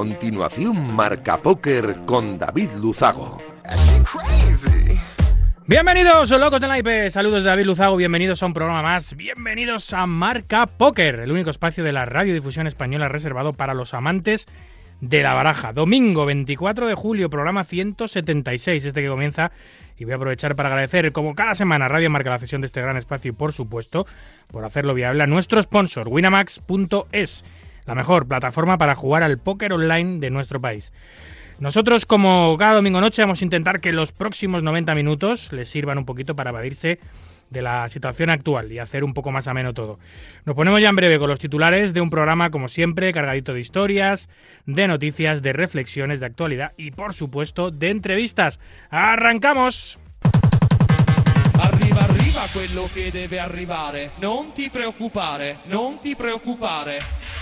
Continuación, Marca Póker con David Luzago. Bienvenidos, locos del naipe. Saludos de David Luzago, bienvenidos a un programa más. Bienvenidos a Marca Póker, el único espacio de la radiodifusión española reservado para los amantes de la baraja. Domingo 24 de julio, programa 176, este que comienza. Y voy a aprovechar para agradecer, como cada semana, Radio Marca la cesión de este gran espacio y, por supuesto, por hacerlo viable a nuestro sponsor, winamax.es, la mejor plataforma para jugar al póker online de nuestro país. Nosotros, como cada domingo noche, vamos a intentar que los próximos 90 minutos les sirvan un poquito para evadirse de la situación actual y hacer un poco más ameno todo. Nos ponemos ya en breve con los titulares de un programa, como siempre, cargadito de historias, de noticias, de reflexiones, de actualidad y, por supuesto, de entrevistas. ¡Arrancamos! Arriva, arriva quello che deve arrivare. Non ti preoccupare, non ti preoccupare.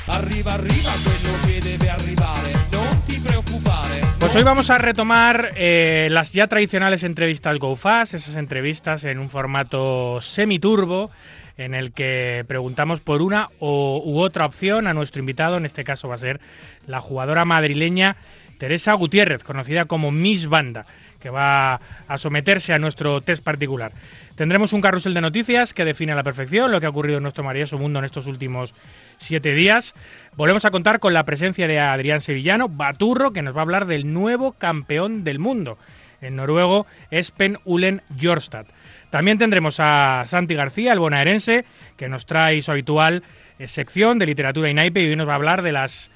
Arriva, arriva quello che debe arrivare. Non ti preoccupare. Pues hoy vamos a retomar eh, las ya tradicionales entrevistas GoFast, esas entrevistas en un formato semi-turbo en el que preguntamos por una u otra opción a nuestro invitado, en este caso va a ser la jugadora madrileña Teresa Gutiérrez, conocida como Miss Banda, que va a someterse a nuestro test particular. Tendremos un carrusel de noticias que define a la perfección lo que ha ocurrido en nuestro maravilloso mundo en estos últimos siete días. Volvemos a contar con la presencia de Adrián Sevillano, Baturro, que nos va a hablar del nuevo campeón del mundo, en noruego Espen Ulen Jorstad. También tendremos a Santi García, el bonaerense, que nos trae su habitual eh, sección de literatura y naipe y hoy nos va a hablar de las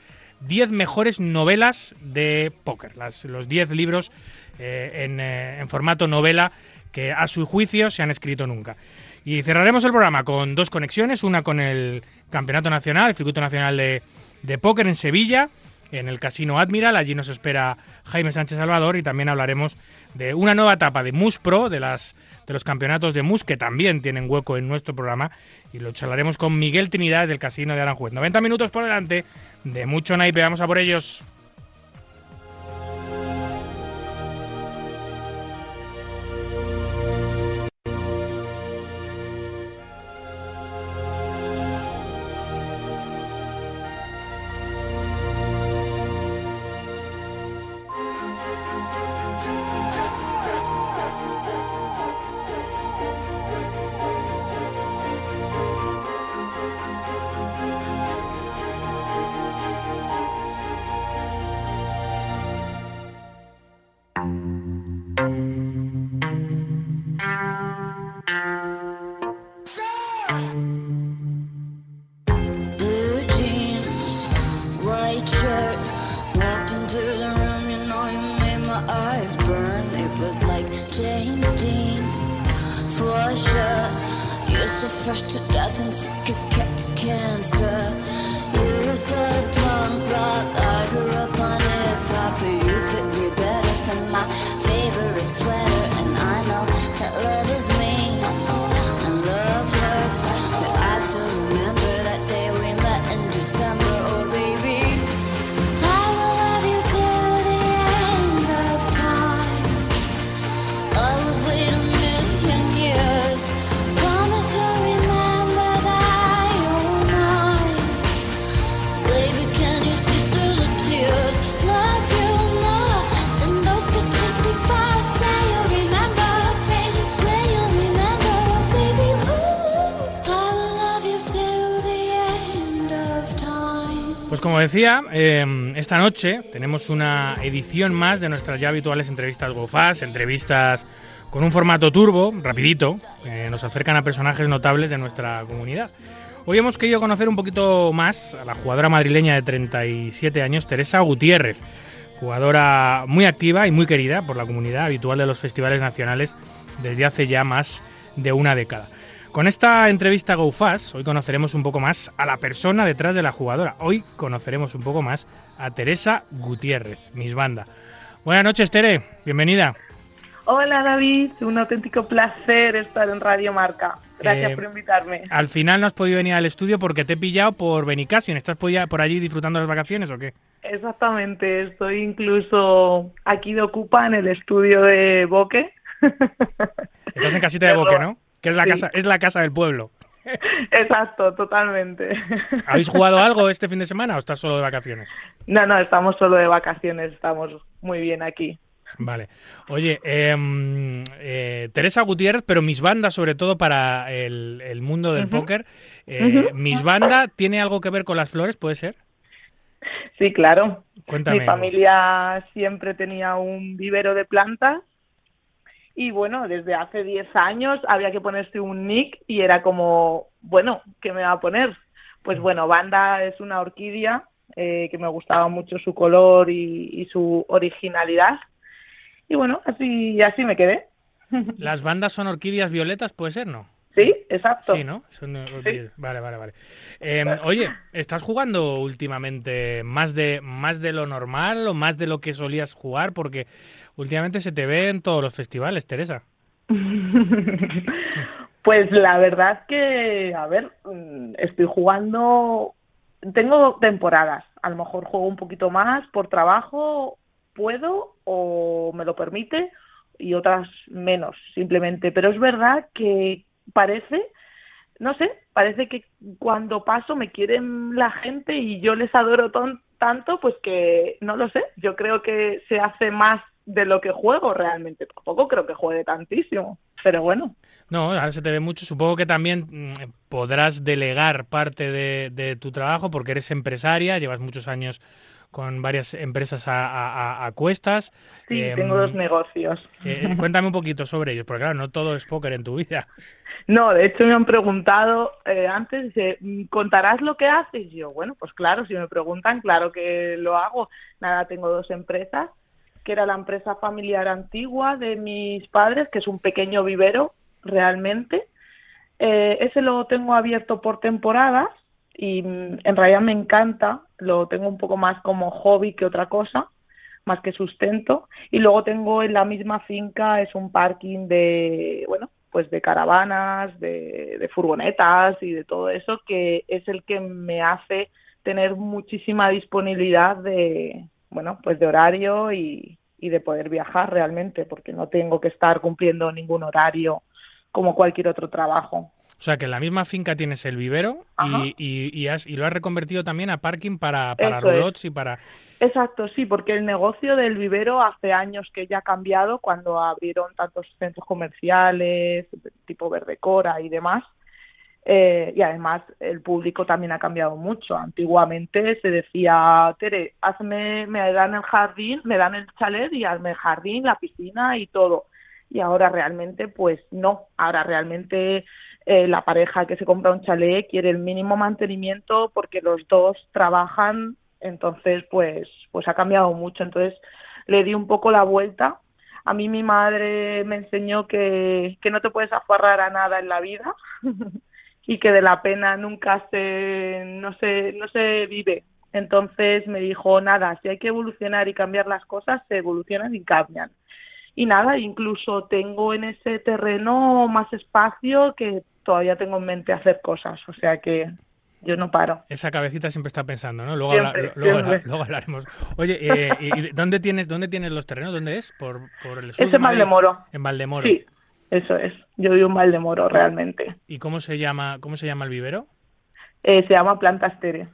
10 mejores novelas de póker, las, los 10 libros eh, en, eh, en formato novela que a su juicio se han escrito nunca. Y cerraremos el programa con dos conexiones, una con el Campeonato Nacional, el Circuito Nacional de, de Póker en Sevilla, en el Casino Admiral, allí nos espera Jaime Sánchez Salvador y también hablaremos de una nueva etapa de MUS Pro, de, las, de los campeonatos de MUS que también tienen hueco en nuestro programa y lo charlaremos con Miguel Trinidad del Casino de Aranjuez. 90 minutos por delante de mucho naipe, vamos a por ellos. Fresh to death and como decía, eh, esta noche tenemos una edición más de nuestras ya habituales entrevistas GoFast, entrevistas con un formato turbo, rapidito, que nos acercan a personajes notables de nuestra comunidad. Hoy hemos querido conocer un poquito más a la jugadora madrileña de 37 años, Teresa Gutiérrez, jugadora muy activa y muy querida por la comunidad habitual de los festivales nacionales desde hace ya más de una década. Con esta entrevista GoFast, hoy conoceremos un poco más a la persona detrás de la jugadora. Hoy conoceremos un poco más a Teresa Gutiérrez, Miss Banda. Buenas noches, Tere. Bienvenida. Hola David, un auténtico placer estar en Radio Marca. Gracias Eh, por invitarme. Al final no has podido venir al estudio porque te he pillado por Benicassin. ¿Estás por allí disfrutando las vacaciones o qué? Exactamente, estoy incluso aquí de Ocupa en el estudio de Boque. Estás en casita de Boque, ¿no? Que es la Sí. casa, es la casa del pueblo. Exacto, totalmente. ¿Habéis jugado algo este fin de semana o estás solo de vacaciones? No, no, estamos solo de vacaciones, estamos muy bien aquí. Vale. Oye, em, eh, Teresa Gutiérrez, pero mis bandas, sobre todo para el, el mundo del póker, eh, ¿mis banda tiene algo que ver con las flores, puede ser? Sí, claro. Cuéntame. Mi familia siempre tenía un vivero de plantas y bueno, desde hace 10 años había que ponerse un nick y era como, bueno, ¿qué me va a poner? Pues bueno, Banda es una orquídea eh, que me gustaba mucho su color y, y su originalidad. Y bueno, así, así me quedé. ¿Las bandas son orquídeas violetas, puede ser, no? Sí, exacto. Sí, ¿no? Son orquídeas. Vale, vale, vale. Eh, oye, ¿estás jugando últimamente más de, más de lo normal o más de lo que solías jugar? Porque últimamente se te ve en todos los festivales, Teresa. Pues la verdad que, a ver, mm, estoy jugando, tengo temporadas, a lo mejor juego un poquito más por trabajo, puedo o me lo permite, y otras menos, simplemente. Pero es verdad que parece, no sé, parece que cuando paso me quieren la gente y yo les adoro tanto, pues que no lo sé, yo creo que se hace más de lo que juego realmente. Tampoco creo que juegue tantísimo, pero bueno. No, ahora se te ve mucho. Supongo que también mm, podrás delegar parte de, de tu trabajo porque eres empresaria, llevas muchos años con varias empresas a, a- a- cuestas. Sí, Em, tengo dos negocios. eh, cuéntame un poquito sobre ellos, porque claro, no todo es póker en tu vida. No, de hecho me han preguntado eh, antes, dice, ¿contarás lo que haces? Y yo, bueno, pues claro, si me preguntan, claro que lo hago. Nada, tengo dos empresas, que era la empresa familiar antigua de mis padres, que es un pequeño vivero realmente. Eh, ese lo tengo abierto por temporadas y mm, en realidad me encanta, lo tengo un poco más como hobby que otra cosa, más que sustento. Y luego tengo en la misma finca, es un parking de, bueno, pues de caravanas, de, de furgonetas y de todo eso, que es el que me hace tener muchísima disponibilidad de, bueno, pues de horario y, y de poder viajar realmente, porque no tengo que estar cumpliendo ningún horario como cualquier otro trabajo. O sea, que en la misma finca tienes el vivero y, y, y has- y lo has reconvertido también a parking para, para es. y para... Exacto, sí, porque el negocio del vivero hace años que ya ha cambiado cuando abrieron tantos centros comerciales, tipo Verdecora y demás. Eh, y además el público también ha cambiado mucho. Antiguamente se decía, Tere, hazme, me dan el jardín, me dan el chalet y hazme el jardín, la piscina y todo. Y ahora realmente, pues no. Ahora realmente eh, la pareja que se compra un chalet quiere el mínimo mantenimiento porque los dos trabajan entonces pues pues ha cambiado mucho entonces le di un poco la vuelta a mí mi madre me enseñó que, que no te puedes aferrar a nada en la vida y que de la pena nunca se no se no se vive entonces me dijo nada si hay que evolucionar y cambiar las cosas se evolucionan y cambian y nada incluso tengo en ese terreno más espacio que todavía tengo en mente hacer cosas o sea que yo no paro Esa cabecita siempre está pensando, ¿no? Luego, habla- Siempre, luego, siempre. luego hablaremos. Oye, eh, ¿y dónde tienes dónde tienes los terrenos? ¿Dónde es? ¿Por, por el sur Es en? Valdemoro. En Valdemoro. Sí, eso es. Yo vivo en Valdemoro, realmente. ¿Y cómo se llama cómo se llama el vivero? Eh, se llama Plantas Tere.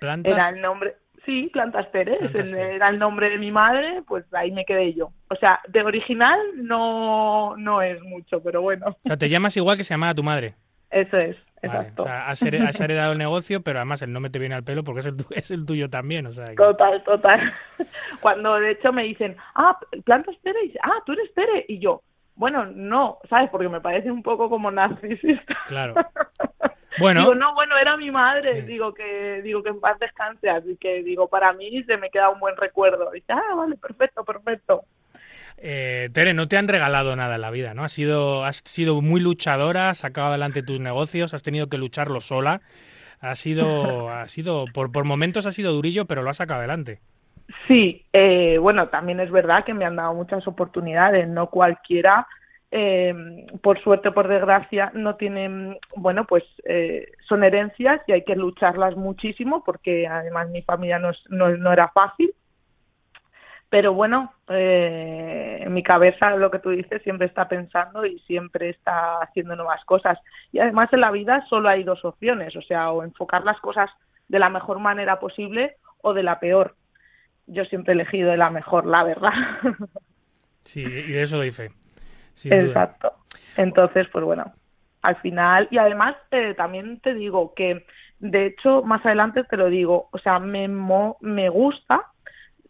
¿Plantas? Era el nombre. Sí, Plantas Tere. Plantas Tere. Era el nombre de mi madre, pues ahí me quedé yo. O sea, de original no, no es mucho, pero bueno, O sea, te llamas igual que se llamaba tu madre. eso es. Vale, Exacto. o sea, has, here- has heredado el negocio, pero además el nombre te viene al pelo porque es el, es el tuyo también. O sea, que- Total, total. Cuando de hecho me dicen, ah, Plantas Tere, y dice, ah, tú eres Tere. Y yo, bueno, no, ¿sabes? Porque me parece un poco como narcisista. Claro. Bueno. Digo, no, bueno, era mi madre. Digo que digo que en paz descanse. Así que digo, para mí se me queda un buen recuerdo. Y dice, ah, vale, perfecto, perfecto. Eh, Tere, no te han regalado nada en la vida, ¿no? Has sido, has sido muy luchadora, has sacado adelante tus negocios, has tenido que lucharlo sola. Ha sido, ha sido, por, por momentos ha sido durillo, pero lo has sacado adelante. Sí, eh, bueno, también es verdad que me han dado muchas oportunidades. No cualquiera, eh, por suerte por desgracia, no tienen, bueno, pues eh, son herencias y hay que lucharlas muchísimo porque además mi familia no, es- no, no era fácil. pero bueno, eh, en mi cabeza lo que tú dices siempre está pensando y siempre está haciendo nuevas cosas. Y además en la vida solo hay dos opciones, o sea, o enfocar las cosas de la mejor manera posible o de la peor. Yo siempre he elegido de la mejor, la verdad. Sí, y de eso doy fe. Exacto. Entonces, pues bueno, al final, y además eh, también te digo que, de hecho, más adelante te lo digo, o sea, me, me gusta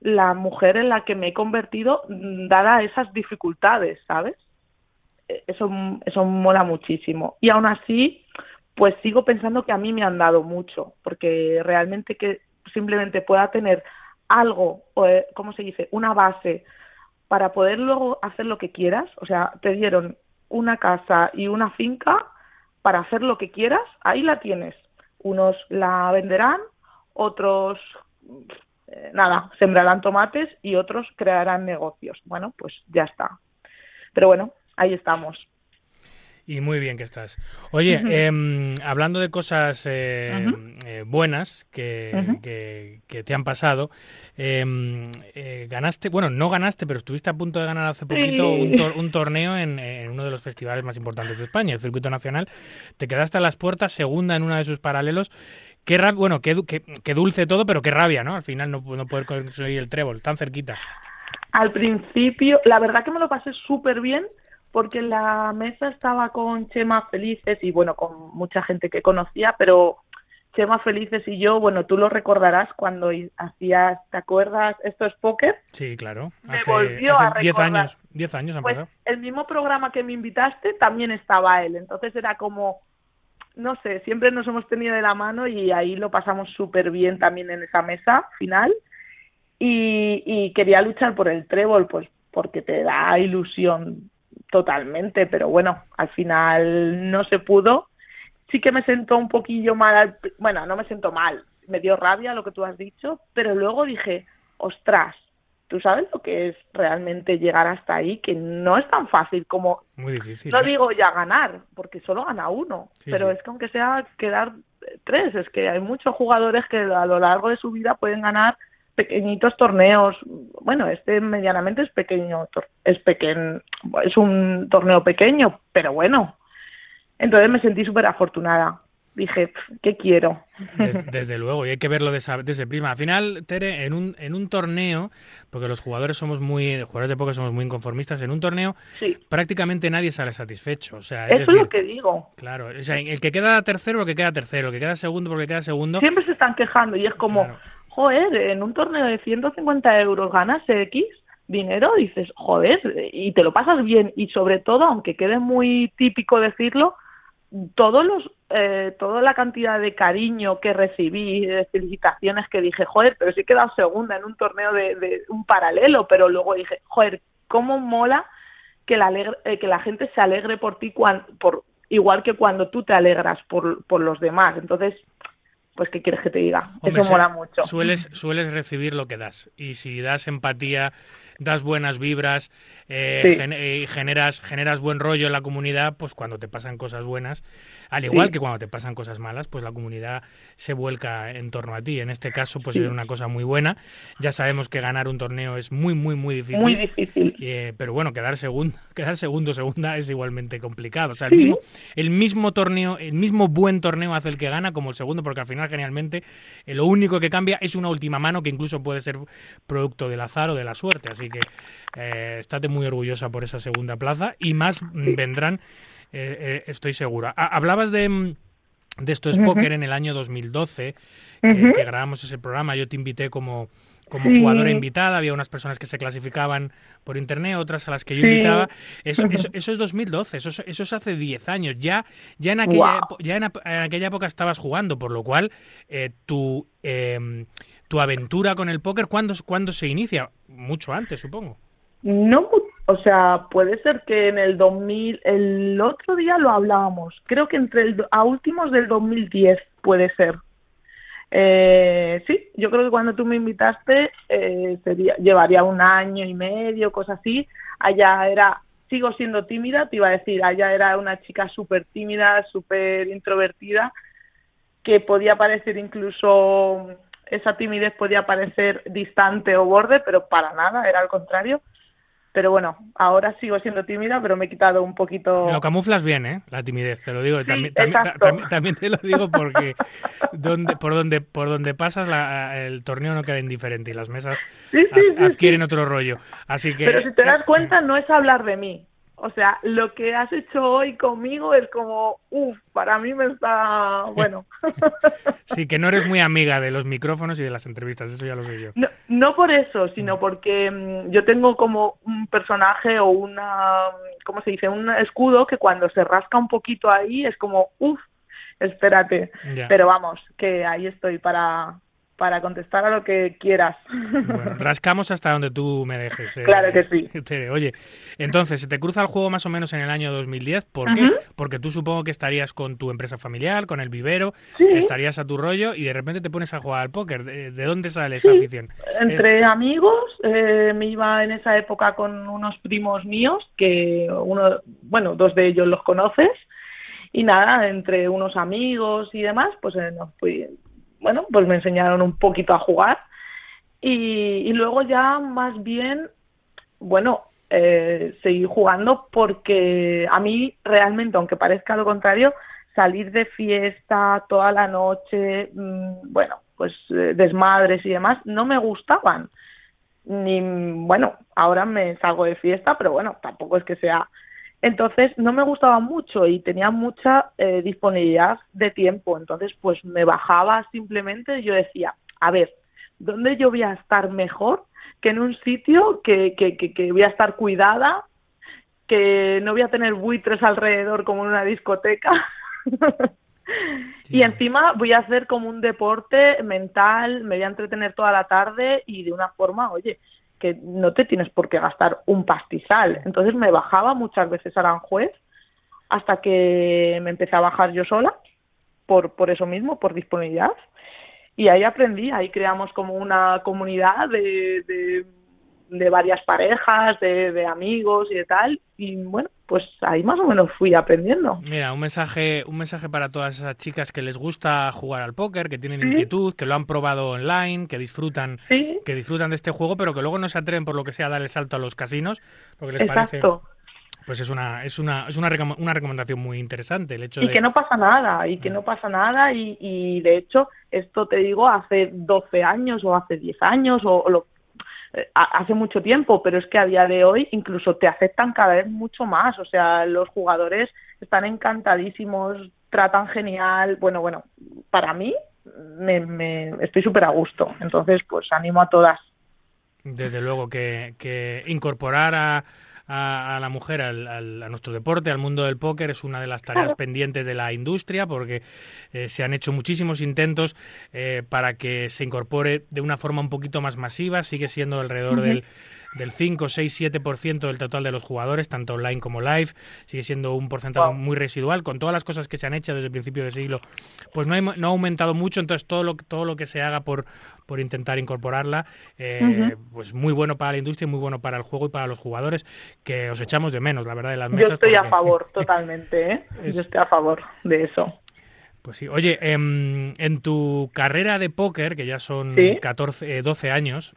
la mujer en la que me he convertido mm, dada esas dificultades, ¿sabes? E, eso, eso mola muchísimo. Y aún así, pues sigo pensando que a mí me han dado mucho, porque realmente que simplemente pueda tener algo, eh, ¿cómo se dice? Una base para poder luego hacer lo que quieras. O sea, te dieron una casa y una finca para hacer lo que quieras, ahí la tienes. Unos la venderán, otros eh, nada, sembrarán tomates y otros crearán negocios. Bueno, pues ya está. Pero bueno, ahí estamos. Y muy bien que estás. Oye, em, hablando de cosas eh, eh, buenas que, que, te han pasado, em, ganaste, bueno, no ganaste, pero estuviste a punto de ganar hace poquito un, torneo en, en, uno de los festivales más importantes de España, el Circuito Nacional. Te quedaste a las puertas, segunda en uno de sus paralelos. Qué bueno, qué, qué, dulce todo, pero qué rabia, ¿no? Al final no, no poder conseguir el trébol tan cerquita. Al principio, la verdad que me lo pasé súper bien porque la mesa estaba con Chema Felices y bueno, con mucha gente que conocía, pero Chema Felices y yo, bueno, tú lo recordarás cuando hacías, ¿te acuerdas? Esto es póker. Sí, claro. Me volvió a 10 años, 10 años han pues, pasado. El mismo programa que me invitaste también estaba él, entonces era como no sé, siempre nos hemos tenido de la mano y ahí lo pasamos súper bien también en esa mesa final. Y, quería luchar por el trébol, pues porque te da ilusión totalmente, pero bueno, al final no se pudo. Sí que me sentó un poquillo mal, bueno, no me sentó mal, me dio rabia lo que tú has dicho, pero luego dije, ostras, tú sabes lo que es realmente llegar hasta ahí, que no es tan fácil como... Muy difícil. No ¿eh? digo ya ganar, porque solo gana uno, pero es que aunque sea quedar tres, es que hay muchos jugadores que a lo largo de su vida pueden ganar pequeñitos torneos. Bueno, este medianamente es pequeño, es pequeño, es un torneo pequeño, pero bueno. Entonces me sentí súper afortunada dije, ¿qué quiero? Desde, luego, y hay que verlo de ese prisma. Al final, Tere, en un, en un torneo, porque los jugadores somos muy, jugadores de poker somos muy inconformistas, en un torneo prácticamente nadie sale satisfecho. O sea, Eso es, lo que digo. Claro, o sea, el que queda tercero, lo que queda tercero, el que queda segundo, porque queda segundo. Siempre se están quejando y es como, joder, en un torneo de 150 euros ganas X dinero, dices, joder, y te lo pasas bien. Y sobre todo, aunque quede muy típico decirlo, todos los eh, toda la cantidad de cariño que recibí, de felicitaciones que dije, joder, pero sí he quedado segunda en un torneo de, un paralelo, pero luego dije, joder, cómo mola que la, eh, que la gente se alegre por ti por, igual que cuando tú te alegras por, por los demás. Entonces, pues ¿qué quieres que te diga? Eso mola mucho. Sueles, sueles recibir lo que das. Y si das empatía, das buenas vibras, eh, eh, generas, generas buen rollo en la comunidad, pues cuando te pasan cosas buenas, al igual que cuando te pasan cosas malas, pues la comunidad se vuelca en torno a ti. En este caso, pues es una cosa muy buena. Ya sabemos que ganar un torneo es muy, muy, muy difícil. Muy difícil. Eh, pero bueno, quedar segundo, quedar segundo, segunda es igualmente complicado. O sea, el mismo, el mismo torneo, el mismo buen torneo hace el que gana como el segundo, porque al final generalmente lo único que cambia es una última mano que incluso puede ser producto del azar o de la suerte. Así que eh, estate muy orgullosa por esa segunda plaza y más vendrán, eh, eh, estoy segura. hablabas de, de esto es póker en el año 2012, que, grabamos ese programa. Yo te invité como, como jugadora invitada. Había unas personas que se clasificaban por internet, otras a las que yo invitaba. Eso, eso, es 2012, eso, eso es hace 10 años. Ya, ya, en, aquella, ya en, aquella época estabas jugando, por lo cual eh, tu, em, tu aventura con el póker, ¿cuándo, ¿cuándo se inicia? Mucho antes, supongo. No, o sea, puede ser que en el 2000, el otro día lo hablábamos, creo que entre el, a últimos del 2010 puede ser. Eh, sí, yo creo que cuando tú me invitaste eh, sería, llevaría un año y medio, cosas así. Allá era, sigo siendo tímida, te iba a decir, allá era una chica súper tímida, súper introvertida, que podía parecer incluso esa timidez podía parecer distante o borde, pero para nada, era al contrario. Pero bueno, ahora sigo siendo tímida, pero me he quitado un poquito. Lo camuflas bien, ¿eh? La timidez, te lo digo. Sí, también, también, también- también te lo digo porque donde, por donde por donde pasas la- el torneo no queda indiferente y las mesas Sí, sí, ad- sí, adquieren otro rollo. Así que. Pero si te das cuenta, no es hablar de mí. O sea, lo que has hecho hoy conmigo es como, uff, para mí me está, bueno. Sí, que no eres muy amiga de los micrófonos y de las entrevistas, eso ya lo sé yo. No, no por eso, sino porque mm, yo tengo como un personaje o una, ¿cómo se dice? Un escudo que cuando se rasca un poquito ahí es como, uff, espérate. Ya. Pero vamos, que ahí estoy para, para contestar a lo que quieras. Bueno, rascamos hasta donde tú me dejes. eh, Claro que sí. Tere. Oye, entonces, se te cruza el juego más o menos en el año 2010. ¿Por qué? Ujú. Porque tú supongo que estarías con tu empresa familiar, con el vivero, Sí. estarías a tu rollo y de repente te pones a jugar al póker. ¿De, de dónde sale esa Sí. afición? Entre amigos, eh, me iba en esa época con unos primos míos, que uno, bueno, dos de ellos los conoces, y nada, entre unos amigos y demás, pues eh, nos fui, bueno, pues me enseñaron un poquito a jugar, y, luego ya más bien, bueno, eh, seguí jugando porque a mí realmente, aunque parezca lo contrario, salir de fiesta toda la noche, mm, bueno, pues eh, desmadres y demás, no me gustaban. Ni, bueno, ahora me salgo de fiesta, pero bueno, tampoco es que sea. Entonces, no me gustaba mucho y tenía mucha eh, disponibilidad de tiempo. Entonces, pues me bajaba simplemente y yo decía, a ver, ¿dónde yo voy a estar mejor que en un sitio que, que, que, que voy a estar cuidada, que no voy a tener buitres alrededor como en una discoteca? Sí, y encima voy a hacer como un deporte mental, me voy a entretener toda la tarde y de una forma, oye, que no te tienes por qué gastar un pastizal. Entonces me bajaba muchas veces a Aranjuez hasta que me empecé a bajar yo sola, por, por eso mismo, por disponibilidad. Y ahí aprendí, ahí creamos como una comunidad de, de, varias parejas, de, de amigos y de tal. Y bueno, pues ahí más o menos fui aprendiendo. Mira, un mensaje, un mensaje para todas esas chicas que les gusta jugar al póker, que tienen Sí. inquietud, que lo han probado online, que disfrutan, Sí, que disfrutan de este juego, pero que luego no se atreven por lo que sea a dar el salto a los casinos, porque les parece, exacto. pues es una, es una, es una, una recomendación muy interesante el hecho Y de que no pasa nada, y que no pasa nada, y, y de hecho, esto te digo hace 12 años o hace 10 años o, o lo, hace mucho tiempo, pero es que a día de hoy incluso te aceptan cada vez mucho más, o sea, los jugadores están encantadísimos, tratan genial, bueno, bueno, para mí me, estoy súper a gusto, entonces pues animo a todas. Desde luego que, que incorporar a, a- a la mujer al, al- a nuestro deporte, al mundo del póker, es una de las tareas Claro. pendientes de la industria porque eh, se han hecho muchísimos intentos eh, para que se incorpore de una forma un poquito más masiva. Sigue siendo alrededor del, del 5, 6, 7% del total de los jugadores, tanto online como live. Sigue siendo un porcentaje Wow. muy residual. Con todas las cosas que se han hecho desde el principio del siglo, pues no, hay- no ha aumentado mucho. Entonces, todo lo, todo lo que se haga por, por intentar incorporarla, eh, pues muy bueno para la industria, muy bueno para el juego y para los jugadores, que os echamos de menos, la verdad, de las mesas. Yo estoy a favor totalmente, ¿eh? Es- Yo estoy a favor de eso. Pues sí. Oye, em, en tu carrera de póker, que ya son Sí. 14, eh, 12 años,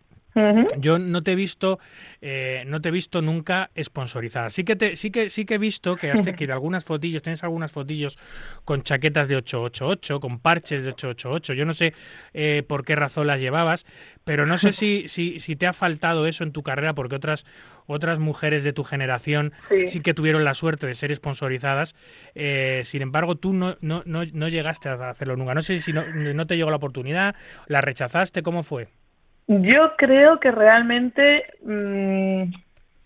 Yo no te he visto, eh, no te he visto nunca sponsorizada. Sí que te, sí que, sí que he visto que has que algunas fotillos, tienes algunas fotillos con chaquetas de 888, con parches de 888. Yo no sé eh, por qué razón las llevabas, pero no sé si, si, si te ha faltado eso en tu carrera, porque otras, otras mujeres de tu generación Sí. sí que tuvieron la suerte de ser sponsorizadas. Eh, sin embargo, tú no, no, no, no llegaste a hacerlo nunca. No sé si no, no te llegó la oportunidad, la rechazaste, ¿cómo fue? Yo creo que realmente, mm,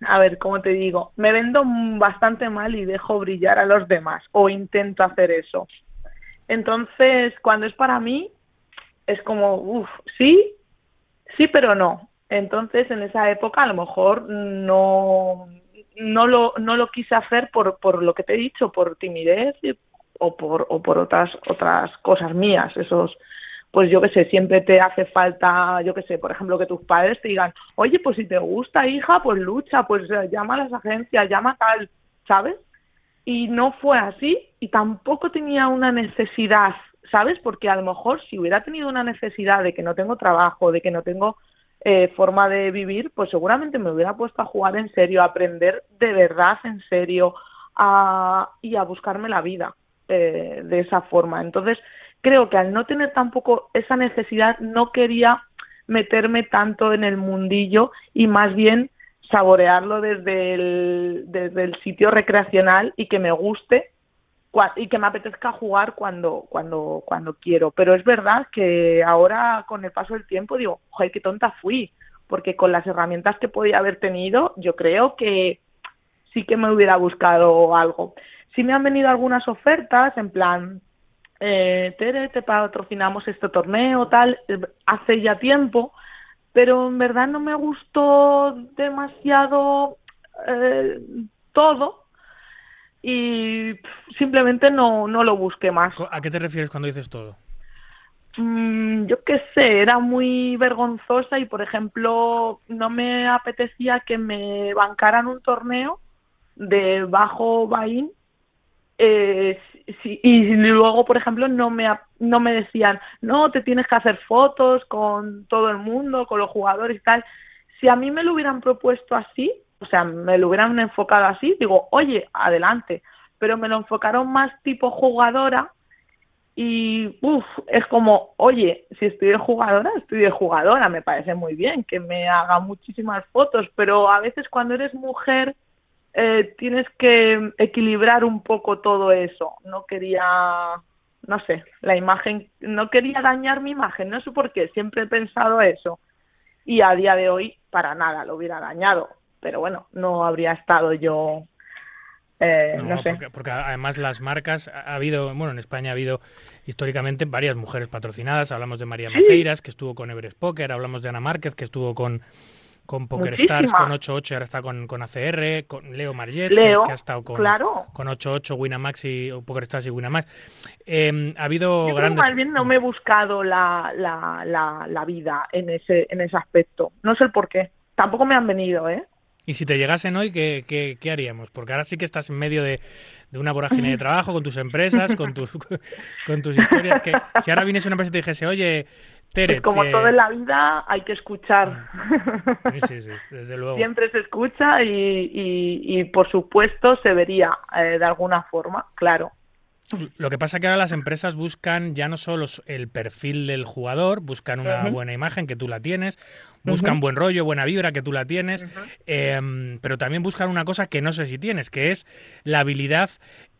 a ver, ¿cómo te digo? Me vendo bastante mal y dejo brillar a los demás, o intento hacer eso. Entonces, cuando es para mí, es como, uff, sí, sí, pero no. Entonces, en esa época, a lo mejor no, no, lo, no lo quise hacer por, por lo que te he dicho, por timidez o por, o por otras, otras cosas mías, esos pues yo qué sé, siempre te hace falta, yo qué sé, por ejemplo, que tus padres te digan, oye, pues si te gusta, hija, pues lucha, pues llama a las agencias, llama tal, ¿sabes? Y no fue así y tampoco tenía una necesidad ¿sabes? Porque a lo mejor si hubiera tenido una necesidad de que no tengo trabajo, de que no tengo eh, forma de vivir, pues seguramente me hubiera puesto a jugar en serio, a aprender de verdad en serio a, y a buscarme la vida eh, de esa forma. Entonces, creo que al no tener tampoco esa necesidad, no quería meterme tanto en el mundillo y más bien saborearlo desde el, sitio recreacional y que me guste y que me apetezca jugar cuando, cuando, cuando quiero. Pero es verdad que ahora, con el paso del tiempo, digo, joder, qué tonta fui, porque con las herramientas que podía haber tenido, yo creo que sí que me hubiera buscado algo. Sí me han venido algunas ofertas, en plan, eh, Tere, te patrocinamos este torneo, tal, eh, hace ya tiempo, pero en verdad no me gustó demasiado eh, todo y simplemente no, no lo busqué más. ¿A qué te refieres cuando dices todo? Mm, yo qué sé, era muy vergonzosa y, por ejemplo, no me apetecía que me bancaran un torneo de bajo Bain eh, y luego, por ejemplo, no me, no me decían, no, te tienes que hacer fotos con todo el mundo, con los jugadores y tal. Si a mí me lo hubieran propuesto así, o sea, me lo hubieran enfocado así, digo, oye, adelante, pero me lo enfocaron más tipo jugadora y uff, es como, oye, si estoy de jugadora, estoy de jugadora, me parece muy bien que me haga muchísimas fotos, pero a veces cuando eres mujer eh, tienes que equilibrar un poco todo eso. No quería, no sé, la imagen, no quería dañar mi imagen, no sé por qué, siempre he pensado eso. Y a día de hoy, para nada lo hubiera dañado pero bueno, no habría estado yo eh, no, sé. Porque, además las marcas, ha habido, bueno, en España ha habido históricamente varias mujeres patrocinadas. Hablamos de María Maceiras, que estuvo con Everest Poker, hablamos de Ana Márquez, que estuvo con, con Poker Stars, con 8-8, ahora está con, con ACR, con Leo Marget, que, ha estado con, con 8-8, Winamax y Poker Stars y Winamax. Eh, ha habido Yo grandes... más bien no me he buscado la, la, la, la vida en ese, en ese aspecto. No sé el por qué. Tampoco me han venido, ¿eh? Y si te llegasen hoy, ¿qué, qué, qué haríamos? Porque ahora sí que estás en medio de, de, una vorágine de trabajo, con tus empresas, con tus, con tus historias. Que si ahora vienes una empresa y te dijese, oye, Tere. Pues como todo en la vida, hay que escuchar. Sí, sí, desde luego. Siempre se escucha y, y, y por supuesto, se vería eh, de alguna forma, claro. Lo que pasa es que ahora las empresas buscan ya no solo el perfil del jugador, buscan una buena imagen que tú la tienes, buscan buen rollo, buena vibra que tú la tienes, em, pero también buscan una cosa que no sé si tienes, que es la habilidad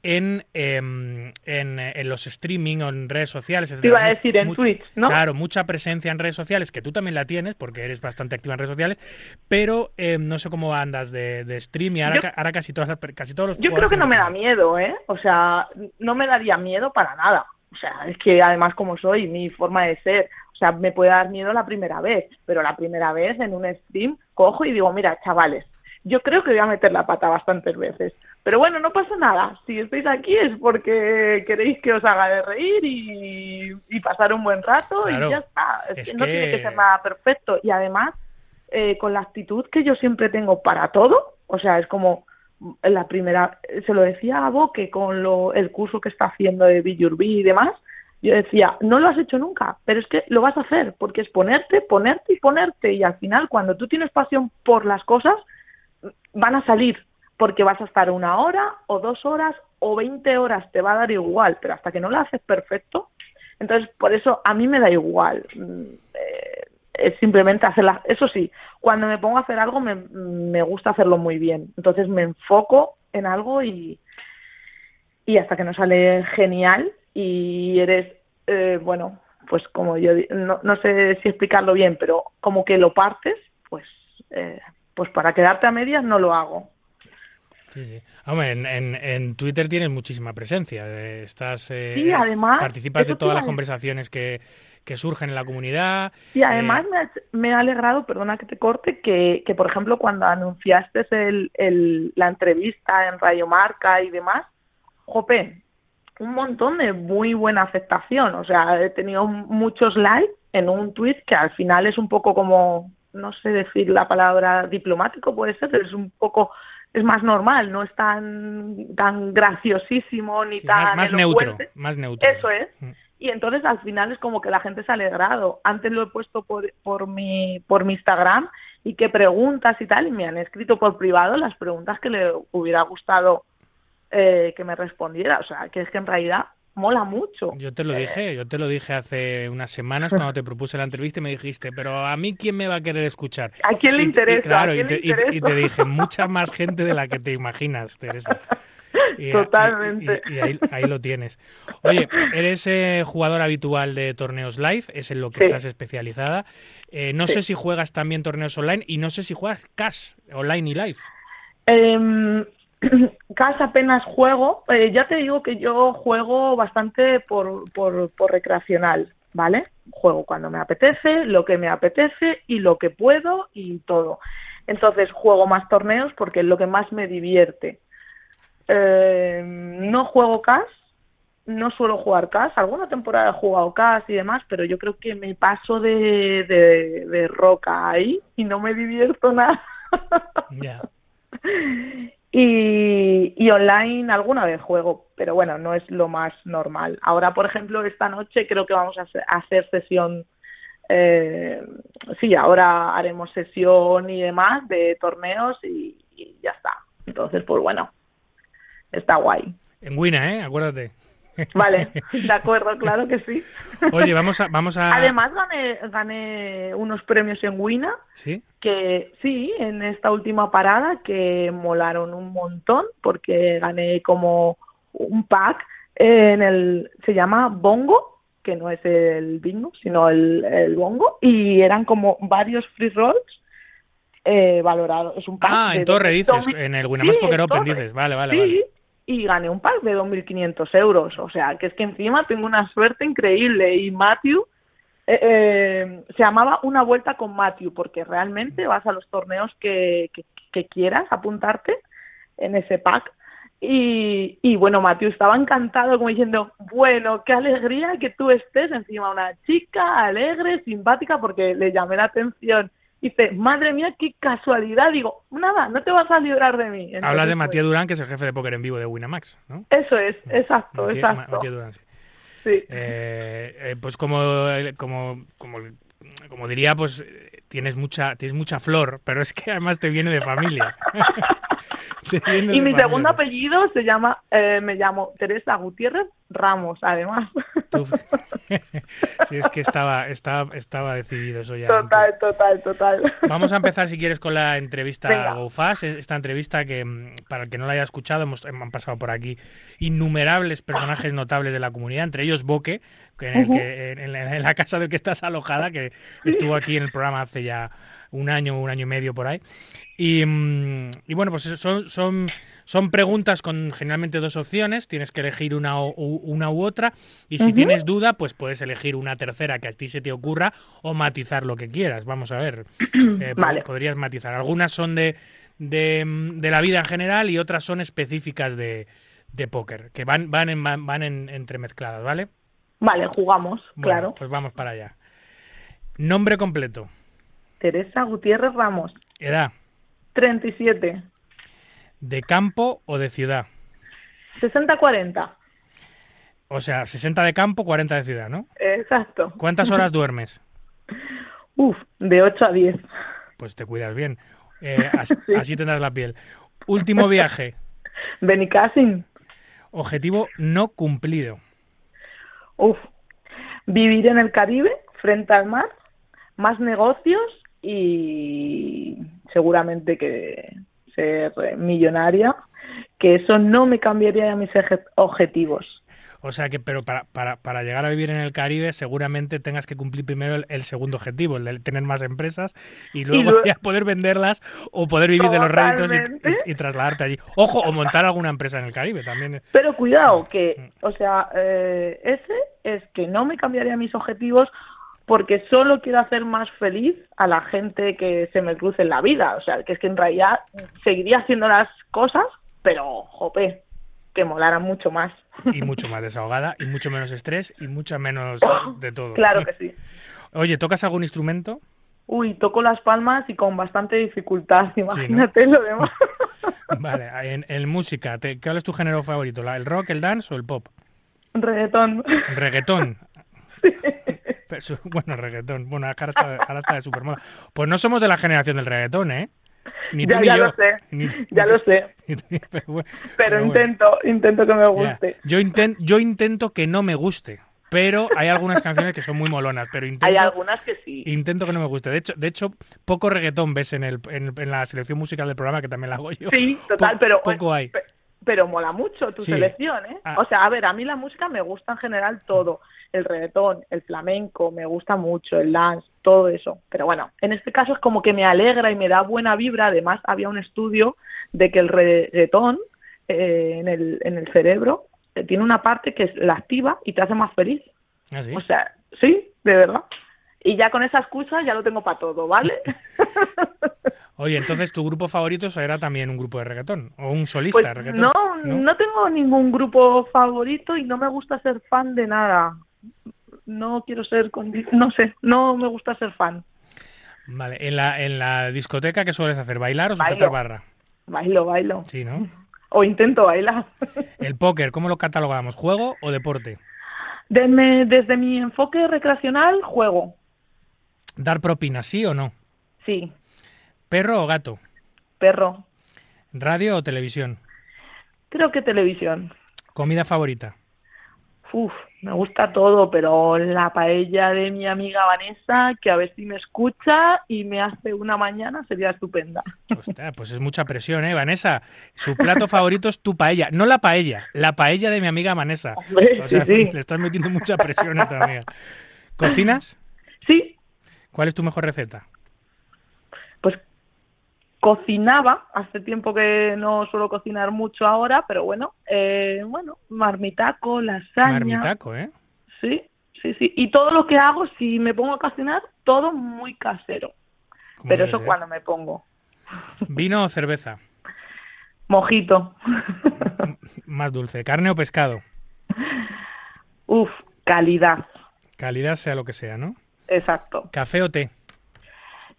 en, em, en, los streaming o en redes sociales. Te iba a decir en Twitch, ¿no? Claro, mucha presencia en redes sociales, que tú también la tienes porque eres bastante activa en redes sociales, pero em, no sé cómo andas de, de stream y ahora, ahora casi, todas casi todos los Yo creo que no me da miedo, ¿eh? O sea, no me daría miedo para nada. O sea, es que además como soy, mi forma de ser, o sea, me puede dar miedo la primera vez, pero la primera vez en un stream cojo y digo, mira, chavales, yo creo que voy a meter la pata bastantes veces. Pero bueno, no pasa nada. Si estáis aquí es porque queréis que os haga de reír y, pasar un buen rato y ya está. Es que no tiene que ser nada perfecto. Y además, eh, con la actitud que yo siempre tengo para todo, o sea, es como la primera, se lo decía a Boque con lo, el curso que está haciendo de Billurbi y demás, yo decía, no lo has hecho nunca, pero es que lo vas a hacer, porque es ponerte, ponerte y ponerte, y al final cuando tú tienes pasión por las cosas, van a salir, porque vas a estar una hora o dos horas o veinte horas, te va a dar igual, pero hasta que no lo haces perfecto, entonces por eso a mí me da igual. Mm, eh, es simplemente hacerla. Eso sí, cuando me pongo a hacer algo me, me gusta hacerlo muy bien. Entonces me enfoco en algo y, y hasta que no sale genial y eres, eh, bueno, pues como yo no, no sé si explicarlo bien, pero como que lo partes, pues, eh, pues para quedarte a medias no lo hago. Sí, sí. Hombre, en, en, en, Twitter tienes muchísima presencia. Eh, estás, eh, sí, además, participas de todas las conversaciones que, que, surgen en la comunidad. Y además me, ha, me, ha, alegrado, perdona que te corte, que, que por ejemplo cuando anunciaste el, el, la entrevista en Radio Marca y demás, jope, un montón de muy buena aceptación. O sea, he tenido muchos likes en un tweet que al final es un poco como, no sé decir la palabra diplomático, puede ser, pero es un poco es más normal, no es tan tan graciosísimo ni sí, tan más, más neutro, más neutro. Eso es. Mm. y entonces al final es como que la gente se ha alegrado. Antes lo he puesto por, por, mi, por mi Instagram y qué preguntas y tal, y me han escrito por privado las preguntas que le hubiera gustado eh, que me respondiera. O sea, que es que en realidad mola mucho. Yo te lo dije, yo te lo dije hace unas semanas cuando te propuse la entrevista y me dijiste, pero a mí quién me va a querer escuchar. ¿A quién le Y- y interesa? claro, ¿A y te, le y te- y te interesa? dije, mucha más gente de la que te imaginas, Teresa. Y- y- Totalmente. Y, y ahí, ahí lo tienes. Oye, eres eh, jugador habitual de torneos live, es en lo que Sí. estás especializada. Eh, no Sí. sé si juegas también torneos online y no sé si juegas cash, online y live. Eh, casi apenas juego. Eh, ya te digo que yo juego bastante por, por, por recreacional, ¿vale? Juego cuando me apetece, lo que me apetece y lo que puedo y todo. Entonces juego más torneos porque es lo que más me divierte. Eh, no juego CAS, no suelo jugar CAS. Alguna temporada he jugado CAS y demás, pero yo creo que me paso de, de, de roca ahí y no me divierto nada. Y, y online alguna vez juego, pero bueno, no es lo más normal. Ahora, por ejemplo, esta noche creo que vamos a hacer, sesión. Eh, sí, ahora haremos sesión y demás de torneos y, y ya está. Entonces, pues bueno, está guay. En Wina, ¿eh? Acuérdate. Vale, de acuerdo, claro que sí. Oye, vamos a... Vamos a... Además, gané, gané unos premios en Wina ¿Sí? que sí, en esta última parada que molaron un montón porque gané como un pack en el, se llama Bongo, que no es el bingo, sino el, el Bongo, y eran como varios free rolls eh, valorados. Es un pack Ah, en Torre dices, en el Winamax Sí, Poker en Open dices. Vale, vale, sí, vale. Y gané un pack de 2.500 euros. O sea, que es que encima tengo una suerte increíble. Y Matthew eh, eh, se llamaba Una Vuelta con Matthew, porque realmente vas a los torneos que, que, que quieras apuntarte en ese pack. Y, y bueno, Matthew estaba encantado, como diciendo, bueno, qué alegría que tú estés encima una chica alegre, simpática, porque le llamé la atención. Dice, madre mía, qué casualidad. Digo, nada, no te vas a librar de mí. Hablas de pues, Matías Durán, que es el jefe de póker en vivo de Winamax, ¿no? eso es, exacto, Matías- exacto. Matías Durán, sí. Sí. Eh, eh, pues como, como, como, como diría, pues eh, tienes mucha, tienes mucha flor, pero es que además te viene de familia. Y mi segundo apellido se llama, eh, me llamo Teresa Gutiérrez Ramos, además. Sí, es que estaba, estaba, estaba decidido eso ya. Total, antes. total, total. Vamos a empezar, si quieres, con la entrevista Venga. a GoFast. Esta entrevista que, mm, para el que no la haya escuchado, hemos, han pasado por aquí innumerables personajes notables de la comunidad, entre ellos Boque, que en, el que, en, en la, en la casa del que estás alojada, que estuvo aquí en el programa hace ya un año, un año y medio por ahí. Y, mm, y bueno, pues son, son, son preguntas con generalmente dos opciones, tienes que elegir una, u, una u otra, y si tienes duda, pues puedes elegir una tercera que a ti se te ocurra o matizar lo que quieras. Vamos a ver. Eh, Vale. Podrías matizar. Algunas son de, de, mm, de la vida en general y otras son específicas de, de póker, que van, van, en, van, van en- entremezcladas, ¿vale? Vale, jugamos, Bueno, claro. Pues vamos para allá. Nombre completo. Teresa Gutiérrez Ramos, Edad. 37, ¿De campo o de ciudad? 60-40, O sea, 60 de campo, 40 de ciudad, ¿no? exacto. ¿Cuántas horas duermes? Uf, de 8 a 10. Pues te cuidas bien. Eh, así, así tendrás la piel. Último viaje. Benicassin, Objetivo no cumplido. uf. Vivir en el Caribe, frente al mar, más negocios y seguramente que ser millonaria, que eso no me cambiaría mis objetivos. O sea que, pero para, para, para llegar a vivir en el Caribe, seguramente tengas que cumplir primero el, el segundo objetivo, el de tener más empresas y luego luego- ya poder venderlas o poder vivir de los réditos y, y- y trasladarte allí. Ojo, o montar alguna empresa en el Caribe también. Pero cuidado, que, o sea, eh, ese es que no me cambiaría mis objetivos porque solo quiero hacer más feliz a la gente que se me cruce en la vida. O sea, que es que en realidad seguiría haciendo las cosas, pero, jope, que molaran mucho más. Y mucho más desahogada, y mucho menos estrés, y mucho menos de todo. Claro que sí. Oye, ¿tocas algún instrumento? Uy, toco las palmas y con bastante dificultad, imagínate lo demás. Vale, en, en música, ¿te- ¿cuál es tu género favorito? ¿La- ¿El rock, el dance o el pop? Reggaetón. Reggaetón. Su- bueno, reggaetón. Bueno, ahora está, ahora está de supermoda. Pues no somos de la generación del reggaetón, ¿eh? Ni tú Ya, ni ya yo. lo sé, Ni- ya ni lo sé, ni pero bueno, pero pero bueno. intento, intento que me Ya. guste. Yo, yo intento que no me guste, pero hay algunas canciones que son muy molonas, pero intento, Hay algunas que sí. intento que no me guste. De hecho, de hecho poco reggaetón ves en, el, en, en la selección musical del programa, que también la hago yo. Sí, total, Po- pero Poco hay. Pero mola mucho tu Sí. selección, ¿eh? Ah. O sea, a ver, a mí la música me gusta en general todo, el reggaetón, el flamenco, me gusta mucho, el dance, todo eso. Pero bueno, en este caso es como que me alegra y me da buena vibra. Además, había un estudio de que el reggaetón eh, en, el, en el cerebro eh, tiene una parte que es la activa y te hace más feliz. ¿Ah, sí? O sea, sí, de verdad. Y ya con esa excusa ya lo tengo para todo, ¿vale? Oye, entonces tu grupo favorito era también un grupo de reggaetón o un solista de Pues reggaetón. no, no tengo ningún grupo favorito y no me gusta ser fan de nada. No quiero ser, no sé, no me gusta ser fan. Vale, en la, en la discoteca, ¿qué sueles hacer? ¿Bailar o sujetar Bailo. barra? Bailo, bailo. Sí, ¿no? O intento bailar. El póker, ¿cómo lo catalogamos? ¿Juego o deporte? Desde, desde mi enfoque recreacional, juego. ¿Dar propina, sí o no? Sí, ¿Perro o gato? perro. ¿Radio o televisión? Creo que televisión. ¿Comida favorita? Uf, me gusta todo, pero la paella de mi amiga Vanessa, que a ver si me escucha y me hace una mañana, sería estupenda. Hostia, pues es mucha presión, ¿eh, Vanessa? Su plato favorito es tu paella. No la paella, la paella de mi amiga Vanessa. Hombre, O sea, sí, sí. le estás metiendo mucha presión a tu amiga. ¿Cocinas? Sí, ¿Cuál es tu mejor receta? Cocinaba, hace tiempo que no suelo cocinar mucho ahora, pero bueno, eh, bueno, marmitaco, lasaña. Marmitaco, ¿eh? Sí, sí, sí. Y todo lo que hago, si me pongo a cocinar, todo muy casero. Pero eso ser. cuando me pongo. ¿Vino o cerveza? Mojito. Más dulce. ¿Carne o pescado? Uf, calidad. Calidad sea lo que sea, ¿no? Exacto. ¿Café o té?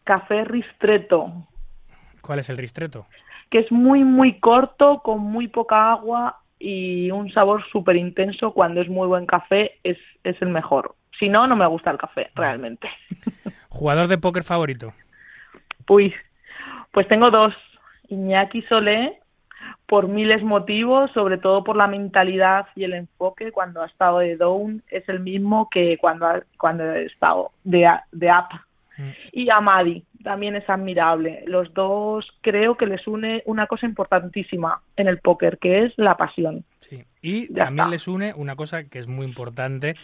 Café ristreto, ¿Cuál es el ristreto? que es muy, muy corto, con muy poca agua y un sabor súper intenso. Cuando es muy buen café, es, es el mejor. Si no, no me gusta el café, realmente. ¿Jugador de póker favorito? Uy, pues tengo dos. Iñaki Solé, por miles motivos, sobre todo por la mentalidad y el enfoque. Cuando ha estado de down es el mismo que cuando ha, cuando he estado de, de up. Mm. Y Amadi también es admirable. Los dos creo que les une una cosa importantísima en el póker, que es la pasión. Sí. Y Ya también está. les une una cosa que es muy importante,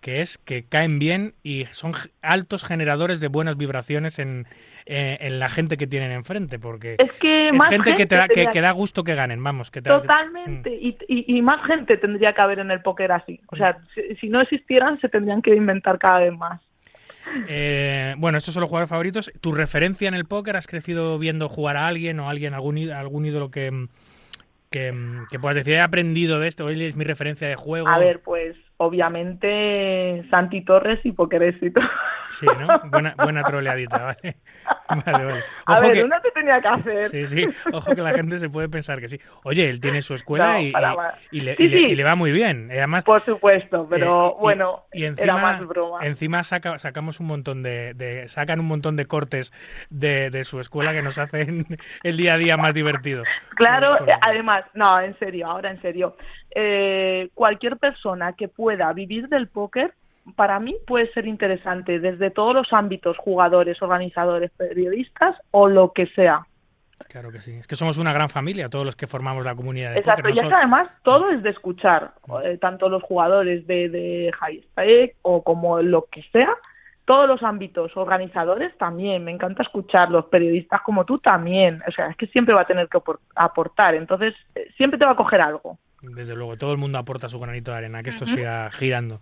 que es que caen bien y son altos generadores de buenas vibraciones en, eh, en la gente que tienen enfrente, porque Es que es más gente, que, te da, que, da gusto que ganen, vamos. Que te, Totalmente. Y, y, y más gente tendría que haber en el póker así. O sea, si, si no existieran, se tendrían que inventar cada vez más. Eh, bueno, estos son los jugadores favoritos. ¿Tu referencia en el póker? ¿Has crecido viendo jugar a alguien o alguien, algún, algún ídolo que, que, que puedas decir, he aprendido de esto, él es mi referencia de juego? A ver, pues obviamente Santi Torres y Poker Éxito. Sí, ¿no? Buena, buena troleadita, ¿vale? Vale, vale. A Ojo ver, que, una te tenía que hacer. sí, sí, ojo que la gente se puede pensar que sí. Oye, él tiene su escuela No, y, para, y- para. y le, Sí, y le- sí. y le va muy bien. Y Además, Por supuesto, pero Eh, y- bueno, y era encima, más broma. encima saca- sacamos un montón de, de- sacan un montón de cortes de, de su escuela que nos hacen el día a día más divertido. Claro, eh, además, no, en serio, ahora en serio. Eh, cualquier persona que pueda vivir del póker, para mí puede ser interesante desde todos los ámbitos, jugadores, organizadores, periodistas o lo que sea. Claro que sí. Es que somos una gran familia, todos los que formamos la comunidad de Exacto, póker. y es que además todo es de escuchar, eh, tanto los jugadores de, de High Stake o como lo que sea, todos los ámbitos, organizadores también, me encanta escucharlos, periodistas como tú también, o sea, es que siempre va a tener que apor- aportar, entonces eh, siempre te va a coger algo. Desde luego, todo el mundo aporta su granito de arena, que esto siga girando.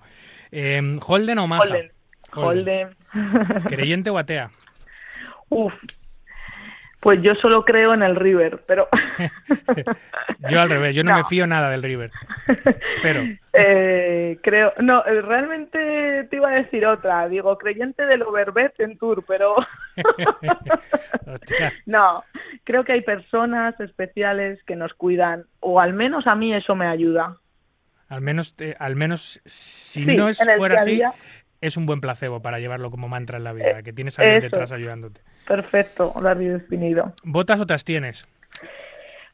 Eh, ¿Holden o Maja? Holden, Holden. ¿Creyente o atea? Uf, pues yo solo creo en el River, pero... Yo al revés, yo no, No. me fío nada del River. Cero. Eh, creo, no, eh, realmente te iba a decir otra, digo, creyente del Overbet en Tour, pero... No, creo que hay personas especiales que nos cuidan, o al menos a mí eso me ayuda. Al menos, eh, al menos si Sí, no es fuera así, día. es un buen placebo para llevarlo como mantra en la vida, que tienes a alguien Eso. detrás ayudándote. Perfecto, lo has definido. ¿Votas o te abstienes?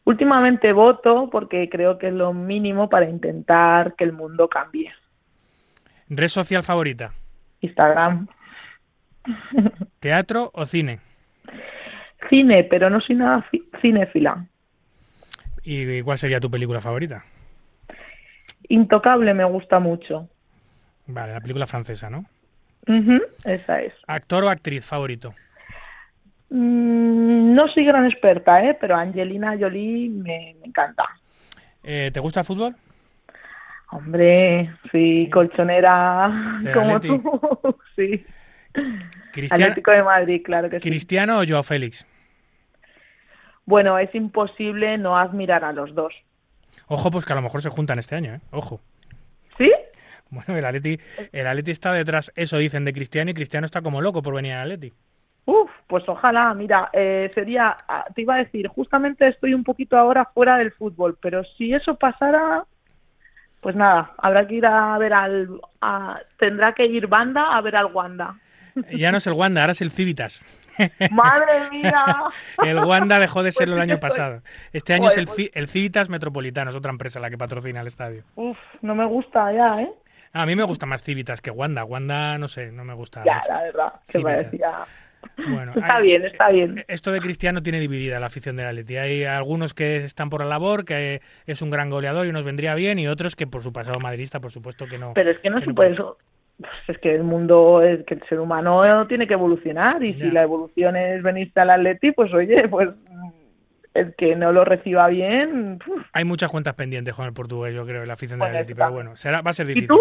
Últimamente voto porque creo que es lo mínimo para intentar que el mundo cambie. ¿Red social favorita? Instagram. ¿Teatro o cine? Cine, pero no soy nada fi- cinéfila. ¿Y cuál sería tu película favorita? Intocable me gusta mucho. Vale, la película francesa, ¿no? Esa es. ¿Actor o actriz favorito? Mm, no soy gran experta, ¿eh? pero Angelina Jolie me, me encanta. Eh, ¿Te gusta el fútbol? Hombre, sí, colchonera ¿Del como tú. sí. ¿Cristiano, Atlético de Madrid, claro que sí. ¿Cristiano o Joao Félix? Bueno, es imposible no admirar a los dos. Ojo, pues que a lo mejor se juntan este año, ¿eh? Ojo. ¿Sí? Bueno, el Atleti, el Atleti está detrás, eso dicen de Cristiano, y Cristiano está como loco por venir al Atleti. Uf, pues ojalá, mira, eh, sería, ah, te iba a decir, justamente estoy un poquito ahora fuera del fútbol, pero si eso pasara, pues nada, habrá que ir a ver al, a- tendrá que ir banda a ver al Wanda. Ya no es el Wanda, ahora es el Civitas. Madre mía. El Wanda dejó de Pues serlo el año pasado. Este año es el, pues- el Civitas Metropolitano, es otra empresa la que patrocina el estadio. Uf, no me gusta ya, ¿eh? A mí me gusta más Civitas que Wanda. Wanda, no sé, no me gusta Ya, mucho. la verdad, mira. parecía. Bueno, Está hay- bien, está bien. Esto de Cristiano tiene dividida la afición del Atleti. Hay algunos que están por la labor, que es un gran goleador y nos vendría bien, y otros que por su pasado madridista, por supuesto que no. Pero es que no se no puede. Pues es que el mundo, es que el ser humano tiene que evolucionar y si la evolución es venirte al Atleti, pues oye, pues el que no lo reciba bien. uf. Hay muchas cuentas pendientes con el portugués, yo creo, en la afición del Bueno, Atleti, pero bueno, será, va a ser ¿Y difícil. tú?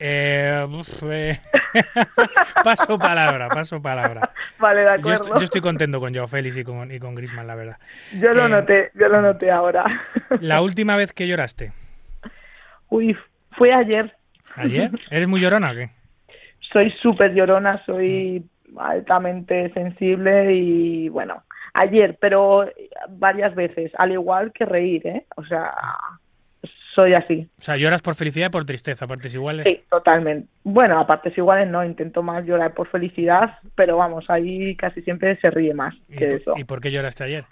Eh, uf, eh, paso palabra, paso palabra. Vale, de Yo acuerdo. estoy, yo estoy contento con Joao Félix y con, y con Griezmann, la verdad. Yo lo eh, noté, yo lo noté ahora. La última vez que lloraste, Uy, fue ayer. ¿Ayer? ¿Eres muy llorona o qué? Soy súper llorona, soy altamente sensible y bueno, ayer, pero varias veces, al igual que reír, ¿eh? O sea, soy así. O sea, lloras por felicidad y por tristeza, partes iguales. Sí, totalmente. Bueno, a partes iguales no, intento más llorar por felicidad, pero vamos, ahí casi siempre se ríe más ¿Y, que por- eso. ¿Y por qué lloraste ayer?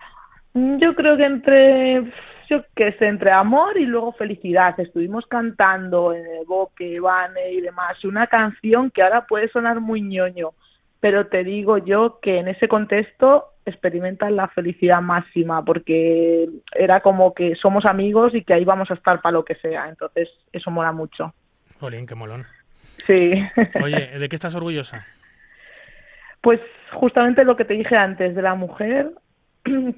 Mm, Yo creo que entre, yo qué sé, entre amor y luego felicidad. Estuvimos cantando en el Boque, Vane y demás, una canción que ahora puede sonar muy ñoño, pero te digo yo que en ese contexto experimentas la felicidad máxima, porque era como que somos amigos y que ahí vamos a estar para lo que sea. Entonces, eso mola mucho. Jolín, qué molón. Sí. Oye, ¿de qué estás orgullosa? Pues justamente lo que te dije antes de la mujer,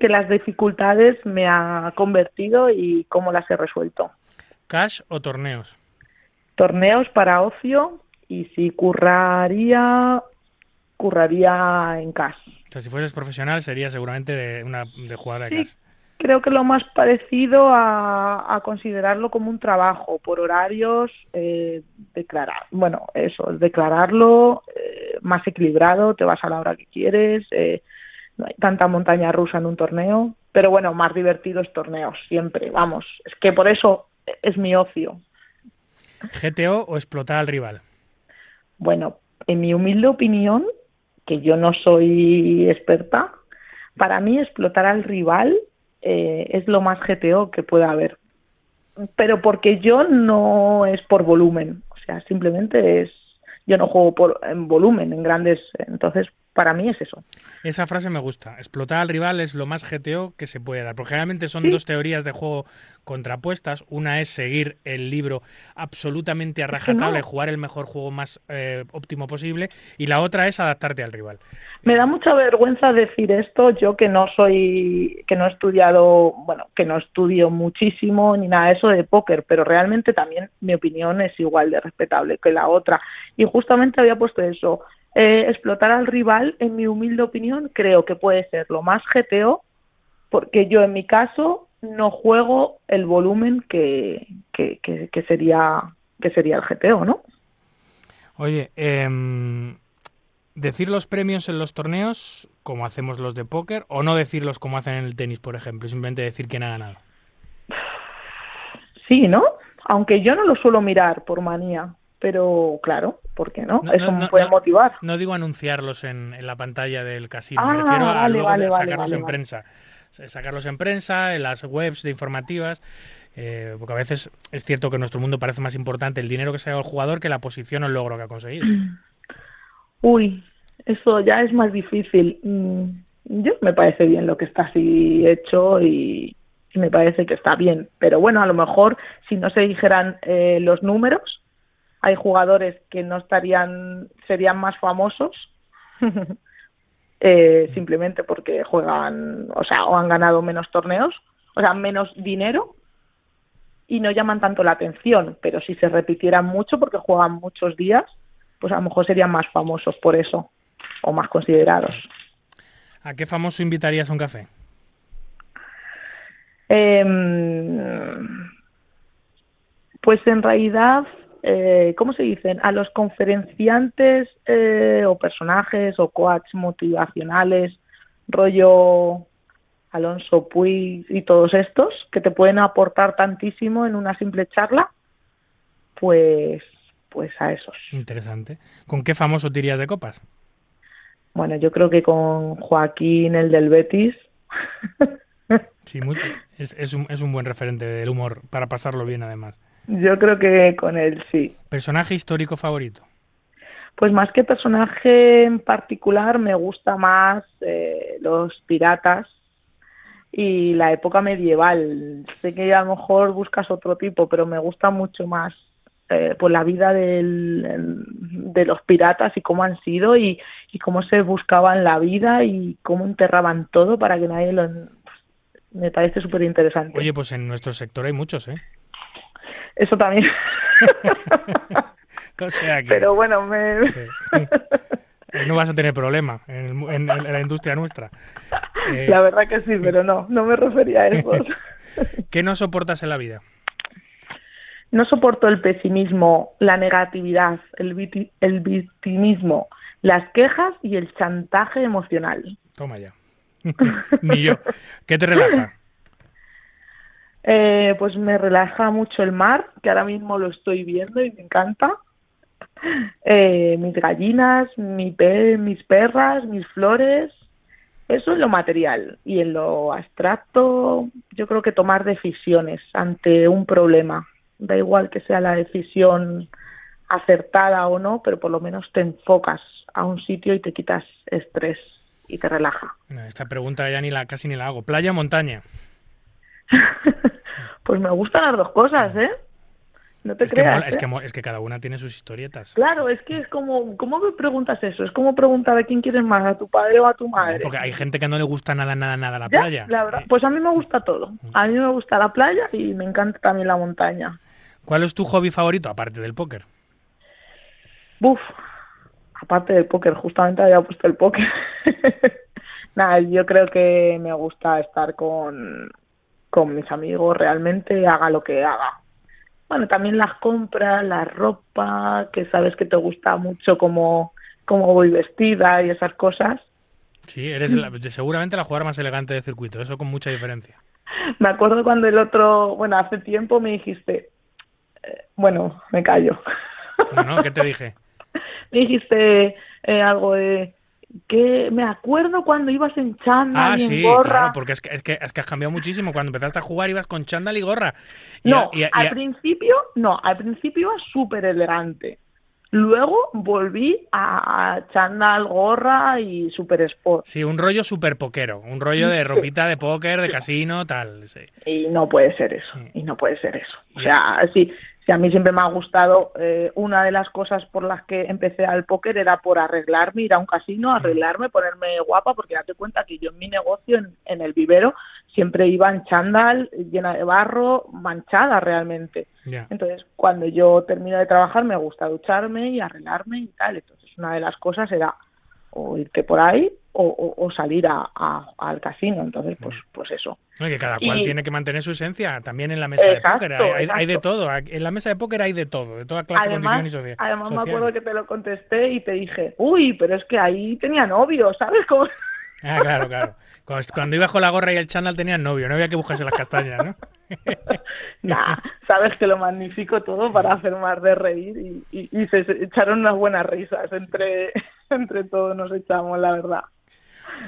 que las dificultades me ha convertido y cómo las he resuelto. ¿Cash o torneos? Torneos para ocio y si curraría, curraría en casa. O sea, si fueses profesional sería seguramente de una de jugadora de Sí, cash. creo que lo más parecido a, a considerarlo como un trabajo por horarios, eh, declarar, bueno, eso, declararlo eh, más equilibrado, te vas a la hora que quieres, eh, no hay tanta montaña rusa en un torneo, pero bueno, más divertidos torneos, siempre, vamos, es que por eso es mi ocio. ¿GTO o explotar al rival? Bueno, en mi humilde opinión, que yo no soy experta, para mí explotar al rival eh, es lo más GTO que pueda haber. Pero porque yo no es por volumen, o sea, simplemente es, yo no juego por, en volumen, en grandes, entonces para mí es eso. Esa frase me gusta. Explotar al rival es lo más GTO que se puede dar. Porque generalmente son Sí. dos teorías de juego contrapuestas. Una es seguir el libro absolutamente a que rajatabla no. y jugar el mejor juego más eh, óptimo posible. Y la otra es adaptarte al rival. Me da mucha vergüenza decir esto, yo que no soy, que no he estudiado, bueno, que no estudio muchísimo ni nada de eso de póker, pero realmente también mi opinión es igual de respetable que la otra. Y justamente había puesto eso, eh, explotar al rival, en mi humilde opinión, creo que puede ser lo más GTO, porque yo en mi caso no juego el volumen que, que, que, que sería que sería el GTO, ¿no? Oye, em, decir los premios en los torneos, como hacemos los de póker, o no decirlos como hacen en el tenis, por ejemplo, simplemente decir quién ha ganado. Sí, ¿no? Aunque yo no lo suelo mirar por manía. Pero claro, ¿por qué no? No, Eso no, me puede no. motivar. No digo anunciarlos en, en la pantalla del casino, Ah, me refiero a luego vale, sacarlos vale, en prensa. Sacarlos en prensa, en las webs de informativas, eh, porque a veces es cierto que en nuestro mundo parece más importante el dinero que se ha dado el jugador que la posición o el logro que ha conseguido. Uy, eso ya es más difícil. Mm, Yo me parece bien lo que está así hecho y, y me parece que está bien. Pero bueno, a lo mejor si no se dijeran eh, los números, hay jugadores que no estarían, serían más famosos. eh, simplemente porque juegan, o sea, o han ganado menos torneos, o sea, menos dinero y no llaman tanto la atención, pero si se repitieran mucho porque juegan muchos días, pues a lo mejor serían más famosos por eso o más considerados. ¿A qué famoso invitarías a un café? Em, pues en realidad, eh, ¿cómo se dicen? A los conferenciantes eh, o personajes o coaches motivacionales, rollo Alonso Puig y todos estos, que te pueden aportar tantísimo en una simple charla, pues, pues a esos. Interesante. ¿Con qué famoso te irías de copas? Bueno, yo creo que con Joaquín, el del Betis, Sí, muy- es, es un, es un buen referente del humor para pasarlo bien además. Yo creo que con él sí. ¿Personaje histórico favorito? Pues más que personaje en particular, me gusta más eh, los piratas y la época medieval. Sé que a lo mejor buscas otro tipo, pero me gusta mucho más eh, pues la vida del- de los piratas y cómo han sido y, y cómo se buscaban la vida y cómo enterraban todo para que nadie lo... Me parece súper interesante. Oye, pues en nuestro sector hay muchos, ¿eh? Eso también. O sea que pero bueno, me... no vas a tener problema en, el en- en la industria nuestra. Eh, La verdad que sí, pero no, no me refería a eso. ¿Qué no soportas en la vida? No soporto el pesimismo, la negatividad, el, viti- el victimismo, las quejas y el chantaje emocional. Toma ya. Ni yo. ¿Qué te relaja? Eh, pues me relaja mucho el mar, que ahora mismo lo estoy viendo y me encanta. Eh, mis gallinas, mi pe- mis perras, mis flores, eso en lo material. Y en lo abstracto, yo creo que tomar decisiones ante un problema. Da igual que sea la decisión acertada o no, pero por lo menos te enfocas a un sitio y te quitas estrés y te relaja. Esta pregunta ya ni la casi ni la hago. ¿Playa o montaña? pues me gustan las dos cosas, ¿eh? No te Es que, creas. es, ¿eh? que, es que cada una tiene sus historietas. Claro, es que es como, ¿cómo me preguntas eso? Es como preguntar a quién quieres más, a tu padre o a tu madre. Porque hay gente que no le gusta nada, nada, nada la Ya, playa. la verdad, Eh, pues a mí me gusta todo. A mí me gusta la playa y me encanta también la montaña. ¿Cuál es tu hobby favorito, aparte del póker? Buf, aparte del póker, justamente había puesto el póker. Nada, yo creo que me gusta estar con, con mis amigos realmente, haga lo que haga. Bueno, también las compras, la ropa, que sabes que te gusta mucho cómo, cómo voy vestida y esas cosas. Sí, eres la- seguramente la jugadora más elegante del circuito, eso con mucha diferencia. Me acuerdo cuando el otro, bueno, hace tiempo me dijiste, eh, bueno, me callo. No, no, ¿qué te dije? me dijiste eh, algo de que me acuerdo cuando ibas en chándal Ah, y en sí, gorra. claro, porque es que, es, que, es que has cambiado muchísimo. Cuando empezaste a jugar ibas con chándal y gorra. Y No, a- y a- y al a- principio, no, al principio iba súper elegante. Luego volví a, chándal, gorra y super sport. Sí, un rollo super poquero, un rollo de ropita de póker, de casino, tal. Sí. Y no puede ser eso, Sí. y no puede ser eso. O sea, sí, a mí siempre me ha gustado, eh, una de las cosas por las que empecé al póker era por arreglarme, ir a un casino, arreglarme, ponerme guapa, porque date cuenta que yo en mi negocio, en, en el vivero, siempre iba en chándal, llena de barro, manchada realmente. Entonces, cuando yo termino de trabajar, me gusta ducharme y arreglarme y tal. Entonces, una de las cosas era o irte por ahí o, salir a, a- al casino. Entonces, pues, pues eso. No, que cada cual Y- tiene que mantener su esencia, también en la mesa Exacto, de póker. Hay, de todo. En la mesa de póker hay de todo, de toda clase, condición y Además, socia- además me social. acuerdo que te lo contesté y te dije, uy, pero es que ahí tenía novio, ¿sabes? Como... Ah, claro, claro. Cuando, cuando ibas con la gorra y el chándal tenías novio, no había que buscarse las castañas, ¿no? Nah, sabes que lo magnifico todo para hacer más de reír y, y- se echaron unas buenas risas entre, entre todos nos echamos, la verdad.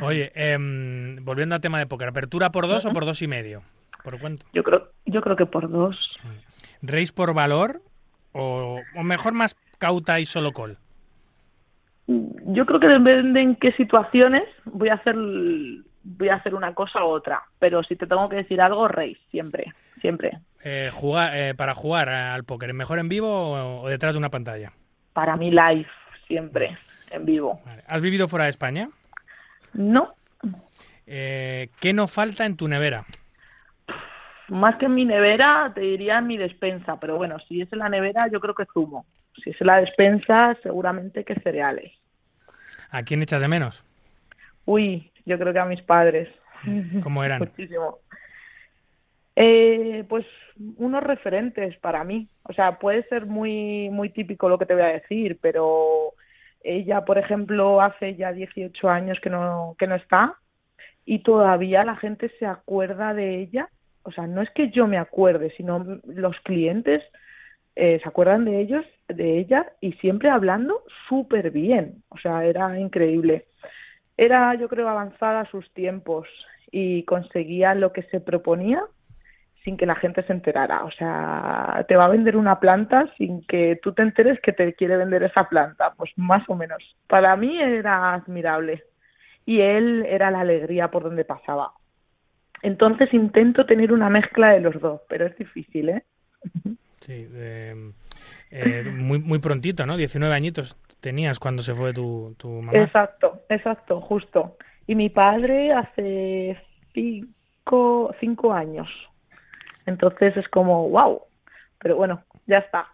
Oye, em, volviendo al tema de póker, ¿apertura por dos o por dos y medio? ¿Por cuánto? Yo creo, yo creo que por dos. ¿Race por valor o, o mejor más cauta y solo call? Yo creo que depende en qué situaciones voy a hacer voy a hacer una cosa u otra, pero si te tengo que decir algo, race, siempre, siempre. Eh, jugar, eh, para jugar al póker, ¿mejor en vivo o, o detrás de una pantalla? Para mí live, siempre, en vivo. Vale. ¿Has vivido fuera de España? No, Eh, ¿Qué no falta en tu nevera? más que en mi nevera, te diría en mi despensa, pero bueno, si es en la nevera, yo creo que zumo. Si es en la despensa, seguramente que cereales. ¿A quién echas de menos? Uy, yo creo que a mis padres. ¿Cómo eran? Muchísimo. Eh, pues unos referentes para mí. O sea, puede ser muy, muy típico lo que te voy a decir, pero ella, por ejemplo, hace ya 18 años que no, que no está y todavía la gente se acuerda de ella. O sea, no es que yo me acuerde, sino los clientes eh, se acuerdan de ellos, de ella y siempre hablando súper bien. O sea, era increíble. Era, yo creo, avanzada a sus tiempos y conseguía lo que se proponía sin que la gente se enterara. O sea, te va a vender una planta sin que tú te enteres que te quiere vender esa planta. Pues más o menos. Para mí era admirable. Y él era la alegría por donde pasaba. Entonces intento tener una mezcla de los dos, pero es difícil, ¿eh? Sí, eh, eh, muy, muy prontito, ¿no? 19 añitos tenías cuando se fue tu, tu mamá. Exacto, exacto, justo. Y mi padre hace cinco, cinco años. Entonces es como, wow. Pero bueno, ya está.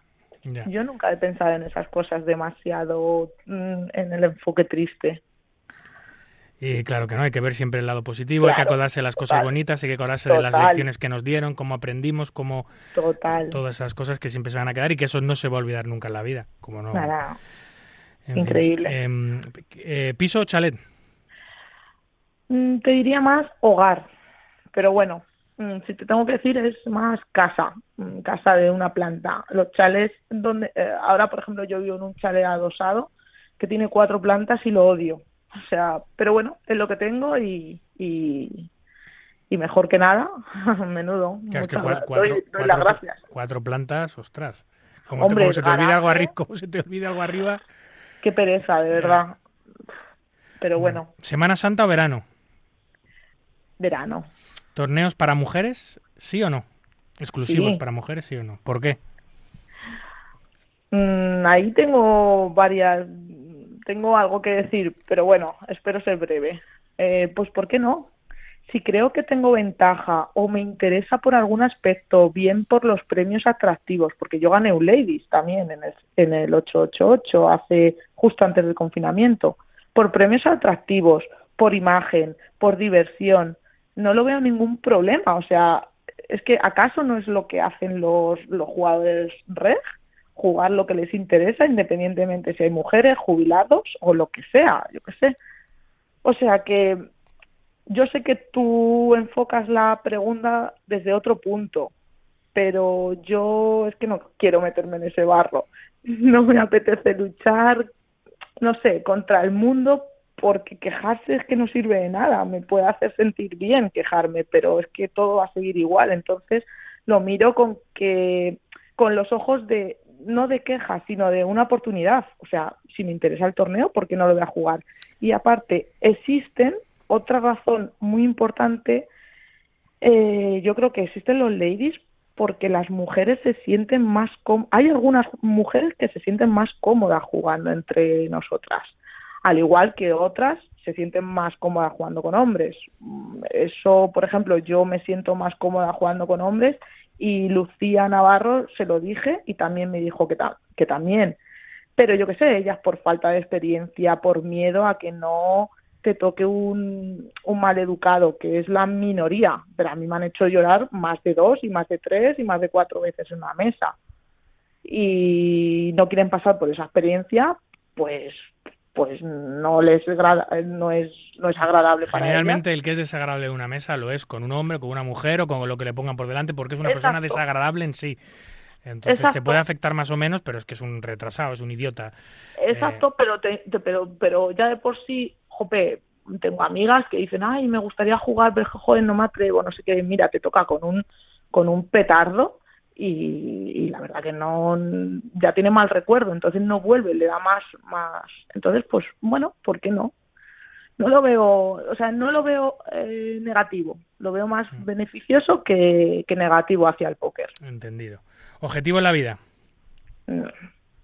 Yo nunca he pensado en esas cosas demasiado mm, en el enfoque triste. Y claro que no, hay que ver siempre el lado positivo, hay que acordarse de las cosas bonitas, hay que acordarse de las lecciones que nos dieron, cómo aprendimos, cómo Total. todas esas cosas que siempre se van a quedar y que eso no se va a olvidar nunca en la vida. Como no, Nada. en increíble. Em, eh, ¿Piso o chalet? Mm, Te diría más hogar. Pero bueno, si te tengo que decir es más casa. mm, Casa de una planta. Los chalets donde... eh, ahora, por ejemplo, yo vivo en un chalet adosado que tiene cuatro plantas y lo odio. O sea, pero bueno, es lo que tengo y, y, y mejor que nada, menudo. Claro, es que cuatro, Doy- doy cuatro- las gracias. cuatro plantas, ostras. Como, te- como se te olvida algo arriba, como se te olvida algo arriba. Qué pereza, de verdad. Pero bueno, ¿Semana Santa o verano? verano. ¿Torneos para mujeres? ¿Sí o no? ¿Exclusivos Sí. para mujeres? ¿Sí o no? ¿Por qué? Mm, ahí tengo varias, tengo algo que decir, pero bueno, espero ser breve. Eh, pues ¿por qué no? Si creo que tengo ventaja o me interesa por algún aspecto, bien por los premios atractivos, porque yo gané un Ladies también en el, en el 888 hace justo antes del confinamiento, por premios atractivos, por imagen, por diversión, no lo veo ningún problema. O sea, es que acaso no es lo que hacen los, los jugadores reg, jugar lo que les interesa, independientemente si hay mujeres, jubilados o lo que sea, yo qué sé. O sea que yo sé que tú enfocas la pregunta desde otro punto, pero yo es que no quiero meterme en ese barro. No me apetece luchar, no sé, contra el mundo porque quejarse es que no sirve de nada. Me puede hacer sentir bien quejarme, pero es que todo va a seguir igual. Entonces lo miro con que con los ojos de no de queja, sino de una oportunidad. O sea, si me interesa el torneo, ¿por qué no lo voy a jugar? Y aparte, existen otra razón muy importante. eh, yo creo que existen los ladies porque las mujeres se sienten más cómodas. Hay algunas mujeres que se sienten más cómodas jugando entre nosotras, al igual que otras se sienten más cómodas jugando con hombres. Eso, por ejemplo, yo me siento más cómoda jugando con hombres y Lucía Navarro se lo dije y también me dijo que, que también. Pero yo qué sé, ellas por falta de experiencia, por miedo a que no te toque un, un mal educado, que es la minoría, pero a mí me han hecho llorar más de dos y más de tres y más de cuatro veces en una mesa. Y no quieren pasar por esa experiencia, pues pues no les no es no es agradable para Generalmente el que es desagradable en una mesa lo es con un hombre, con una mujer o con lo que le pongan por delante, porque es una persona desagradable en sí. Entonces te puede afectar más o menos, pero es que es un retrasado, es un idiota. Exacto, pero, te- te- pero pero ya de por sí, jope, tengo amigas que dicen, ay, me gustaría jugar, pero joder, no me atrevo, no sé qué. Mira, te toca con un con un petardo y, y la verdad que no ya tiene mal recuerdo, entonces no vuelve, le da más más. Entonces, pues bueno, ¿por qué no? No lo veo, o sea, no lo veo eh, negativo, lo veo más beneficioso que, que negativo hacia el póker. Entendido. Objetivo en la vida. Mm,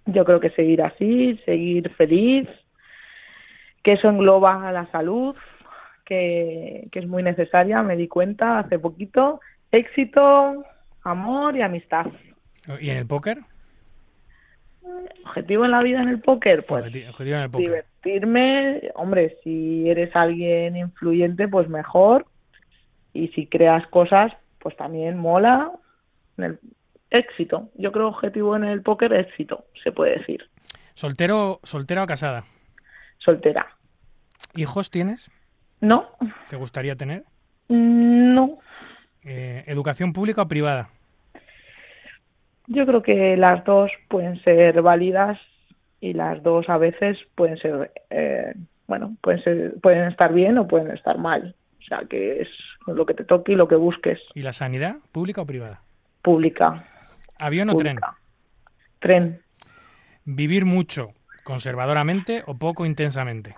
Yo creo que seguir así, seguir feliz, que eso engloba a la salud, que, que es muy necesaria, me di cuenta hace poquito. Éxito, amor y amistad. ¿Y en el póker? Objetivo en la vida en el póker, pues Objeti- objetivo en el póker. divertirme. Hombre, si eres alguien influyente, pues mejor. Y si creas cosas, pues también mola. En el éxito. Yo creo objetivo en el póker, éxito, se puede decir. ¿Soltero, soltera o casada? Soltera. ¿Hijos tienes? ¿No? ¿Te gustaría tener? Mm, No. Eh, ¿Educación pública o privada? Yo creo que las dos pueden ser válidas y las dos a veces pueden ser, eh, bueno, pueden ser, pueden estar bien o pueden estar mal. O sea, que es lo que te toque y lo que busques. ¿Y la sanidad? ¿Pública o privada? Pública. ¿Avión o tren? Tren. ¿Vivir mucho, conservadoramente o poco intensamente?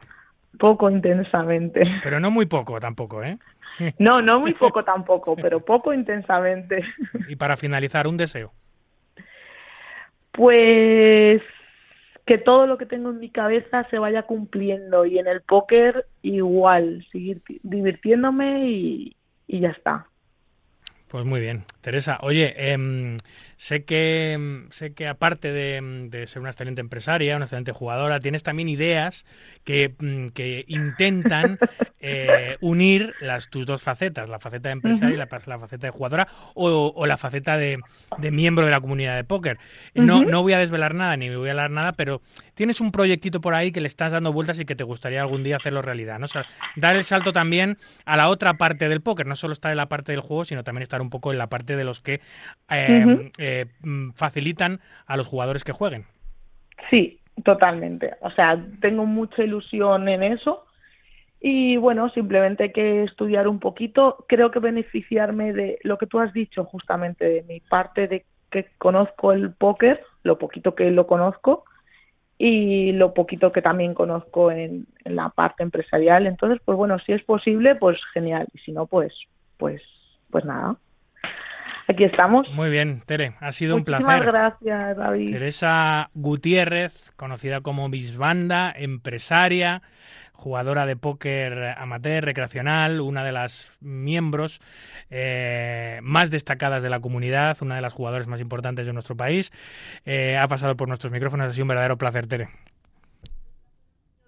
Poco intensamente. Pero no muy poco tampoco, ¿eh? No, no muy poco tampoco, pero poco intensamente. Y para finalizar, un deseo. Pues que todo lo que tengo en mi cabeza se vaya cumpliendo y en el póker igual, seguir ti- divirtiéndome y, y ya está. Pues muy bien, Teresa. Oye, em, sé que em, sé que aparte de, em, de ser una excelente empresaria, una excelente jugadora, tienes también ideas que, mm, que intentan eh, unir las tus dos facetas, la faceta de empresaria y la, faceta de jugadora o, o la faceta de, de miembro de la comunidad de póker. No, no voy a desvelar nada ni me voy a hablar nada, pero tienes un proyectito por ahí que le estás dando vueltas y que te gustaría algún día hacerlo realidad, ¿no? O sea, dar el salto también a la otra parte del póker, no solo estar en la parte del juego, sino también estar un poco en la parte de los que eh, Ujú. eh, mm, facilitan a los jugadores que jueguen. Sí, totalmente. O sea, tengo mucha ilusión en eso y bueno, simplemente hay que estudiar un poquito. Creo que beneficiarme de lo que tú has dicho justamente de mi parte de que conozco el póker, lo poquito que lo conozco y lo poquito que también conozco en, en la parte empresarial. Entonces, pues bueno, si es posible, pues genial. Y si no, pues, pues, pues nada. Aquí estamos. Muy bien, Tere, ha sido un placer. gracias, David. Teresa Gutiérrez, conocida como Bisbanda, empresaria, jugadora de póker amateur, recreacional, una de las miembros eh, más destacadas de la comunidad, una de las jugadoras más importantes de nuestro país. Eh, ha pasado por nuestros micrófonos, ha sido un verdadero placer, Tere.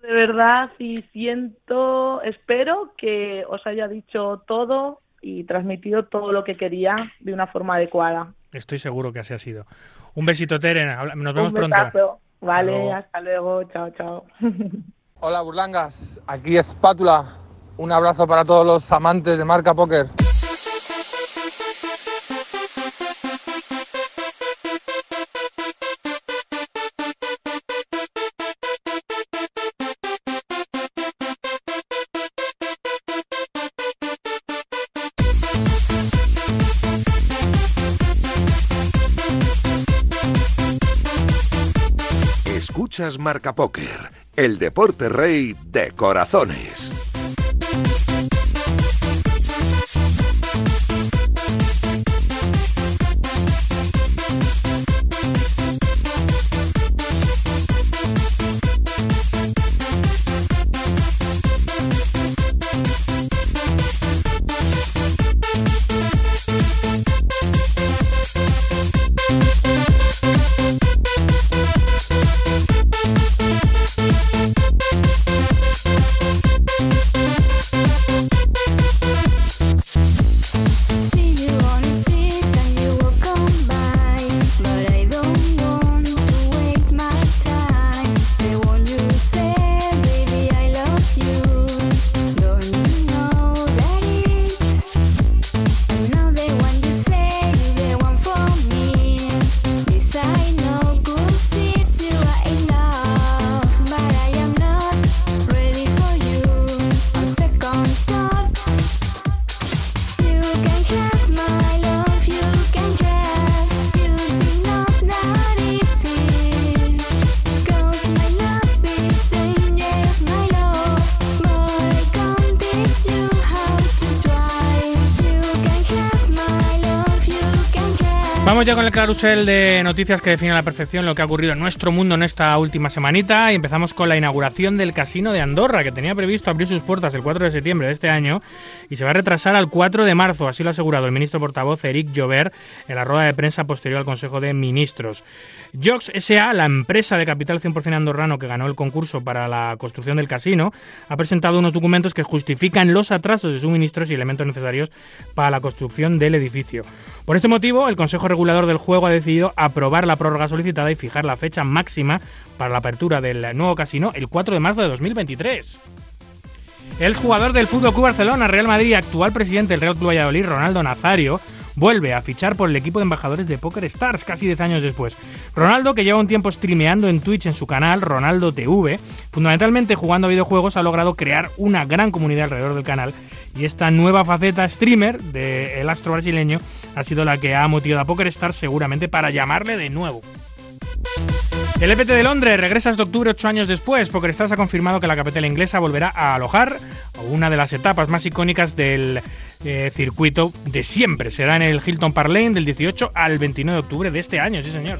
De verdad, y siento, espero que os haya dicho todo y transmitido todo lo que quería de una forma adecuada. Estoy seguro que así ha sido. Un besito, Tere. habla- Nos vemos Un pronto. Vale, luego. hasta luego. Chao, chao. Hola Burlangas, aquí Espátula. Un abrazo para todos los amantes de marca póker. Escuchas Marca Póker, el deporte rey de corazones. Ya con el carrusel de noticias que define a la perfección lo que ha ocurrido en nuestro mundo en esta última semanita y empezamos con la inauguración del Casino de Andorra que tenía previsto abrir sus puertas el 4 de septiembre de este año y se va a retrasar al 4 de marzo, así lo ha asegurado el ministro portavoz Eric Jover en la rueda de prensa posterior al Consejo de Ministros. Jox SA, la empresa de capital 100% andorrano que ganó el concurso para la construcción del casino, ha presentado unos documentos que justifican los atrasos de suministros y elementos necesarios para la construcción del edificio. Por este motivo, el Consejo Regulador del Juego ha decidido aprobar la prórroga solicitada y fijar la fecha máxima para la apertura del nuevo casino el 4 de marzo de 2023. El jugador del Fútbol Barcelona, Real Madrid actual presidente del Real Club Valladolid, Ronaldo Nazario, vuelve a fichar por el equipo de embajadores de Poker Stars casi 10 años después. Ronaldo, que lleva un tiempo streameando en Twitch en su canal Ronaldo TV, fundamentalmente jugando a videojuegos, ha logrado crear una gran comunidad alrededor del canal y esta nueva faceta streamer del astro brasileño ha sido la que ha motivado a Poker Stars seguramente para llamarle de nuevo. El EPT de Londres regresa este octubre ocho años después. PokerStars ha confirmado que la capital inglesa volverá a alojar una de las etapas más icónicas del eh, circuito de siempre. Será en el Hilton Park Lane del 18 al 29 de octubre de este año, sí señor.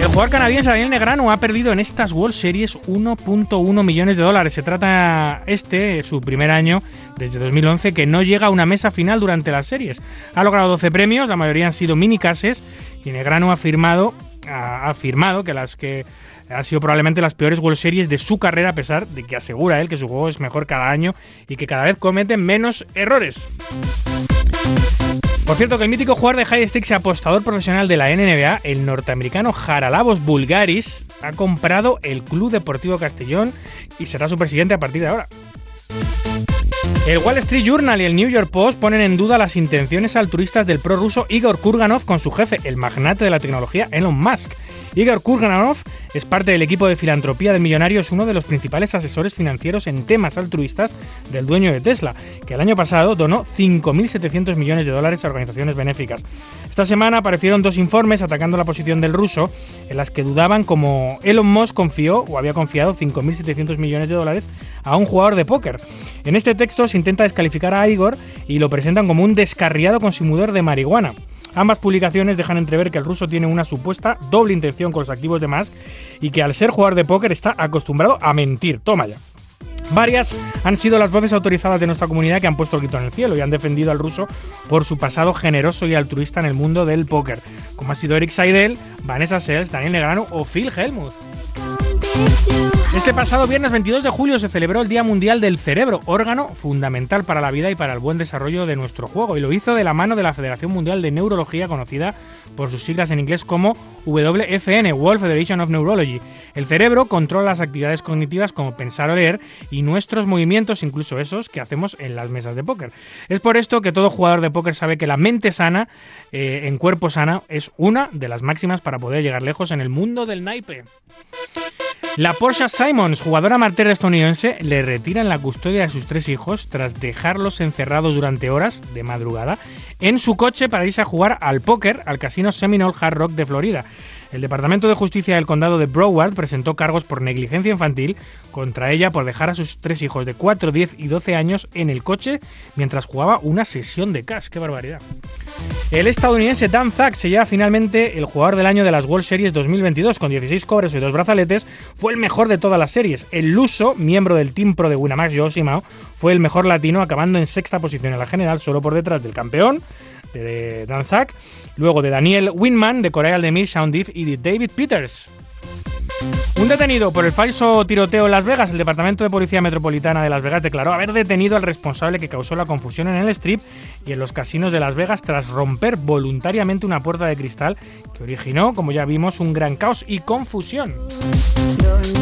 El jugador canadiense Daniel Negrano ha perdido en estas World Series 1.1 millones de dólares. Se trata este, su primer año desde 2011, que no llega a una mesa final durante las series. Ha logrado 12 premios, la mayoría han sido mini cases, y Negrano ha firmado ha afirmado que las que han sido probablemente las peores World Series de su carrera, a pesar de que asegura él que su juego es mejor cada año y que cada vez cometen menos errores. Por cierto, que el mítico jugador de high stakes y apostador profesional de la NBA, el norteamericano Jaralabos Bulgaris, ha comprado el Club Deportivo Castellón y será su presidente a partir de ahora. El Wall Street Journal y el New York Post ponen en duda las intenciones altruistas del pro ruso Igor Kurganov con su jefe, el magnate de la tecnología Elon Musk. Igor Kurganov es parte del equipo de filantropía del millonario, es uno de los principales asesores financieros en temas altruistas del dueño de Tesla, que el año pasado donó 5.700 millones de dólares a organizaciones benéficas. Esta semana aparecieron dos informes atacando la posición del ruso, en las que dudaban como Elon Musk confió o había confiado 5.700 millones de dólares a un jugador de póker. En este texto se intenta descalificar a Igor y lo presentan como un descarriado consumidor de marihuana. Ambas publicaciones dejan entrever que el ruso tiene una supuesta doble intención con los activos de Musk y que al ser jugador de póker está acostumbrado a mentir. Toma ya. Varias han sido las voces autorizadas de nuestra comunidad que han puesto el grito en el cielo y han defendido al ruso por su pasado generoso y altruista en el mundo del póker, como ha sido Eric Seidel, Vanessa Sells, Daniel Negrano o Phil Helmuth. Este pasado viernes 22 de julio se celebró el Día Mundial del Cerebro, órgano fundamental para la vida y para el buen desarrollo de nuestro juego, y lo hizo de la mano de la Federación Mundial de Neurología, conocida por sus siglas en inglés como WFN, World Federation of Neurology. El cerebro controla las actividades cognitivas como pensar o leer y nuestros movimientos, incluso esos que hacemos en las mesas de póker. Es por esto que todo jugador de póker sabe que la mente sana, eh, en cuerpo sana, es una de las máximas para poder llegar lejos en el mundo del naipe. La Porsche Simons, jugadora amateur estadounidense, le retiran la custodia de sus tres hijos tras dejarlos encerrados durante horas de madrugada en su coche para irse a jugar al póker al casino Seminole Hard Rock de Florida. El Departamento de Justicia del Condado de Broward presentó cargos por negligencia infantil contra ella por dejar a sus tres hijos de 4, 10 y 12 años en el coche mientras jugaba una sesión de cash. ¡Qué barbaridad! El estadounidense Dan Zack se lleva finalmente el jugador del año de las World Series 2022 con 16 cobres y dos brazaletes. Fue el mejor de todas las series. El Luso, miembro del Team Pro de Winamax Yoshimao, fue el mejor latino acabando en sexta posición en la general solo por detrás del campeón de Dan Zack, luego de Daniel Winman, de Corea del Demir, Sean Diff y de David Peters. Un detenido por el falso tiroteo en Las Vegas, el Departamento de Policía Metropolitana de Las Vegas declaró haber detenido al responsable que causó la confusión en el strip y en los casinos de Las Vegas tras romper voluntariamente una puerta de cristal que originó, como ya vimos, un gran caos y confusión.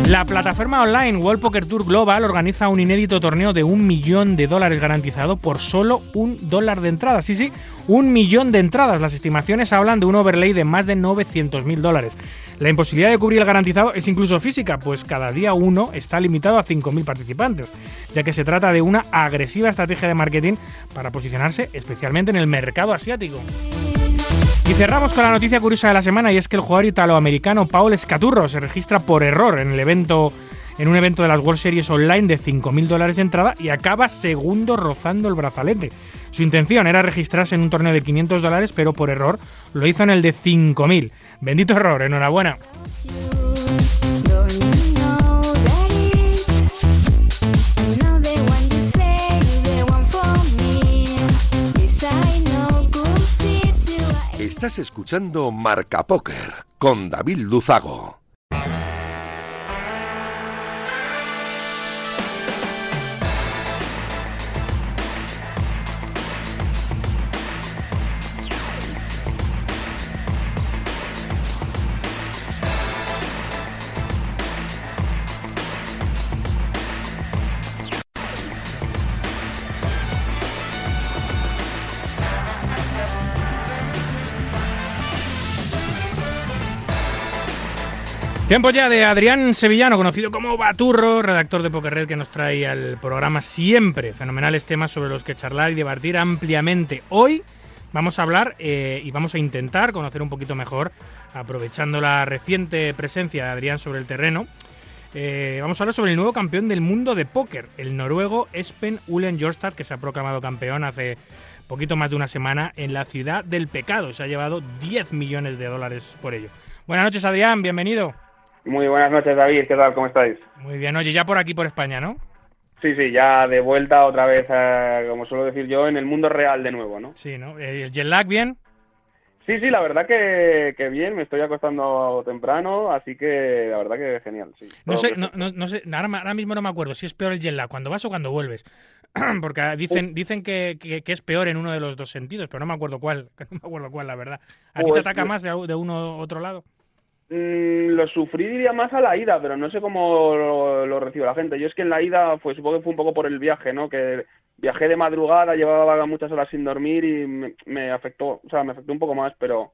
La plataforma online World Poker Tour Global organiza un inédito torneo de un millón de dólares garantizado por solo un dólar de entrada. Sí, sí, un millón de entradas. Las estimaciones hablan de un overlay de más de 900 mil dólares. La imposibilidad de cubrir el garantizado es incluso física, pues cada día uno está limitado a 5.000 participantes, ya que se trata de una agresiva estrategia de marketing para posicionarse especialmente en el mercado asiático. Y cerramos con la noticia curiosa de la semana y es que el jugador italoamericano Paul Escaturro se registra por error en el evento en un evento de las World Series Online de 5.000 dólares de entrada y acaba segundo rozando el brazalete. Su intención era registrarse en un torneo de 500 dólares, pero por error lo hizo en el de 5.000. Bendito error, enhorabuena. Estás escuchando Marca Póker con David Luzago. Tiempo ya de Adrián Sevillano, conocido como Baturro, redactor de Poker Red, que nos trae al programa siempre fenomenales temas sobre los que charlar y debatir ampliamente. Hoy vamos a hablar eh, y vamos a intentar conocer un poquito mejor, aprovechando la reciente presencia de Adrián sobre el terreno. eh, vamos a hablar sobre el nuevo campeón del mundo de póker, el noruego Espen Ulen Jorstad, que se ha proclamado campeón hace poquito más de una semana en la ciudad del pecado. Se ha llevado 10 millones de dólares por ello. Buenas noches, Adrián, bienvenido. Muy buenas noches, David. ¿Qué tal? ¿Cómo estáis? Muy bien, oye, ya por aquí, por España, ¿no? Sí, sí, ya de vuelta otra vez, eh, como suelo decir yo, en el mundo real de nuevo, ¿no? Sí, ¿no? Eh, ¿El jet lag bien? Sí, sí, la verdad que, que bien, me estoy acostando temprano, así que la verdad que genial. Sí. No sé, no, no, no sé, ahora, ahora mismo no me acuerdo si es peor el jet lag, cuando vas o cuando vuelves. Porque dicen, dicen que, que- que es peor en uno de los dos sentidos, pero no me acuerdo cuál, no me acuerdo cuál, la verdad. ¿A ti te Pues, ataca más de, de uno u otro lado? Mm, lo sufrí diría más a la ida, pero no sé cómo lo, lo recibe la gente. Yo es que en la ida, pues supongo que fue un poco por el viaje, ¿no? Que viajé de madrugada, llevaba muchas horas sin dormir y me, me afectó, o sea, me afectó un poco más, pero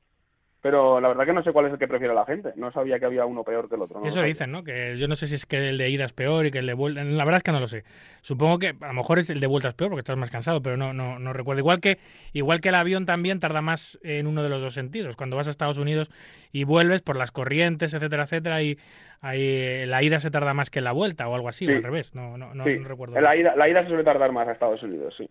pero la verdad que no sé cuál es el que prefiere la gente. No sabía que había uno peor que el otro. no Eso dicen, ¿no? Que yo no sé si es que el de ida es peor y que el de vuelta. La verdad es que no lo sé. Supongo que a lo mejor es el de vuelta es peor porque estás más cansado, pero no, no, no recuerdo. Igual que, igual que el avión también tarda más en uno de los dos sentidos. Cuando vas a Estados Unidos y vuelves por las corrientes, etcétera, etcétera, y ahí la ida se tarda más que la vuelta o algo así, Sí. o al revés. No, no, no, Sí, no recuerdo. La ida, la ida se suele tardar más a Estados Unidos, sí.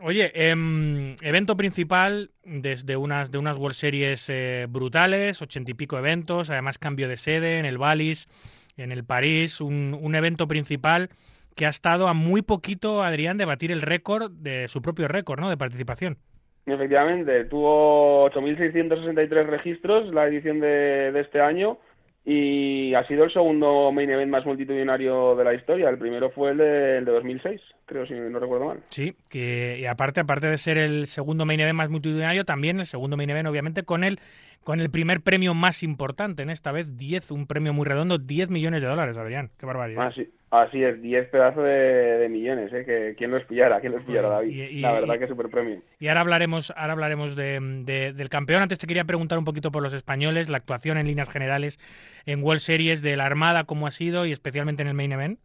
Oye, em, evento principal desde unas de unas World Series eh, brutales, ochenta y pico eventos, además cambio de sede en el Valis, en el París, un, un evento principal que ha estado a muy poquito, Adrián, de batir el récord de su propio récord, ¿no? De participación. Efectivamente, tuvo 8.663 registros la edición de, de este año y ha sido el segundo main event más multitudinario de la historia. El primero fue el de, el de 2006, creo, si no recuerdo mal. Sí, que y aparte, aparte de ser el segundo main event más multitudinario, también el segundo main event, obviamente, con el con el primer premio más importante, en esta vez 10, un premio muy redondo, 10 millones de dólares, Adrián. Qué barbaridad. Así, así es, 10 pedazos de, de millones, ¿eh? Que, ¿Quién los pillara? ¿Quién los pillara, David? Y- y- la verdad y- que super premio. Y ahora hablaremos, ahora hablaremos de, de- del campeón. Antes te quería preguntar un poquito por los españoles, la actuación en líneas generales en World Series de la Armada, cómo ha sido y especialmente en el main event.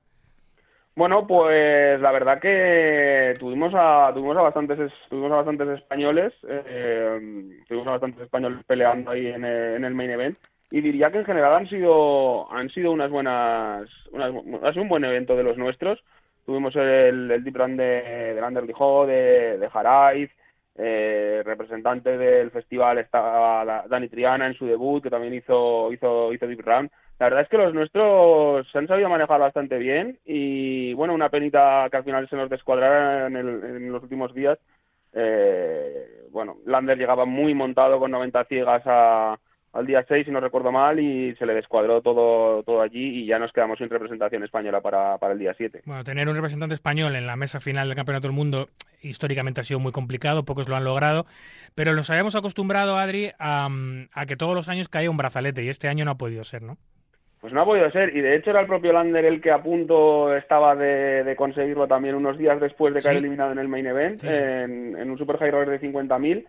Bueno, pues la verdad que tuvimos a tuvimos a bastantes es- tuvimos a bastantes españoles, eh, tuvimos a bastantes españoles peleando ahí en el, en el main event y diría que en general han sido han sido unas buenas unas, ha sido un buen evento de los nuestros. Tuvimos el, Deep Run de, de Lander Lijó, de, de Jaraiz, eh, representante del festival estaba Dani Triana en su debut, que también hizo hizo hizo Deep Run. La verdad es que los nuestros se han sabido manejar bastante bien y bueno, una penita que al final se nos descuadrara en, el- en los últimos días. Eh, bueno, Lander llegaba muy montado con 90 ciegas a- al día 6, si no recuerdo mal, y se le descuadró todo, todo allí y ya nos quedamos sin representación española para, para el día 7. Bueno, tener un representante español en la mesa final del Campeonato del Mundo históricamente ha sido muy complicado, pocos lo han logrado, pero nos habíamos acostumbrado, Adri, a, a que todos los años caía un brazalete y este año no ha podido ser, ¿no? Pues no ha podido ser, y de hecho era el propio Lander el que a punto estaba de, de conseguirlo también unos días después de caer Sí. eliminado en el main event, Sí, sí. En, en un Super High Roller de 50.000,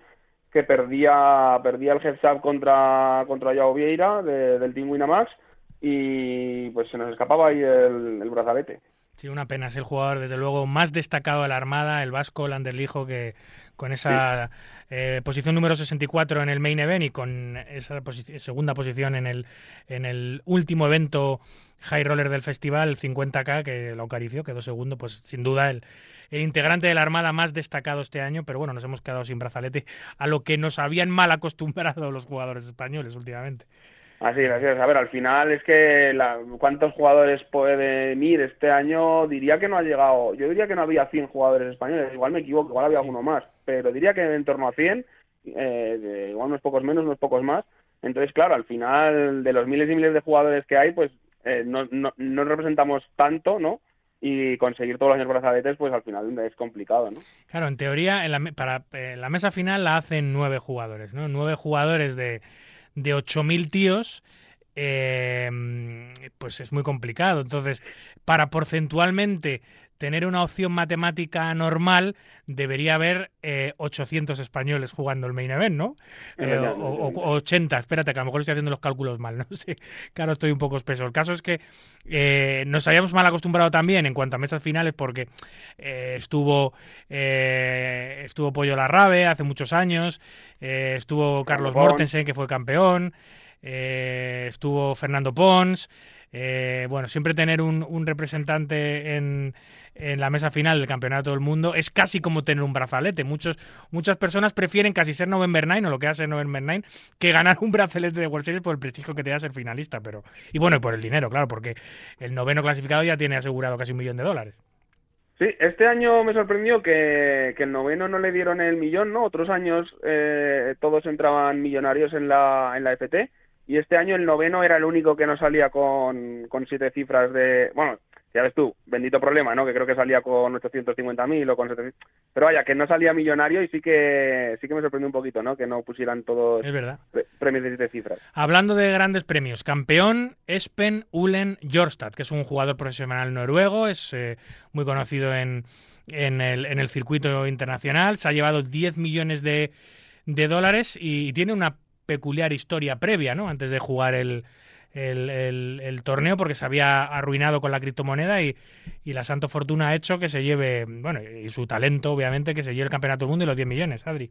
que perdía perdía el heads up contra, contra Yao Vieira de- del Team Winamax, y pues se nos escapaba ahí el, el brazalete. Sí, una pena. Es el jugador, desde luego, más destacado de la Armada, el vasco Landerlijo, que con esa eh, posición número 64 en el main event y con esa posi- segunda posición en el, en el último evento high roller del festival, el 50K, que lo acarició, quedó segundo, pues sin duda el, el integrante de la Armada más destacado este año, pero bueno, nos hemos quedado sin brazalete, a lo que nos habían mal acostumbrado los jugadores españoles últimamente. Así es, así es. A ver, al final es que la, cuántos jugadores pueden ir este año, diría que no ha llegado, yo diría que no había 100 jugadores españoles, igual me equivoco, igual había alguno más, pero diría que en torno a 100, eh, igual unos pocos menos, unos pocos más. Entonces, claro, al final de los miles y miles de jugadores que hay, pues eh, no, no, no representamos tanto, ¿no? Y conseguir todos los años brazaletes, pues al final es complicado, ¿no? Claro, en teoría, la, para eh, la mesa final la hacen nueve jugadores, ¿no? Nueve jugadores de, de 8.000 tíos, eh, pues es muy complicado. Entonces, para porcentualmente tener una opción matemática normal, debería haber eh, 800 españoles jugando el main event, ¿no? Eh, o, o- o 80, espérate, que a lo mejor estoy haciendo los cálculos mal, no sé, claro, estoy un poco espeso. El caso es que eh, nos habíamos mal acostumbrado también en cuanto a mesas finales porque eh, estuvo eh, estuvo Pollo Larrabe hace muchos años, estuvo Carlos. Mortensen, que fue campeón, eh, estuvo Fernando Pons. Eh, bueno, siempre tener un, representante en, en la mesa final del campeonato del mundo es casi como tener un brazalete. Muchos, muchas personas prefieren casi ser November 9 o lo que hace November 9 que ganar un brazalete de World Series por el prestigio que te da ser finalista. pero Y bueno, y por el dinero, claro, porque el noveno clasificado ya tiene asegurado casi un millón de dólares. Sí, este año me sorprendió que, que el noveno no le dieron el millón, ¿no? Otros años eh, todos entraban millonarios en la, en la FT y este año el noveno era el único que no salía con, con siete cifras de... Bueno, ya ves tú, bendito problema, ¿no? Que creo que salía con 850.000 o con 700... Pero vaya, que no salía millonario y sí que sí que me sorprendió un poquito, ¿no? Que no pusieran todos Es verdad. pre- premios de siete cifras. Hablando de grandes premios, campeón Espen Ulen Jorstad, que es un jugador profesional noruego, es eh, muy conocido en, en, el, en el circuito internacional, se ha llevado 10 millones de, de dólares y, tiene una peculiar historia previa, ¿no? Antes de jugar el, el, torneo, porque se había arruinado con la criptomoneda y, y la Santo Fortuna ha hecho que se lleve, bueno, y su talento, obviamente, que se lleve el campeonato del mundo y los 10 millones, Adri.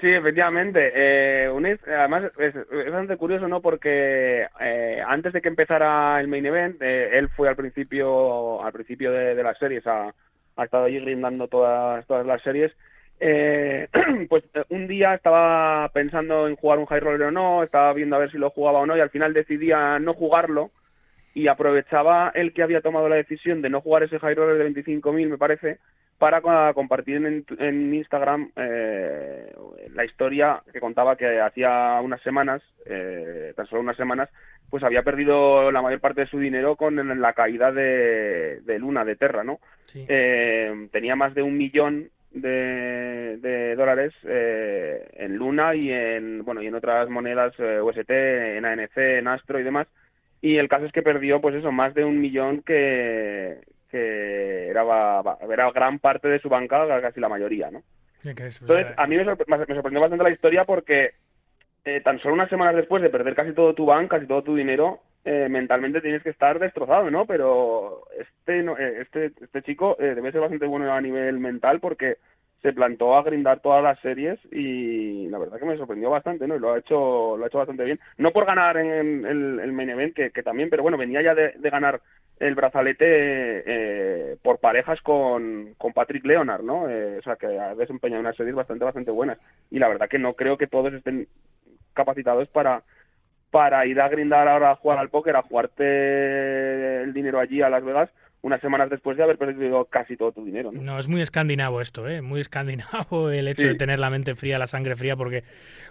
Sí, efectivamente. Eh, además, es, bastante curioso, ¿no? Porque eh, antes de que empezara el main event, eh, él fue al principio al principio de, las series, ha, estado allí grindando todas, todas las series. Eh, pues eh, un día estaba pensando en jugar un high roller o no, estaba viendo a ver si lo jugaba o no, y al final decidía no jugarlo y aprovechaba el que había tomado la decisión de no jugar ese high roller de 25.000, me parece, para co- compartir en, en Instagram eh, la historia que contaba que hacía unas semanas, eh, tan solo unas semanas, pues había perdido la mayor parte de su dinero con la caída de, de Luna, de Terra, ¿no? Sí. Eh, tenía más de un millón de, de dólares eh, en Luna y en bueno y en otras monedas eh, UST, en ANC, en Astro y demás. Y el caso es que perdió, pues eso, más de un millón que, que era, era gran parte de su banca, casi la mayoría, ¿no? Sí, que es- Entonces, a mí me, sorpre- me sorprendió bastante la historia porque eh, tan solo unas semanas después de perder casi todo tu banca, casi todo tu dinero, eh, mentalmente tienes que estar destrozado, ¿no? Pero este eh, este, este chico eh, debe ser bastante bueno a nivel mental porque se plantó a grindar todas las series y la verdad que me sorprendió bastante, ¿no? Y lo ha hecho, lo ha hecho bastante bien. No por ganar en el, main event, que, también, pero bueno, venía ya de, de ganar el brazalete eh, por parejas con, con Patrick Leonard, ¿no? Eh, o sea, que ha desempeñado unas series bastante, bastante buenas. Y la verdad que no creo que todos estén capacitados para para ir a grindar ahora a jugar al póker, a jugarte el dinero allí a Las Vegas unas semanas después de haber perdido casi todo tu dinero, ¿no? No, es muy escandinavo esto, ¿eh? Muy escandinavo el hecho Sí. de tener la mente fría, la sangre fría, porque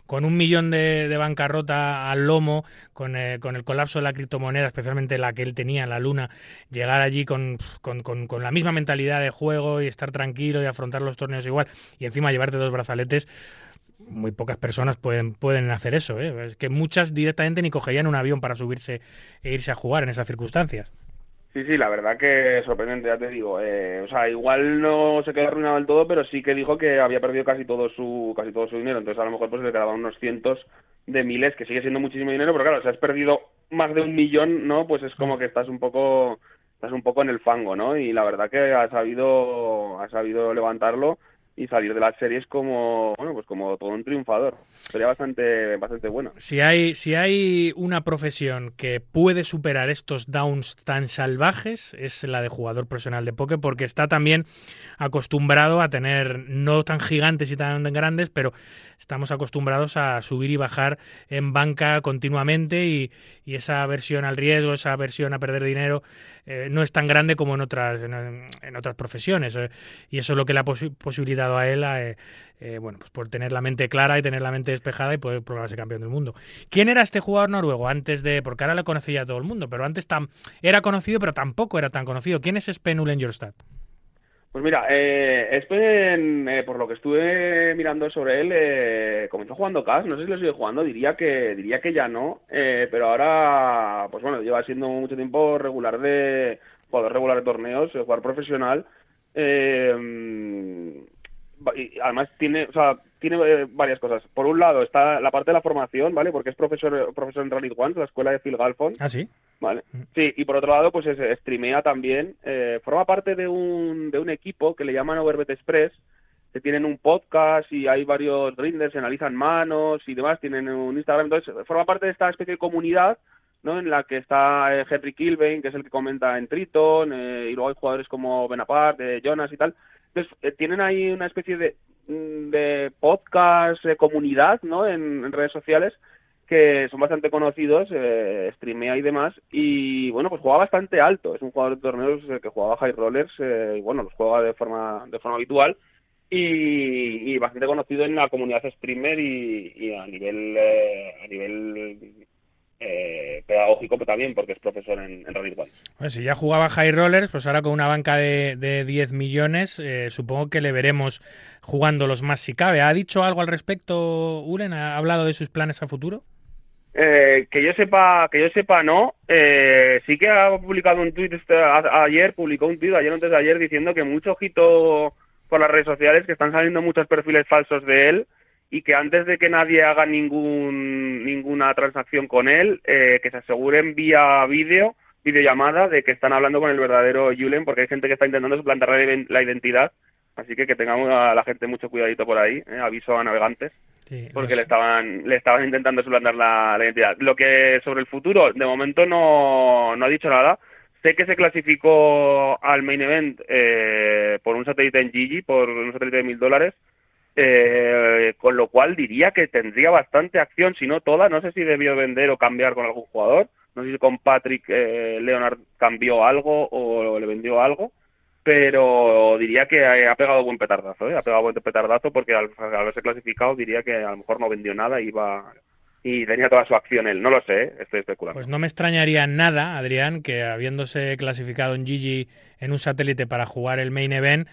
con un millón de, de bancarrota al lomo, con, eh, con el colapso de la criptomoneda, especialmente la que él tenía, la luna, llegar allí con, con, con- con la misma mentalidad de juego y estar tranquilo y afrontar los torneos igual, y encima llevarte dos brazaletes, muy pocas personas pueden, pueden hacer eso, ¿eh? Es que muchas directamente ni cogerían un avión para subirse e irse a jugar en esas circunstancias. Sí, sí, la verdad que sorprendente, ya te digo. Eh, o sea, igual no se quedó arruinado del todo, pero sí que dijo que había perdido casi todo su casi todo su dinero. Entonces, a lo mejor pues le quedaban unos cientos de miles, que sigue siendo muchísimo dinero, pero claro, si has perdido más de un millón, ¿no? Pues es como que estás un poco estás un poco en el fango, ¿no? Y la verdad que ha sabido ha sabido levantarlo y salir de las series como, bueno, pues como todo un triunfador. Sería bastante, bastante bueno. Si hay, si hay una profesión que puede superar estos downs tan salvajes, es la de jugador profesional de póker, porque está también acostumbrado a tener no tan gigantes y tan grandes, pero estamos acostumbrados a subir y bajar en banca continuamente y, y esa versión al riesgo, esa versión a perder dinero, eh, no es tan grande como en otras, en, en otras profesiones. eh, y eso es lo que le ha posi- posibilitado a él a, eh, eh, bueno, pues por tener la mente clara y tener la mente despejada y poder probarse campeón del mundo. ¿Quién era este jugador noruego antes de.? Porque ahora lo conocía todo el mundo, pero antes tam, era conocido, pero tampoco era tan conocido. ¿Quién es Sven Jorstad? Pues mira, eh, Spen, eh, por lo que estuve mirando sobre él, eh, comenzó jugando CAS, no sé si lo sigue jugando, diría que diría que ya no, eh, pero ahora, pues bueno, lleva siendo mucho tiempo regular de jugador regular de torneos, eh, jugador profesional, eh, mm, y además tiene, o sea, tiene eh, varias cosas. Por un lado está la parte de la formación, ¿vale? Porque es profesor, profesor en Rally One, la escuela de Phil Galfond, Ah, sí. Vale. Sí, y por otro lado, pues es, streamea también. eh, forma parte de un, de un equipo que le llaman Overbet Express, que tienen un podcast y hay varios grinders, se analizan manos y demás, tienen un Instagram. Entonces, forma parte de esta especie de comunidad, ¿no? En la que está eh, Henry Kilbane, que es el que comenta en Triton, eh, y luego hay jugadores como Benapart, eh, Jonas y tal. Entonces, eh, tienen ahí una especie de, mm, de podcast, de comunidad, ¿no? En, en redes sociales que son bastante conocidos, eh, streamea y demás, y bueno, pues juega bastante alto, es un jugador de torneos eh, que jugaba high rollers, eh, y bueno, los juega de forma, de forma habitual, y, y bastante conocido en la comunidad streamer y, y a nivel, eh, a nivel eh, pedagógico pues también, porque es profesor en, en One. Pues si ya jugaba High Rollers, pues ahora con una banca de, de 10 millones, eh, supongo que le veremos jugando los más si cabe. ¿Ha dicho algo al respecto, Uren? ¿Ha hablado de sus planes a futuro? Eh, que yo sepa, que yo sepa no. Eh, sí que ha publicado un tuit este- ayer, publicó un tuit ayer antes de ayer diciendo que mucho ojito por las redes sociales, que están saliendo muchos perfiles falsos de él y que antes de que nadie haga ningún ninguna transacción con él, eh, que se aseguren vía vídeo, videollamada, de que están hablando con el verdadero Julen, porque hay gente que está intentando suplantar la, iden- la identidad. Así que que tengamos a la gente mucho cuidadito por ahí, eh, aviso a navegantes Sí, porque le estaban le estaban intentando suplantar la, la identidad. Lo que sobre el futuro, de momento no, no ha dicho nada. Sé que se clasificó al main event eh, por un satélite en Gigi, por un satélite de mil dólares, eh, con lo cual diría que tendría bastante acción, si no toda. No sé si debió vender o cambiar con algún jugador. No sé si con Patrick eh, Leonard cambió algo o le vendió algo pero diría que ha pegado buen petardazo, ¿eh? ha pegado buen petardazo porque al, haberse clasificado diría que a lo mejor no vendió nada y iba y tenía toda su acción él, no lo sé, ¿eh? estoy especulando. Pues no me extrañaría nada, Adrián, que habiéndose clasificado en Gigi en un satélite para jugar el main event,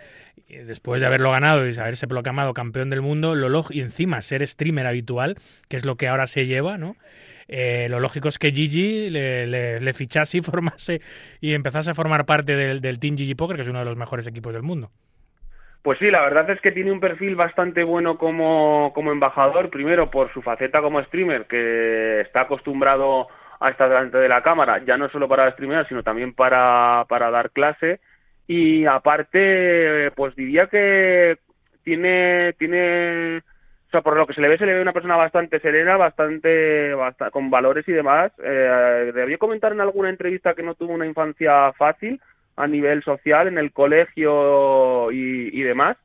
después de haberlo ganado y haberse proclamado campeón del mundo, lo log- y encima ser streamer habitual, que es lo que ahora se lleva, ¿no? Eh, lo lógico es que Gigi le, le- le fichase y formase y empezase a formar parte del, del Team Gigi Poker, que es uno de los mejores equipos del mundo. Pues sí, la verdad es que tiene un perfil bastante bueno como, como embajador, primero por su faceta como streamer, que está acostumbrado a estar delante de la cámara, ya no solo para streamear, sino también para, para dar clase. Y aparte, pues diría que tiene, tiene, o sea, por lo que se le ve, se le ve una persona bastante serena, bastante, basta- con valores y demás. Eh, debió comentar en alguna entrevista que no tuvo una infancia fácil a nivel social en el colegio y, demás.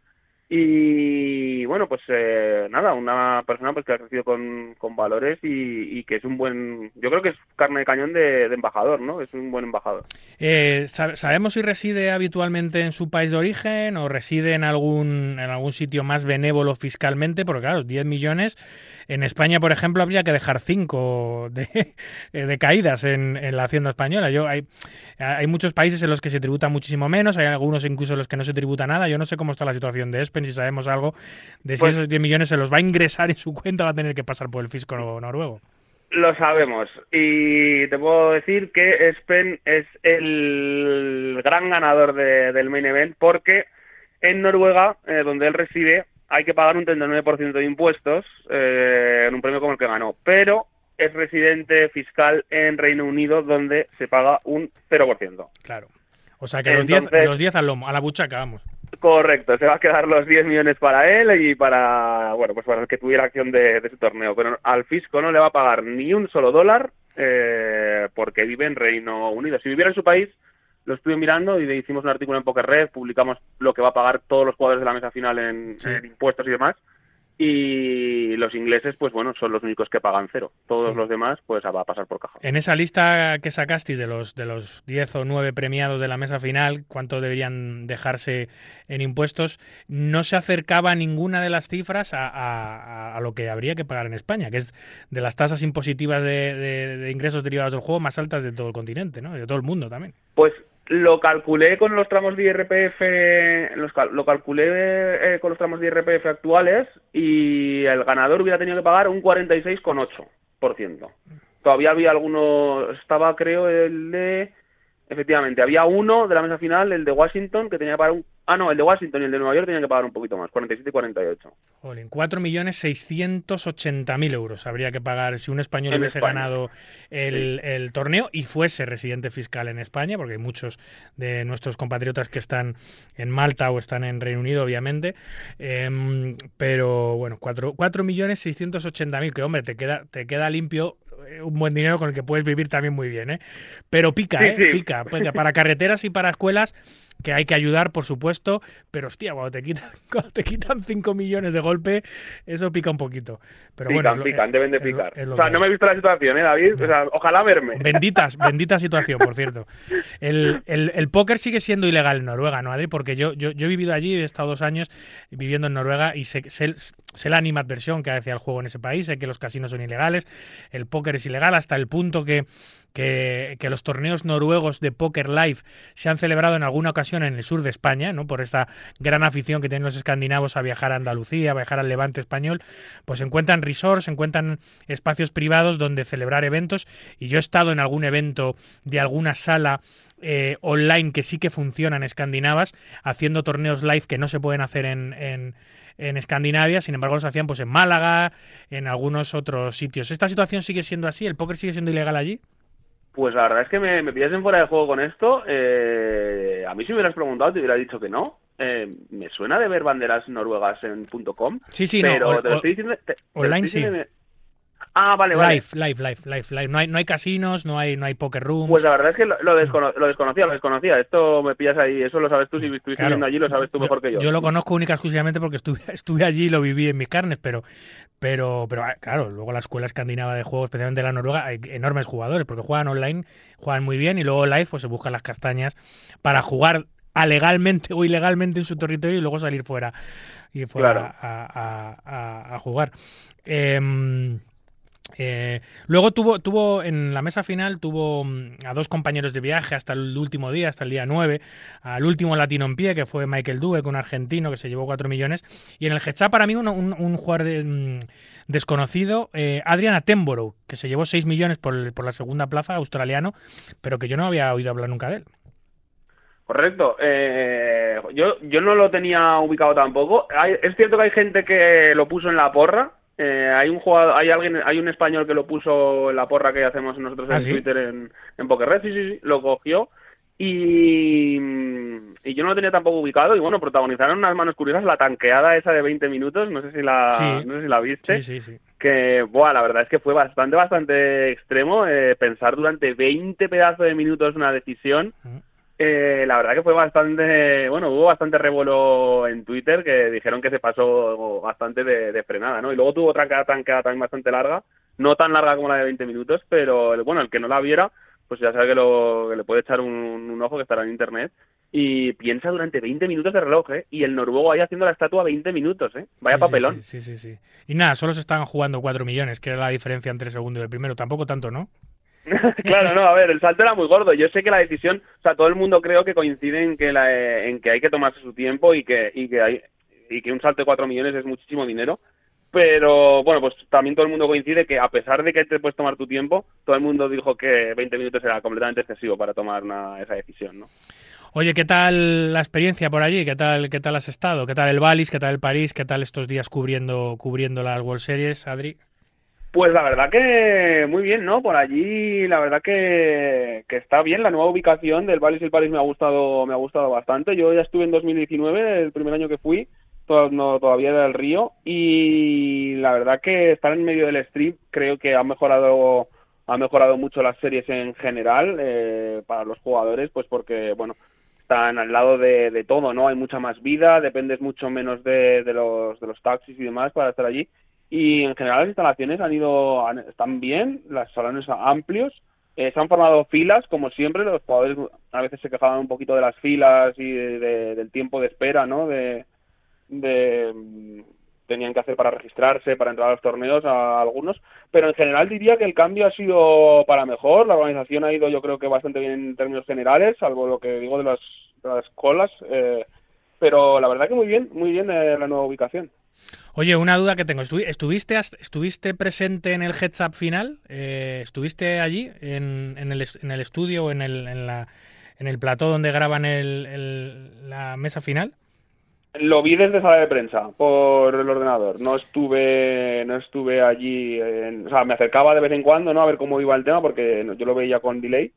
Y bueno, pues eh, nada, una persona pues que ha crecido con, con valores y, y que es un buen, yo creo que es carne de cañón de, de embajador, ¿no? Es un buen embajador. Eh, ¿sab- ¿Sabemos si reside habitualmente en su país de origen o reside en algún, en algún sitio más benévolo fiscalmente? Porque claro, 10 millones. En España, por ejemplo, habría que dejar 5 de, eh, de caídas en, en la hacienda española. Yo, hay, hay muchos países en los que se tributa muchísimo menos, hay algunos incluso en los que no se tributa nada. Yo no sé cómo está la situación de Espen, si sabemos algo de si Pues- esos 10 millones se los va a ingresar en su cuenta, va a tener que pasar por el fisco noruego. Lo sabemos y te puedo decir que Spen es el gran ganador de- del main event porque en Noruega, eh, donde él reside, hay que pagar un 39% de impuestos eh, en un premio como el que ganó, pero es residente fiscal en Reino Unido donde se paga un 0%. Claro. O sea que los 10 Entonces- los 10 al lomo, a la buchaca, vamos. Correcto, se va a quedar los 10 millones para él y para, bueno, pues para el que tuviera acción de, de ese torneo. Pero al fisco no le va a pagar ni un solo dólar eh, porque vive en Reino Unido. Si viviera en su país, lo estuve mirando y hicimos un artículo en Poker Red, publicamos lo que va a pagar todos los jugadores de la mesa final en, Sí. en impuestos y demás. Y los ingleses, pues bueno, son los únicos que pagan cero. Todos Sí. los demás, pues va a pasar por caja. En esa lista que sacasteis de los de los 10 o 9 premiados de la mesa final, cuánto deberían dejarse en impuestos, no se acercaba ninguna de las cifras a, a- a lo que habría que pagar en España, que es de las tasas impositivas de, de- de ingresos derivados del juego más altas de todo el continente, ¿no? De todo el mundo también. Pues lo calculé con los tramos de IRPF, lo calculé eh, con los tramos de IRPF actuales y el ganador hubiera tenido que pagar un 46,8%. Todavía había alguno, estaba creo el de, efectivamente, había uno de la mesa final, el de Washington, que tenía que pagar un, ah no, el de Washington y el de Nueva York tenían que pagar un poquito más, 47 y 48. Jolín, 4.680.000 euros habría que pagar si un español En hubiese España. ganado el, el torneo y fuese residente fiscal en España, porque hay muchos de nuestros compatriotas que están en Malta o están en Reino Unido, obviamente. Em, pero bueno, 4.680.000, que hombre, te queda, te queda limpio eh, un buen dinero con el que puedes vivir también muy bien, ¿eh? Pero pica, Sí, ¿eh? sí. Pica, pica. Para carreteras y para escuelas que hay que ayudar, por supuesto, pero hostia, cuando te quitan, cuando te quitan 5 millones de golpe, eso pica un poquito. Pero bueno, pican, lo- pican, deben de es lo- picar. es lo o sea, no me he visto la situación, ¿eh, David? O sea, ojalá verme. Benditas, bendita situación, por cierto. El, el- el póker sigue siendo ilegal en Noruega, ¿no, Adri? Porque yo, yo, yo he vivido allí, he estado dos años viviendo en Noruega y sé, sé, sé la animadversión que hace al juego en ese país, sé que los casinos son ilegales, el póker es ilegal hasta el punto que, que, los torneos noruegos de póker live se han celebrado en alguna ocasión en el sur de España, ¿no? Por esta gran afición que tienen los escandinavos a viajar a Andalucía, a viajar al Levante español, pues encuentran resorts, encuentran espacios privados donde celebrar eventos y yo he estado en algún evento de alguna sala eh, online que sí que funcionan escandinavas haciendo torneos live que no se pueden hacer en, en, en Escandinavia, sin embargo los hacían pues en Málaga, en algunos otros sitios. ¿Esta situación sigue siendo así? ¿El póker sigue siendo ilegal allí? Pues la verdad es que me, me pillas en fuera de juego con esto. Eh, a mí si me hubieras preguntado te hubiera dicho que no. Eh, me suena de ver banderas noruegas en .com. Sí, sí, no, pero o- te lo estoy diciendo... te- te lo online sí. Ah, vale, vale. Live, live, live, live, live. No hay, no hay casinos, no hay, no hay poker rooms. Pues la verdad es que lo, lo, descono- lo desconocía, lo desconocía. Esto me pillas ahí, eso lo sabes tú, si estuviste Claro. viendo allí lo sabes tú mejor que yo. Yo lo conozco única exclusivamente porque estuve, estuve allí y lo viví en mis carnes, pero, pero, pero ah, claro, luego la escuela escandinava de juego, especialmente la noruega, hay enormes jugadores porque juegan online, juegan muy bien y luego live pues se buscan las castañas para jugar alegalmente o ilegalmente en su territorio y luego salir fuera y fuera Claro. a, a- a- a jugar. Em, eh, luego tuvo, tuvo en la mesa final tuvo mm, a dos compañeros de viaje hasta el último día, hasta el día 9, al último latino en pie, que fue Michael Dueck, un argentino que se llevó 4 millones, y en el heads para mí un, un- jugador de- mm, desconocido, eh, Adrian Attenborough, que se llevó 6 millones por, por la segunda plaza, australiano, pero que yo no había oído hablar nunca de él. Correcto. Eh, yo, yo no lo tenía ubicado tampoco. Hay- es cierto que hay gente que lo puso en la porra. Eh, hay un jugador, hay alguien, hay un español que lo puso en la porra que hacemos nosotros ¿Ah, en sí? Twitter en, en Pokerred, sí, sí, sí, lo cogió. Y, y yo no lo tenía tampoco ubicado. Y bueno, protagonizaron unas manos curiosas la tanqueada esa de 20 minutos. No sé si la, Sí. no sé si la viste Sí, sí, sí. que, buah, la verdad es que fue bastante, bastante extremo eh, pensar durante 20 pedazos de minutos una decisión. Eh, la verdad que fue bastante, bueno, hubo bastante revuelo en Twitter que dijeron que se pasó bastante de, de frenada, ¿no? Y luego tuvo otra ca- tanqueada también bastante larga, no tan larga como la de 20 minutos, pero el- bueno, el que no la viera, pues ya sabe que, lo, que le puede echar un, un ojo que estará en internet. Y piensa durante 20 minutos de reloj, ¿eh? Y el noruego ahí haciendo la estatua 20 minutos, ¿eh? Vaya Sí, sí, papelón. Sí, sí, sí, sí. Y nada, solo se estaban jugando 4 millones, que era la diferencia entre el segundo y el primero. Tampoco tanto, ¿no? claro, no, a ver, el salto era muy gordo. Yo sé que la decisión, o sea, todo el mundo creo que coincide en que, la, eh, en que hay que tomarse su tiempo y que, y que hay y que un salto de 4 millones es muchísimo dinero. Pero bueno, pues también todo el mundo coincide que a pesar de que te puedes tomar tu tiempo, todo el mundo dijo que 20 minutos era completamente excesivo para tomar una, esa decisión, ¿no? Oye, ¿qué tal la experiencia por allí? ¿Qué tal, qué tal has estado? ¿Qué tal el Balis? ¿Qué tal el París? ¿Qué tal estos días cubriendo, cubriendo las World Series, Adri? Pues la verdad que muy bien, ¿no? Por allí la verdad que, que está bien la nueva ubicación del Vallis el Paris me ha gustado me ha gustado bastante. Yo ya estuve en 2019, el primer año que fui, to- no, todavía era el río y la verdad que estar en medio del strip creo que ha mejorado ha mejorado mucho las series en general eh, para los jugadores, pues porque bueno están al lado de, de todo, ¿no? Hay mucha más vida, dependes mucho menos de, de los de los taxis y demás para estar allí y en general las instalaciones han ido están bien, los salones son amplios, eh, se han formado filas como siempre, los jugadores a veces se quejaban un poquito de las filas y de- del tiempo de espera, ¿no? De, de mm, tenían que hacer para registrarse, para entrar a los torneos a algunos, pero en general diría que el cambio ha sido para mejor, la organización ha ido yo creo que bastante bien en términos generales, salvo lo que digo de las, de las colas, eh, pero la verdad que muy bien, muy bien eh, la nueva ubicación. Oye, una duda que tengo. ¿Estu- ¿Estuviste, estuviste presente en el heads up final? Eh, ¿Estuviste allí en, en el, en el estudio o en el, en, la, en el plató donde graban el, el- la mesa final? Lo vi desde sala de prensa por el ordenador. No estuve, no estuve allí. en- o sea, me acercaba de vez en cuando, ¿no? A ver cómo iba el tema, porque yo lo veía con delay.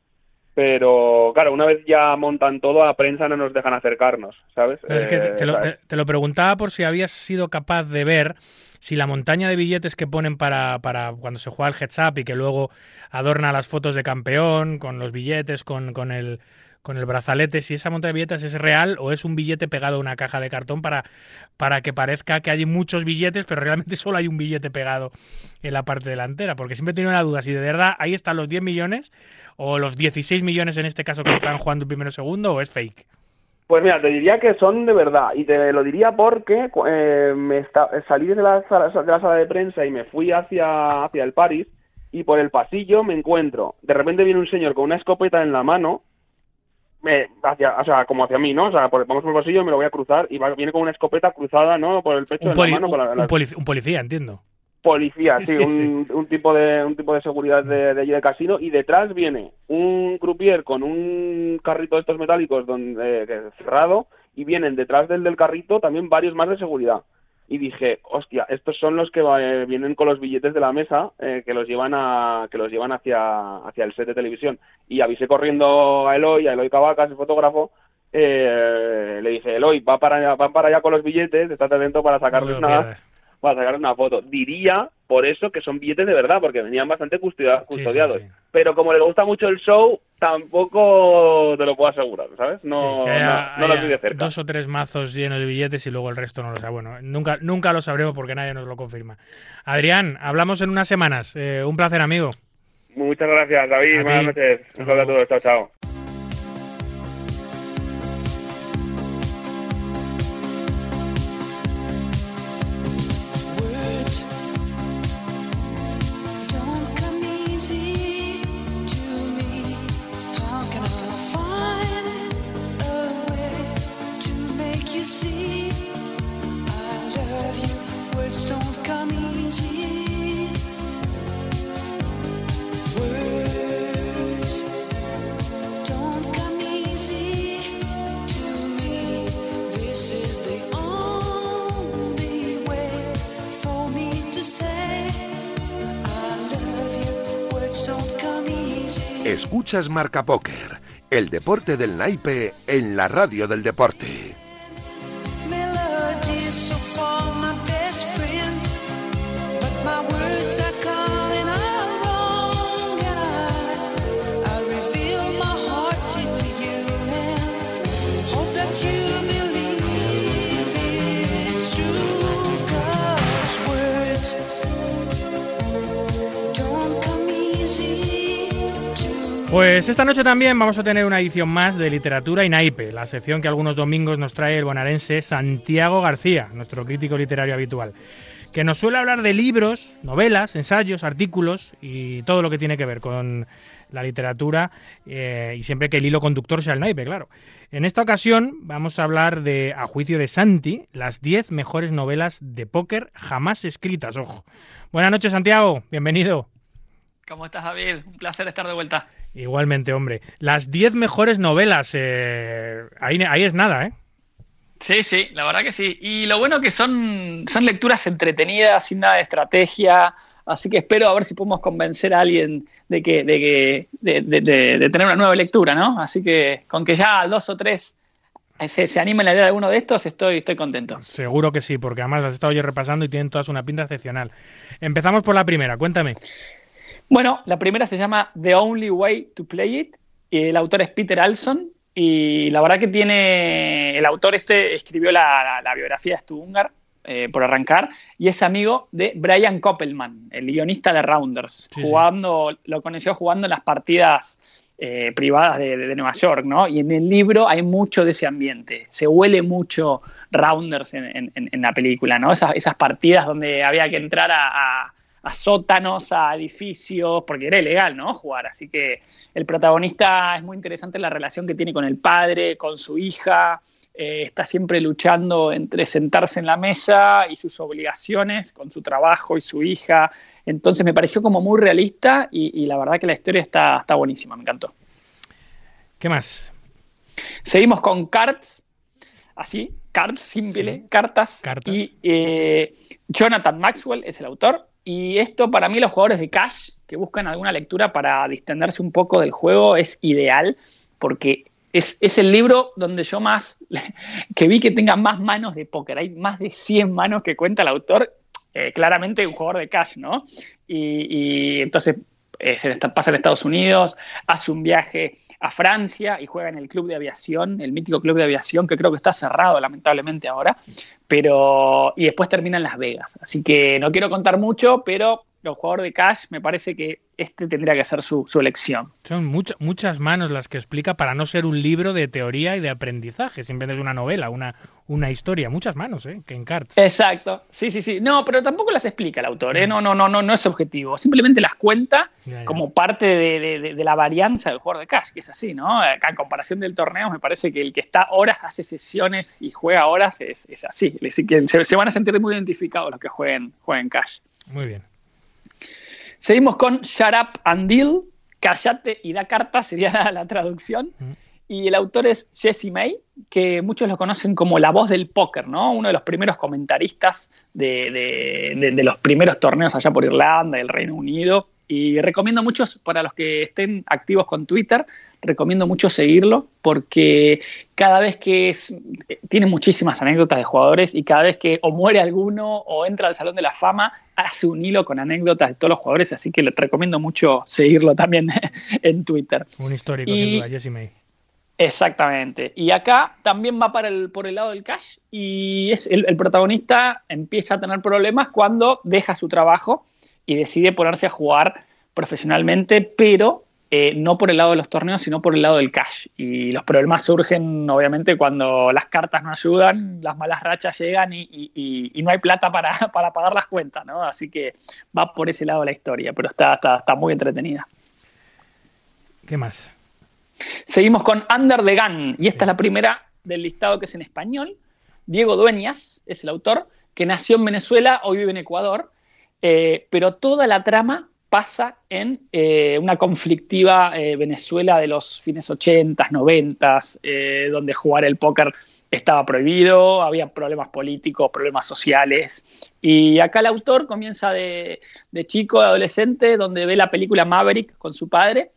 Pero claro, una vez ya montan todo, a prensa no nos dejan acercarnos, ¿sabes? Es que te, Eh, te lo, te- te lo preguntaba por si habías sido capaz de ver si la montaña de billetes que ponen para, para cuando se juega el heads up y que luego adorna las fotos de campeón con los billetes, con, con el con el brazalete, si esa montaña de billetes es real o es un billete pegado a una caja de cartón para, para que parezca que hay muchos billetes, pero realmente solo hay un billete pegado en la parte delantera. Porque siempre he tenido una duda si de verdad ahí están los 10 millones o los 16 millones en este caso que están jugando primero segundo o es fake. Pues mira, te diría que son de verdad y te lo diría porque eh, me salí de la, sala, de la sala de prensa y me fui hacia, hacia el París y por el pasillo me encuentro. De repente viene un señor con una escopeta en la mano, me, hacia, o sea, como hacia mí, ¿no? O sea, por, vamos por el pasillo y me lo voy a cruzar y va- viene con una escopeta cruzada, ¿no? Por el pecho Un, en la mano. Con la- un la- un policía, entiendo. policía, sí, un, un tipo de un tipo de seguridad de, de allí del casino y detrás viene un croupier con un carrito de estos metálicos donde es cerrado y vienen detrás del del carrito también varios más de seguridad y dije hostia estos son los que va- eh, vienen con los billetes de la mesa eh, que los llevan a que los llevan hacia hacia el set de televisión y avisé corriendo a Eloy a Eloy Cavacas el fotógrafo eh, le dije Eloy va para allá, van para allá con los billetes estate atento para sacarles No pierdas. Para sacar una foto. Diría por eso que son billetes de verdad, porque venían bastante custodia- custodiados. sí, sí. Pero como le gusta mucho el show, tampoco te lo puedo asegurar, ¿sabes? No, haya- no, no lo de cerca. Dos o tres mazos llenos de billetes y luego el resto no lo sabe. Bueno, nunca, nunca lo sabremos porque nadie nos lo confirma. Adrián, hablamos en unas semanas. Eh, un placer, amigo. Muchas gracias, David. A Buenas ti. noches. Un saludo a todos. Chao, chao. Escuchas Marca Póker, el deporte del naipe en la radio del deporte. Pues esta noche también vamos a tener una edición más de Literatura y Naipe, la sección que algunos domingos nos trae el bonaerense Santiago García, nuestro crítico literario habitual, que nos suele hablar de libros, novelas, ensayos, artículos y todo lo que tiene que ver con la literatura eh, y siempre que el hilo conductor sea el naipe, claro. En esta ocasión vamos a hablar de, a juicio de Santi, las 10 mejores novelas de póker jamás escritas, ojo. Buenas noches, Santiago, bienvenido. ¿Cómo estás, David? Un placer estar de vuelta. Igualmente, hombre. Las 10 mejores novelas, eh, ahí, ahí es nada, ¿eh? Sí, sí, la verdad que sí. Y lo bueno que son, son lecturas entretenidas, sin nada de estrategia. Así que espero a ver si podemos convencer a alguien de que, de, que, de, de- de- de tener una nueva lectura, ¿no? Así que con que ya dos o tres se, se animen a leer alguno de estos, estoy, estoy contento. Seguro que sí, porque además las he estado yo repasando y tienen todas una pinta excepcional. Empezamos por la primera, cuéntame. Bueno, la primera se llama The Only Way to Play It. y el autor es Peter Alson. Y la verdad que tiene. El autor este escribió la, la- la biografía de Stu Ungar, eh, por arrancar, y es amigo de Brian Koppelman, el guionista de Rounders. Sí, sí. jugando, lo conoció jugando en las partidas eh, privadas de, Nueva York, ¿no? Y en el libro hay mucho de ese ambiente. Se huele mucho Rounders en, en- en- en la película, ¿no? Esas, esas partidas donde había que entrar a, a- a sótanos, a edificios, porque era ilegal, ¿no? Jugar. Así que el protagonista es muy interesante la relación que tiene con el padre, con su hija. eh, está siempre luchando entre sentarse en la mesa y sus obligaciones con su trabajo y su hija. Entonces me pareció como muy realista y, y la verdad que la historia está, está buenísima, me encantó. ¿Qué más? Seguimos con Cards, así, Cards, simple, cartas. Cartas. Y eh, Jonathan Maxwell es el autor. Y esto para mí, los jugadores de Cash que buscan alguna lectura para distenderse un poco del juego es ideal porque es, es el libro donde yo más, que vi que tenga más manos de póker. Hay más de 100 manos que cuenta el autor. eh, claramente un jugador de Cash, ¿no? Y, y entonces eh, se pasa en Estados Unidos, hace un viaje a Francia y juega en el club de aviación, el mítico club de aviación que creo que está cerrado lamentablemente ahora, pero y después termina en Las Vegas. Así que no quiero contar mucho, pero los jugadores de Cash me parece que este tendría que ser su, su elección. Son mucha- muchas manos las que explica para no ser un libro de teoría y de aprendizaje. Simplemente es una novela, una, una historia. Muchas manos, ¿eh? Que en cards. Exacto, sí, sí, sí. No, pero tampoco las explica el autor, ¿eh? No, no, no, no, no es objetivo. Simplemente las cuenta Ya, ya. como parte de, de- de- de la varianza del jugador de cash, que es así, ¿no? Acá, en comparación del torneo, me parece que el que está horas, hace sesiones y juega horas, es, es así. Así que se, se van a sentir muy identificados los que jueguen, jueguen cash. Muy bien. Seguimos con Shut Up and Deal, Callate y da cartas, sería la, la traducción. Y el autor es Jesse May, que muchos lo conocen como la voz del póker, ¿no? Uno de los primeros comentaristas de, de- de- de los primeros torneos allá por Irlanda, el Reino Unido. Y recomiendo muchos, para los que estén activos con Twitter, recomiendo mucho seguirlo porque cada vez que es, eh, tiene muchísimas anécdotas de jugadores y cada vez que o muere alguno o entra al Salón de la Fama, hace un hilo con anécdotas de todos los jugadores, así que le recomiendo mucho seguirlo también en Twitter. Un histórico, Y- sin duda, Jesse May. Exactamente. Y acá también va para el, por el lado del cash y es el, el protagonista empieza a tener problemas cuando deja su trabajo y decide ponerse a jugar profesionalmente, pero eh, no por el lado de los torneos, sino por el lado del cash. Y los problemas surgen obviamente cuando las cartas no ayudan, las malas rachas llegan y, y- y- y no hay plata para, para pagar las cuentas, ¿no? Así que va por ese lado la historia, pero está, está, está muy entretenida. ¿Qué más? Seguimos con Under the Gun, y esta es la primera del listado que es en español. Diego Dueñas es el autor, que nació en Venezuela, hoy vive en Ecuador, eh, pero toda la trama pasa en eh, una conflictiva eh, Venezuela de los fines 80, 90, eh, donde jugar el póker estaba prohibido, había problemas políticos, problemas sociales. Y acá el autor comienza de, chico, de adolescente, donde ve la película Maverick con su padre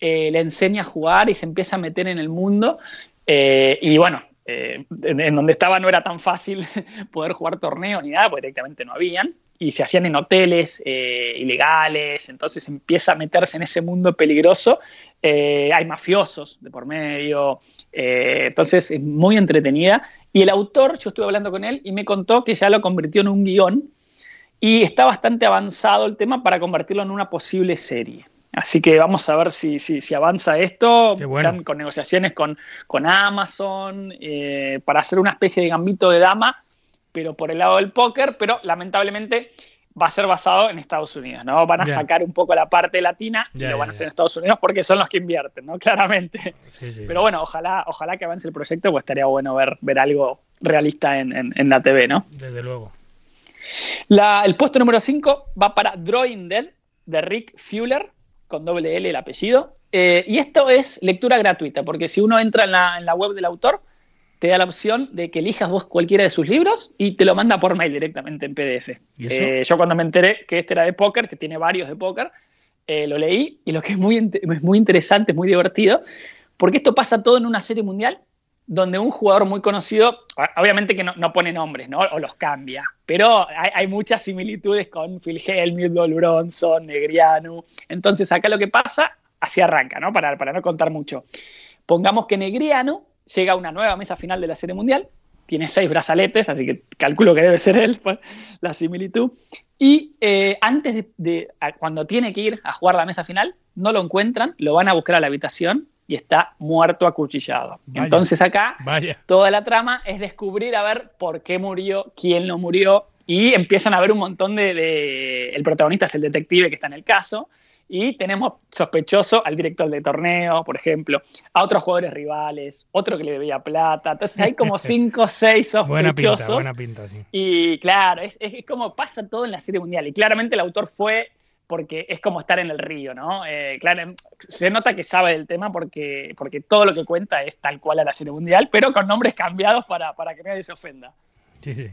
eh, le enseña a jugar y se empieza a meter en el mundo. y bueno, en, en donde estaba no era tan fácil poder jugar torneos ni nada, porque directamente no habían. Y se hacían en hoteles eh, ilegales, entonces empieza a meterse en ese mundo peligroso. Eh, hay mafiosos de por medio, eh, entonces es muy entretenida. Y el autor, yo estuve hablando con él y me contó que ya lo convirtió en un guion y está bastante avanzado el tema para convertirlo en una posible serie. Así que vamos a ver si, si, si avanza esto. Bueno. Están con negociaciones con, con Amazon para hacer una especie de gambito de dama, pero por el lado del póker, pero lamentablemente va a ser basado en Estados Unidos, ¿no? Van a sacar un poco la parte latina y lo van a hacer en Estados Unidos porque son los que invierten, ¿no? Claramente. Sí, sí. Pero bueno, ojalá, ojalá que avance el proyecto, pues estaría bueno ver, ver algo realista en, en- en la TV, ¿no? Desde luego. La- el puesto número 5 va para Drawing Dead de Rick Fuller, con doble L el apellido. Eh, y esto es lectura gratuita, porque si uno entra en la, en la web del autor, te da la opción de que elijas vos cualquiera de sus libros y te lo manda por mail directamente en PDF. ¿Y eso? Eh, yo cuando me enteré que este era de póker, que tiene varios de póker, eh, lo leí y lo que es muy, es muy interesante, es muy divertido, porque esto pasa todo en una serie mundial donde un jugador muy conocido, obviamente que no, no pone nombres, ¿no? O los cambia, pero hay, hay muchas similitudes con Phil Hellmuth, Bill Bronson, Negriano. Entonces acá lo que pasa, así arranca, ¿no? Para, para no contar mucho. Pongamos que Negriano llega a una nueva mesa final de la Serie Mundial, tiene seis brazaletes, así que calculo que debe ser él, pues, la similitud. Y eh, antes de, de- a- cuando tiene que ir a jugar la mesa final, no lo encuentran, lo van a buscar a la habitación y está muerto acuchillado. Vaya. Entonces acá Vaya. toda la trama es descubrir a ver por qué murió, quién lo murió, y empiezan a ver un montón de, de- El protagonista es el detective que está en el caso, y tenemos sospechoso al director de torneo, por ejemplo, a otros jugadores rivales, otro que le debía plata. Entonces hay como cinco o seis Buena pinta, sospechosos. buena pinta, sí. Y claro, es, es como pasa todo en la serie mundial. Y claramente el autor fue porque es como estar en el río, ¿no? Eh, claro, se nota que sabe del tema porque, porque todo lo que cuenta es tal cual a la serie mundial, pero con nombres cambiados para, para que nadie se ofenda. Sí, sí.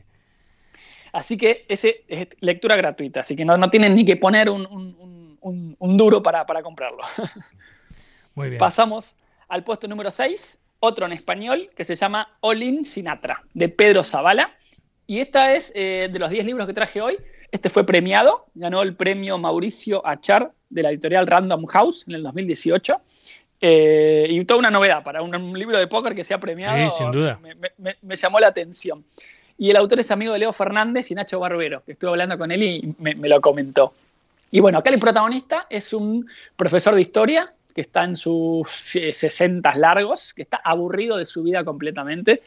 Así que ese es lectura gratuita, así que no, no tienen ni que poner un, un- un- duro para, para comprarlo. Muy bien. Pasamos al puesto número 6, otro en español que se llama Olin Sinatra, de Pedro Zavala. Y esta es eh, de los 10 libros que traje hoy. Este fue premiado, ganó el premio Mauricio Achar de la editorial Random House en el 2018. Eh, y toda una novedad para un, un libro de póker que sea premiado. Sí, sin duda. Me, me- me- me llamó la atención. Y el autor es amigo de Leo Fernández y Nacho Barbero, que estuve hablando con él y me, me lo comentó. Y bueno, acá el protagonista es un profesor de historia que está en sus 60 largos, que está aburrido de su vida completamente,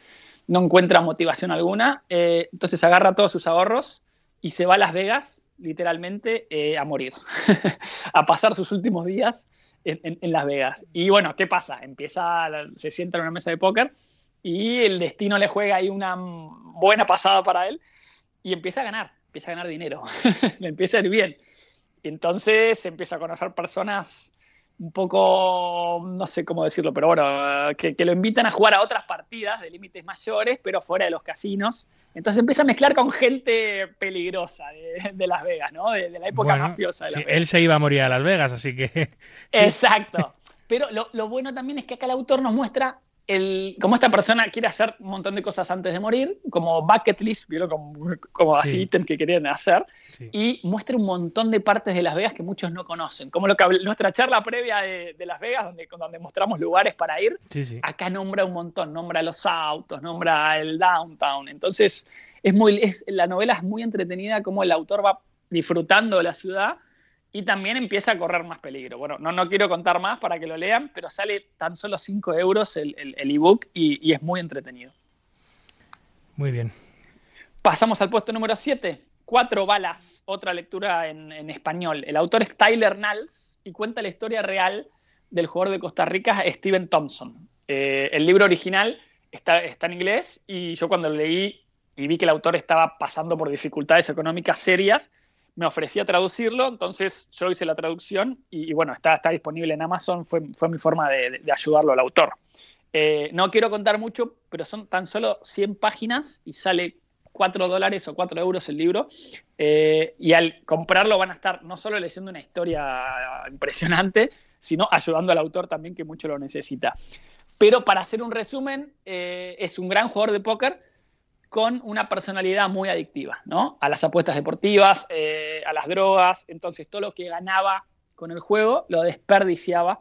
no encuentra motivación alguna, eh, entonces agarra todos sus ahorros y se va a Las Vegas, literalmente, eh, a morir, a pasar sus últimos días en, Las Vegas. Y bueno, ¿qué pasa? Empieza, se sienta en una mesa de póker y el destino le juega ahí una buena pasada para él y empieza a ganar, empieza a ganar dinero, le empieza a ir bien. Y entonces empieza a conocer personas un poco, no sé cómo decirlo, pero bueno, que, que lo invitan a jugar a otras partidas de límites mayores, pero fuera de los casinos. Entonces empieza a mezclar con gente peligrosa de, de Las Vegas, ¿no? De, de la época Bueno, mafiosa de Las sí, Vegas. él se iba a morir a Las Vegas, así que. Exacto. Pero lo, lo bueno también es que acá el autor nos muestra el, cómo esta persona quiere hacer un montón de cosas antes de morir, como bucket list, ¿vieron? como, como así Sí. que querían hacer, Sí. y muestra un montón de partes de Las Vegas que muchos no conocen. Como lo que habl- nuestra charla previa de, de Las Vegas, donde, donde mostramos lugares para ir, sí. acá nombra un montón, nombra los autos, nombra el downtown. Entonces, es muy, es, la novela es muy entretenida, como el autor va disfrutando de la ciudad y también empieza a correr más peligro. Bueno, no, no quiero contar más para que lo lean, pero sale tan solo 5 euros el, el- el ebook y, y es muy entretenido. Muy bien. Pasamos al puesto número 7. Cuatro balas, otra lectura en, en español. El autor es Tyler Nals y cuenta la historia real del jugador de Costa Rica, Steven Thompson. Eh, el libro original está, está en inglés y yo cuando lo leí y vi que el autor estaba pasando por dificultades económicas serias, me ofrecí a traducirlo, entonces yo hice la traducción y, bueno, está, está disponible en Amazon, fue, fue mi forma de ayudarlo al autor. Eh, no quiero contar mucho, pero son tan solo 100 páginas y sale 4 dólares o 4 euros el libro. Eh, y al comprarlo van a estar no solo leyendo una historia impresionante, sino ayudando al autor también que mucho lo necesita. Pero para hacer un resumen, eh, es un gran jugador de póker con una personalidad muy adictiva, ¿no? A las apuestas deportivas, eh, a las drogas, entonces todo lo que ganaba con el juego lo desperdiciaba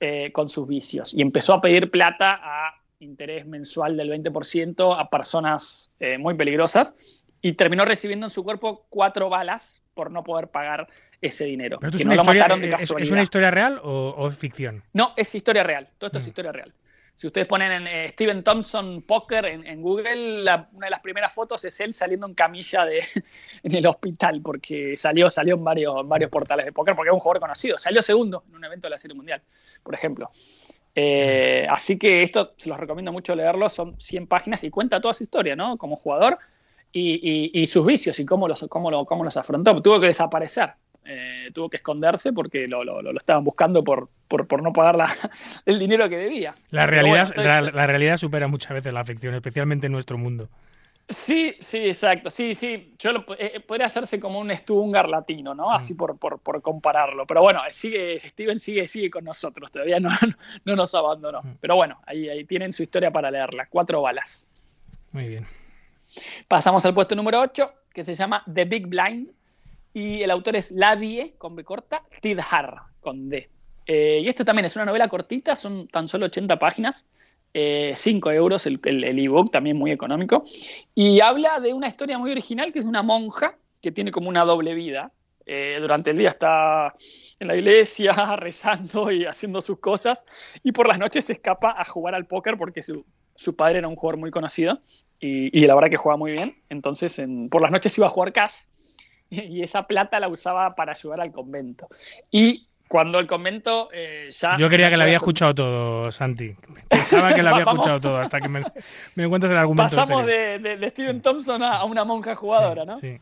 eh, con sus vicios y empezó a pedir plata a interés mensual del 20% a personas eh, muy peligrosas y terminó recibiendo en su cuerpo cuatro balas por no poder pagar ese dinero. ¿Pero que es no una, lo historia, mataron de es- una historia real o, o ficción? No, es historia real. Todo esto es Mm. historia real. Si ustedes ponen en eh, Steven Thompson Poker en, Google, una de las primeras fotos es él saliendo en camilla de, en el hospital, porque salió, salió en varios, varios portales de póker, porque es un jugador conocido. Salió segundo en un evento de la Serie Mundial, por ejemplo. Eh, así que esto se los recomiendo mucho leerlo, son 100 páginas y cuenta toda su historia, ¿no? Como jugador y, y- y sus vicios y cómo los, cómo, lo- cómo los afrontó. Tuvo que desaparecer Eh, tuvo que esconderse porque lo, lo- lo- estaban buscando por, por, por no pagar la- el dinero que debía. La realidad, bueno, estoy- la, la realidad supera muchas veces la ficción, especialmente en nuestro mundo. Sí, sí, exacto. Sí, sí. Yo lo, eh, podría hacerse como un Stuttgart latino, ¿no? Así por, por, por compararlo. Pero bueno, sigue, Steven sigue, sigue con nosotros. Todavía no, no nos abandonó. Pero bueno, ahí, ahí tienen su historia para leerla. Cuatro balas. Muy bien. Pasamos al puesto número 8, que se llama The Big Blind. Y el autor es Lavie, con B corta, Tidhar, con D. Eh, y esto también es una novela cortita, son tan solo 80 páginas. 5 euros el, el, el ebook, también muy económico. Y habla de una historia muy original, que es una monja que tiene como una doble vida. Eh, durante el día está en la iglesia rezando y haciendo sus cosas. Y por las noches se escapa a jugar al póker porque su, su padre era un jugador muy conocido. Y, y la verdad que juega muy bien. Entonces, en- por las noches iba a jugar cash y esa plata la usaba para ayudar al convento. Y cuando el convento eh, ya... Yo quería que la había escuchado todo, Santi. Pensaba que la había escuchado todo hasta que me, me encuentras el argumento. Pasamos de, de- de Steven Thompson a, a una monja jugadora, ¿no? Sí.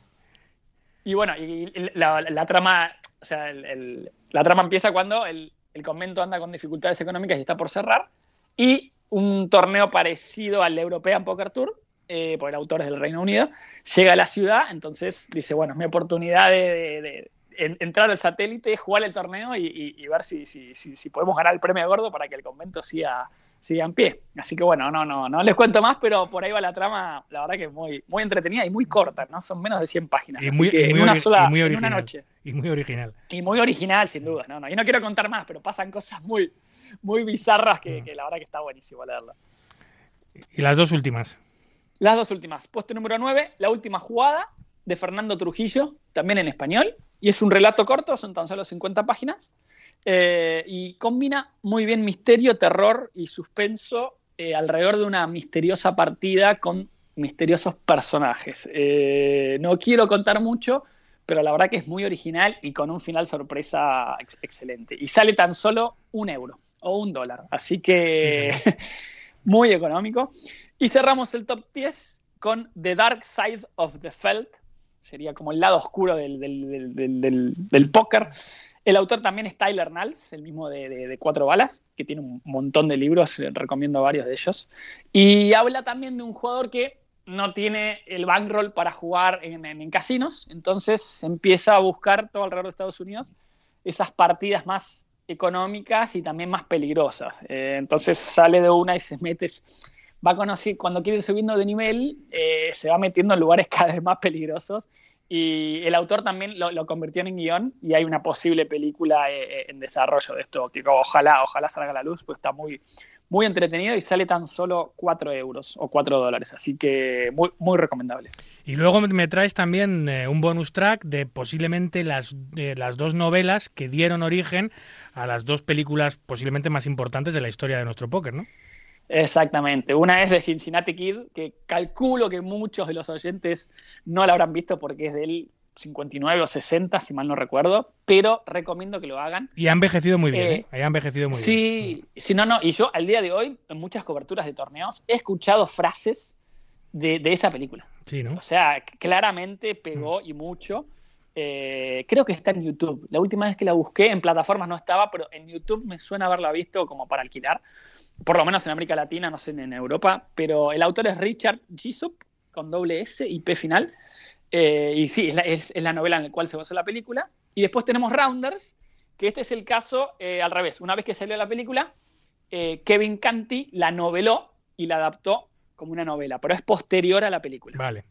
Y bueno, y la, la trama, o sea, el- el- la trama empieza cuando el, el convento anda con dificultades económicas y está por cerrar, y un torneo parecido al European Poker Tour, eh, por el autor es del Reino Unido, llega a la ciudad, entonces dice, bueno, es mi oportunidad de, de- de en- entrar al satélite, jugar el torneo y, y- y ver si, si, si, si podemos ganar el premio gordo para que el convento siga, siga en pie. Así que bueno, no, no, no les cuento más, pero por ahí va la trama, la verdad que es muy, muy entretenida y muy corta, ¿no? Son menos de 100 páginas. Y así muy, que en una sola, muy en original. una noche. Y muy original. Y muy original, sin duda. No, no. Y no quiero contar más, pero pasan cosas muy, muy bizarras Mm. que, que la verdad que está buenísimo leerla. Y las dos últimas. Las dos últimas. Puesto número 9, La última jugada, de Fernando Trujillo, también en español. Y es un relato corto, son tan solo 50 páginas. eh, y combina muy bien misterio, terror y suspenso eh, alrededor de una misteriosa partida con misteriosos personajes. Eh, no quiero contar mucho, pero la verdad que es muy original y con un final sorpresa ex- excelente. Y sale tan solo un euro o un dólar. Así que muy económico. Y cerramos el top 10 con The Dark Side of the Felt. Sería como el lado oscuro del, del, del- del- póker. El autor también es Tyler Nals, el mismo de, Cuatro Balas, que tiene un montón de libros, eh, recomiendo varios de ellos. Y habla también de un jugador que no tiene el bankroll para jugar en, en- en casinos, entonces empieza a buscar todo alrededor de Estados Unidos esas partidas más económicas y también más peligrosas. Eh, entonces sale de una y se mete, va conociendo, cuando quiere ir subiendo de nivel, eh, se va metiendo en lugares cada vez más peligrosos. Y el autor también lo, lo convirtió en guion y hay una posible película eh, eh, en desarrollo de esto, que ojalá, ojalá salga a la luz, pues está muy, muy entretenido y sale tan solo 4 euros o 4 dólares, así que muy, muy recomendable. Y luego me traes también eh, un bonus track de posiblemente las, las dos novelas que dieron origen a las dos películas posiblemente más importantes de la historia de nuestro póker, ¿no? Exactamente. Una es de Cincinnati Kid, que calculo que muchos de los oyentes no la habrán visto porque es del 59 o 60, si mal no recuerdo, pero recomiendo que lo hagan. Y ha envejecido muy bien, Eh, ¿eh? Ha envejecido muy bien. Sí, sí, no, no. Y yo al día de hoy, en muchas coberturas de torneos, he escuchado frases de, de esa película. Sí, ¿no? O sea, claramente pegó y mucho. Eh, creo que está en YouTube. La última vez que la busqué en plataformas no estaba, pero en YouTube me suena haberla visto como para alquilar. Por lo menos en América Latina, no sé en Europa. Pero el autor es Richard Gisop, con doble S y P final. Eh, y sí, es la, es- es la novela en la cual se basó la película. Y después tenemos Rounders, que este es el caso eh, al revés. Una vez que salió la película, eh, Kevin Canty la noveló y la adaptó como una novela, pero es posterior a la película. Vale.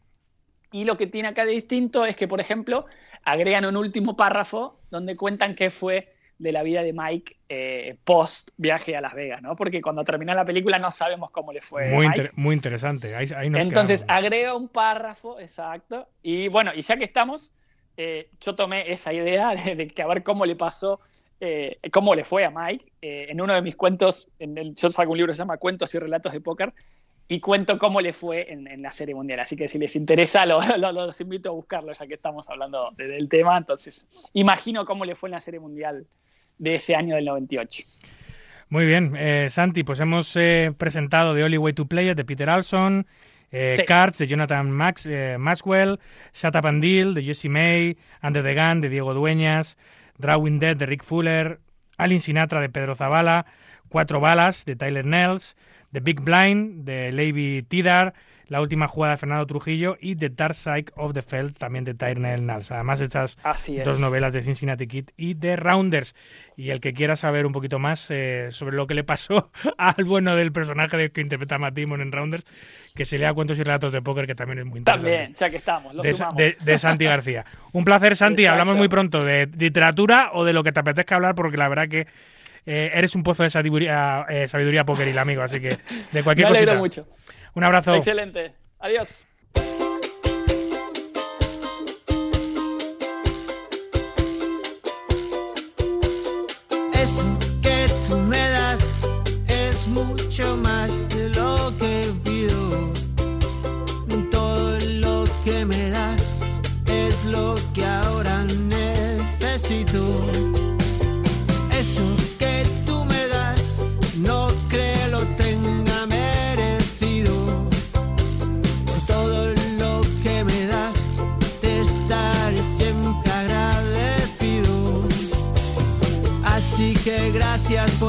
Y lo que tiene acá de distinto es que, por ejemplo, agregan un último párrafo donde cuentan qué fue de la vida de Mike eh, post viaje a Las Vegas, ¿no? Porque cuando termina la película no sabemos cómo le fue. Muy, a Mike. inter- muy interesante. Ahí, ahí nos Entonces quedamos. agrega un párrafo, exacto. Y bueno, y ya que estamos, eh, yo tomé esa idea de, de que a ver cómo le pasó, eh, cómo le fue a Mike. En uno de mis cuentos, en el, yo saco un libro que se llama Cuentos y Relatos de Póker, y cuento cómo le fue en, en la serie mundial. Así que si les interesa, lo- lo- los invito a buscarlo, ya que estamos hablando de- del tema. Entonces, imagino cómo le fue en la serie mundial de ese año del 98. Muy bien, eh, Santi, pues hemos eh, presentado The Only Way to Play It de Peter Alson, eh, Sí. Cards de Jonathan Max, Maxwell, Shut Up and Deal de Jesse May, Under the Gun de Diego Dueñas, Drawing Dead de Rick Fuller, Alin Sinatra de Pedro Zavala, Cuatro Balas de Tyler Nels, The Big Blind de Levi Tidar, La Última Jugada de Fernando Trujillo y The Dark Side of the Feld también de Tyler Nels. Además, estas Así es. dos novelas de Cincinnati Kid y de Rounders. Y el que quiera saber un poquito más eh, sobre lo que le pasó al bueno del personaje que interpreta Matt Damon en Rounders, que se lea cuentos y relatos de póker, que también es muy interesante. También, ya que estamos, lo De, sumamos. de- de Santi García. Un placer, Santi. Exacto. Hablamos muy pronto de literatura o de lo que te apetezca hablar, porque la verdad que eh, eres un pozo de sabiduría, eh, sabiduría pokeril, amigo. Así que de cualquier Me cosita. mucho. Un abrazo. Excelente. Adiós.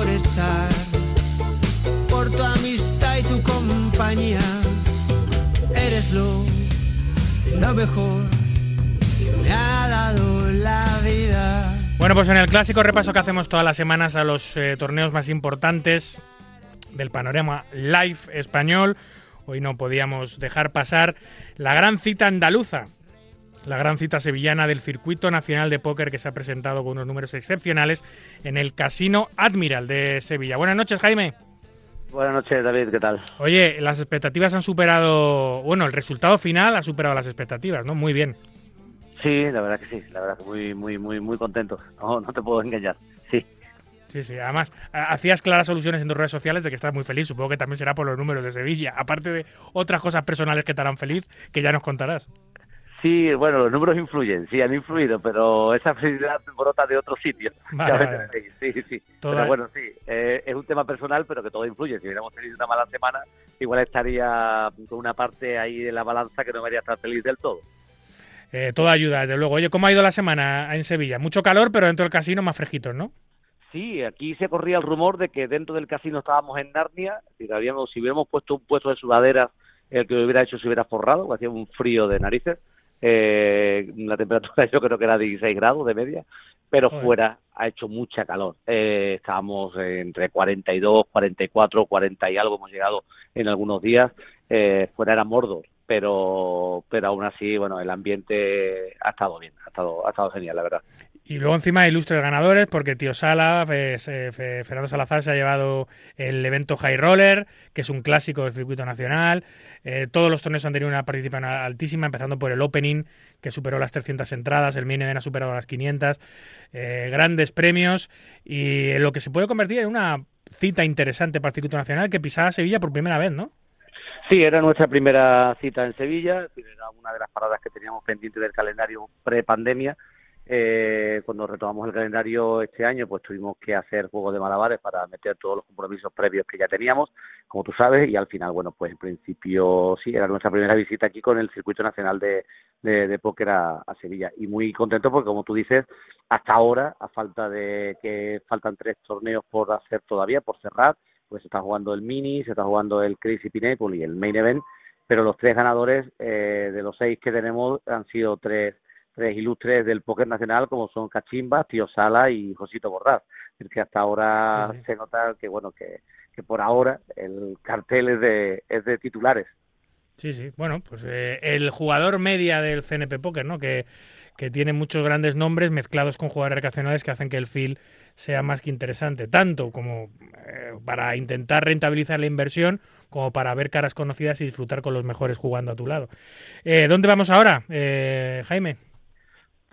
Por estar, por tu amistad y tu compañía. Eres lo, mejor que me ha dado la vida. Bueno, pues en el clásico repaso que hacemos todas las semanas a los eh, torneos más importantes del panorama live español, hoy no podíamos dejar pasar la gran cita andaluza, la gran cita sevillana del Circuito Nacional de Póker que se ha presentado con unos números excepcionales en el Casino Admiral de Sevilla. Buenas noches, Jaime. Buenas noches, David, ¿qué tal? Oye, las expectativas han superado, bueno, el resultado final ha superado las expectativas, ¿no? Muy bien. Sí, la verdad que sí, la verdad que muy, muy, muy, muy contento. No, no te puedo engañar. Sí. Sí, sí. Además, ha- hacías claras soluciones en tus redes sociales de que estás muy feliz. Supongo que también será por los números de Sevilla. Aparte de otras cosas personales que te harán feliz, que ya nos contarás. Sí, bueno, los números influyen, sí, han influido, pero esa felicidad brota de otro sitio. Vale, Sí, sí. Toda- Pero bueno, sí, eh, es un tema personal, pero que todo influye. Si hubiéramos tenido una mala semana, igual estaría con una parte ahí de la balanza que no me haría estar feliz del todo. Eh, todo ayuda, desde luego. Oye, ¿cómo ha ido la semana en Sevilla? Mucho calor, pero dentro del casino más fresquitos, ¿no? Sí, aquí se corría el rumor de que dentro del casino estábamos en Narnia, y habíamos, si hubiéramos puesto un puesto de sudaderas, el que lo hubiera hecho se hubiera forrado, hacía un frío de narices. Eh, la temperatura yo creo que era 16 grados de media, pero fuera ha hecho mucha calor. Eh, estábamos entre 42, 44, 40 y algo, hemos llegado en algunos días. Eh, fuera era Mordor, pero, pero aún así, bueno, el ambiente ha estado bien, ha estado, ha estado genial, la verdad. Y luego encima ilustres ganadores, porque Tío Sala, eh, Fernando Salazar se ha llevado el evento High Roller, que es un clásico del circuito nacional. Eh, todos los torneos han tenido una participación altísima, empezando por el Opening, que superó las 300 entradas, el Main Event ha superado las 500. Eh, grandes premios y lo que se puede convertir en una cita interesante para el circuito nacional que pisaba Sevilla por primera vez, ¿no? Sí, era nuestra primera cita en Sevilla, era una de las paradas que teníamos pendiente del calendario pre-pandemia. Eh, cuando retomamos el calendario este año, pues tuvimos que hacer juegos de malabares para meter todos los compromisos previos que ya teníamos, como tú sabes, y al final, bueno, pues en principio sí, era nuestra primera visita aquí con el Circuito Nacional de, de, Póker a, a Sevilla. Y muy contento porque, como tú dices, hasta ahora, a falta de que faltan tres torneos por hacer todavía, por cerrar, pues se está jugando el Mini, se está jugando el Crazy Pineapple y el Main Event, pero los tres ganadores eh, de los seis que tenemos han sido tres tres ilustres del póker nacional como son Cachimba, Tío Sala y Josito Borrás. Es que hasta ahora Sí, sí. se nota que bueno que, que por ahora el cartel es de, es de titulares. Sí, sí. Bueno, pues eh, el jugador media del CNP Poker, ¿no? Que, que tiene muchos grandes nombres mezclados con jugadores recreacionales que hacen que el feel sea más que interesante, tanto como eh, para intentar rentabilizar la inversión, como para ver caras conocidas y disfrutar con los mejores jugando a tu lado. Eh, ¿Dónde vamos ahora, eh, Jaime?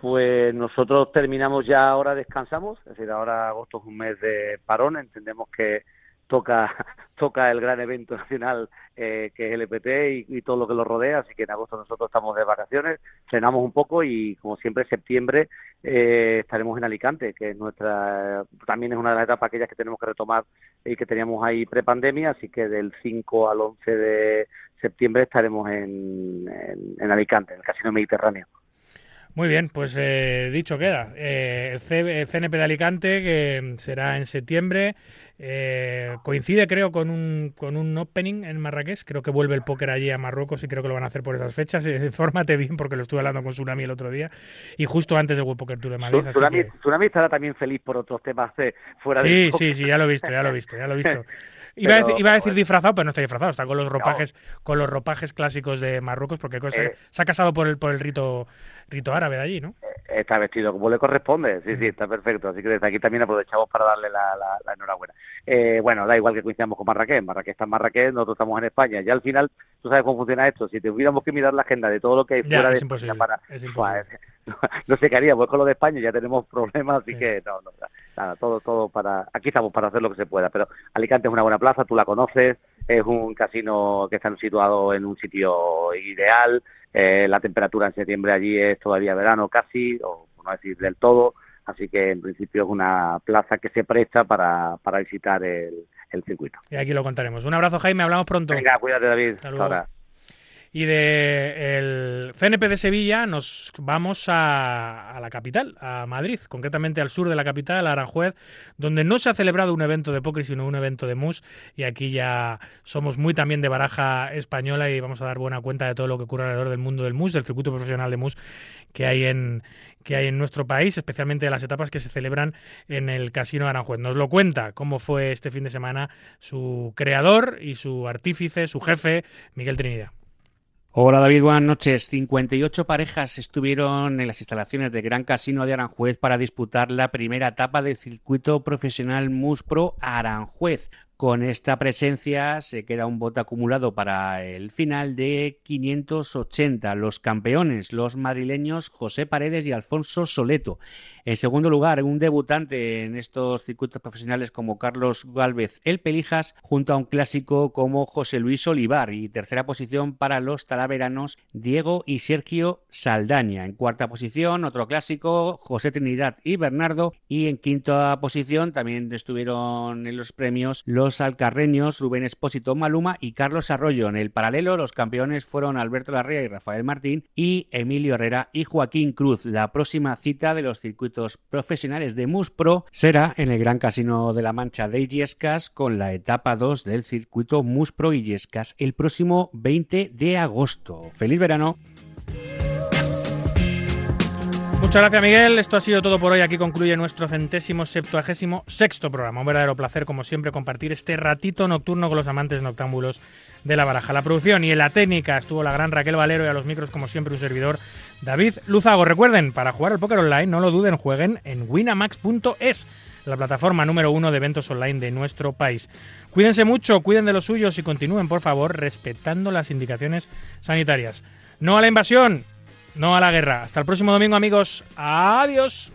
Pues nosotros terminamos ya ahora, descansamos, es decir, ahora agosto es un mes de parón, entendemos que toca toca el gran evento nacional eh, que es el EPT y, y todo lo que lo rodea, así que en agosto nosotros estamos de vacaciones, frenamos un poco y como siempre en septiembre eh, estaremos en Alicante, que es nuestra también es una de las etapas aquellas que tenemos que retomar y que teníamos ahí prepandemia, así que del 5 al 11 de septiembre estaremos en, en Alicante, en el Casino Mediterráneo. Muy bien, pues eh, dicho queda. Eh, el, C- el CNP de Alicante, que será en septiembre, eh, coincide creo con un, con un opening en Marrakech. Creo que vuelve el póker allí a Marruecos y creo que lo van a hacer por esas fechas. Infórmate bien porque lo estuve hablando con Tsunami el otro día y justo antes del World Poker Tour de Madrid. Tsunami, que- Tsunami estará también feliz por otros temas eh, fuera Sí, de sí, sí, ya lo he visto, ya lo he visto, ya lo he visto. Iba, a Pero, decir, iba a decir bueno. disfrazado, pero no está disfrazado, está con los ropajes, con los ropajes clásicos de Marruecos, porque cosa- Eh. se ha casado por el, por el rito, rito árabe de allí, ¿no? Está vestido como le corresponde, sí, sí, está perfecto. Así que desde aquí también aprovechamos para darle la, la- la enhorabuena. Eh, bueno, da igual que coincidamos con Marrakech, Marrakech está en Marrakech, nosotros estamos en España. Ya al final, tú sabes cómo funciona esto. Si tuviéramos que mirar la agenda de todo lo que hay Ya, fuera es de imposible, España para, es imposible. pues, no sé qué haríamos con lo de España, ya tenemos problemas, así que no, no, nada, todo, todo para, aquí estamos para hacer lo que se pueda, pero Alicante es una buena plaza, tú la conoces, es un casino que está situado en un sitio ideal, eh, la temperatura en septiembre allí es todavía verano casi, o por no decir del todo, así que en principio es una plaza que se presta para, para visitar el, el circuito. Y aquí lo contaremos. Un abrazo, Jaime, hablamos pronto. Venga, cuídate David, Hasta ahora. Y de el CNP de Sevilla nos vamos a, a la capital, a Madrid, concretamente al sur de la capital, a Aranjuez, donde no se ha celebrado un evento de póker, sino un evento de mus. Y aquí ya somos muy también de baraja española y vamos a dar buena cuenta de todo lo que ocurre alrededor del mundo del mus, del circuito profesional de mus que hay en que hay en nuestro país, especialmente de las etapas que se celebran en el Casino de Aranjuez. Nos lo cuenta cómo fue este fin de semana su creador y su artífice, su jefe, Miguel Trinidad. Hola David, buenas noches. 58 parejas estuvieron en las instalaciones de Gran Casino de Aranjuez para disputar la primera etapa del circuito profesional Muspro Aranjuez. Con esta presencia se queda un voto acumulado para el final de 580. Los campeones, los madrileños José Paredes y Alfonso Soleto. En segundo lugar, un debutante en estos circuitos profesionales como Carlos Gálvez El Pelijas, junto a un clásico como José Luis Olivar. Y tercera posición para los talaveranos Diego y Sergio Saldaña. En cuarta posición, otro clásico, José Trinidad y Bernardo. Y en quinta posición también estuvieron en los premios los alcarreños Rubén Espósito Maluma y Carlos Arroyo. En el paralelo, los campeones fueron Alberto Larrea y Rafael Martín y Emilio Herrera y Joaquín Cruz. La próxima cita de los circuitos profesionales de Muspro será en el Gran Casino de la Mancha de Illescas con la etapa 2 del circuito Muspro Illescas el próximo 20 de agosto. ¡Feliz verano! Muchas gracias, Miguel. Esto ha sido todo por hoy. Aquí concluye nuestro centésimo septuagésimo sexto programa. Un verdadero placer, como siempre, compartir este ratito nocturno con los amantes noctámbulos de la baraja. La producción y en la técnica estuvo la gran Raquel Valero y a los micros, como siempre, un servidor, David Luzago. Recuerden, para jugar al póker online, no lo duden, jueguen en winamax.es, la plataforma número uno de eventos online de nuestro país. Cuídense mucho, cuiden de los suyos y continúen, por favor, respetando las indicaciones sanitarias. No a la invasión, no a la guerra. Hasta el próximo domingo, amigos. Adiós.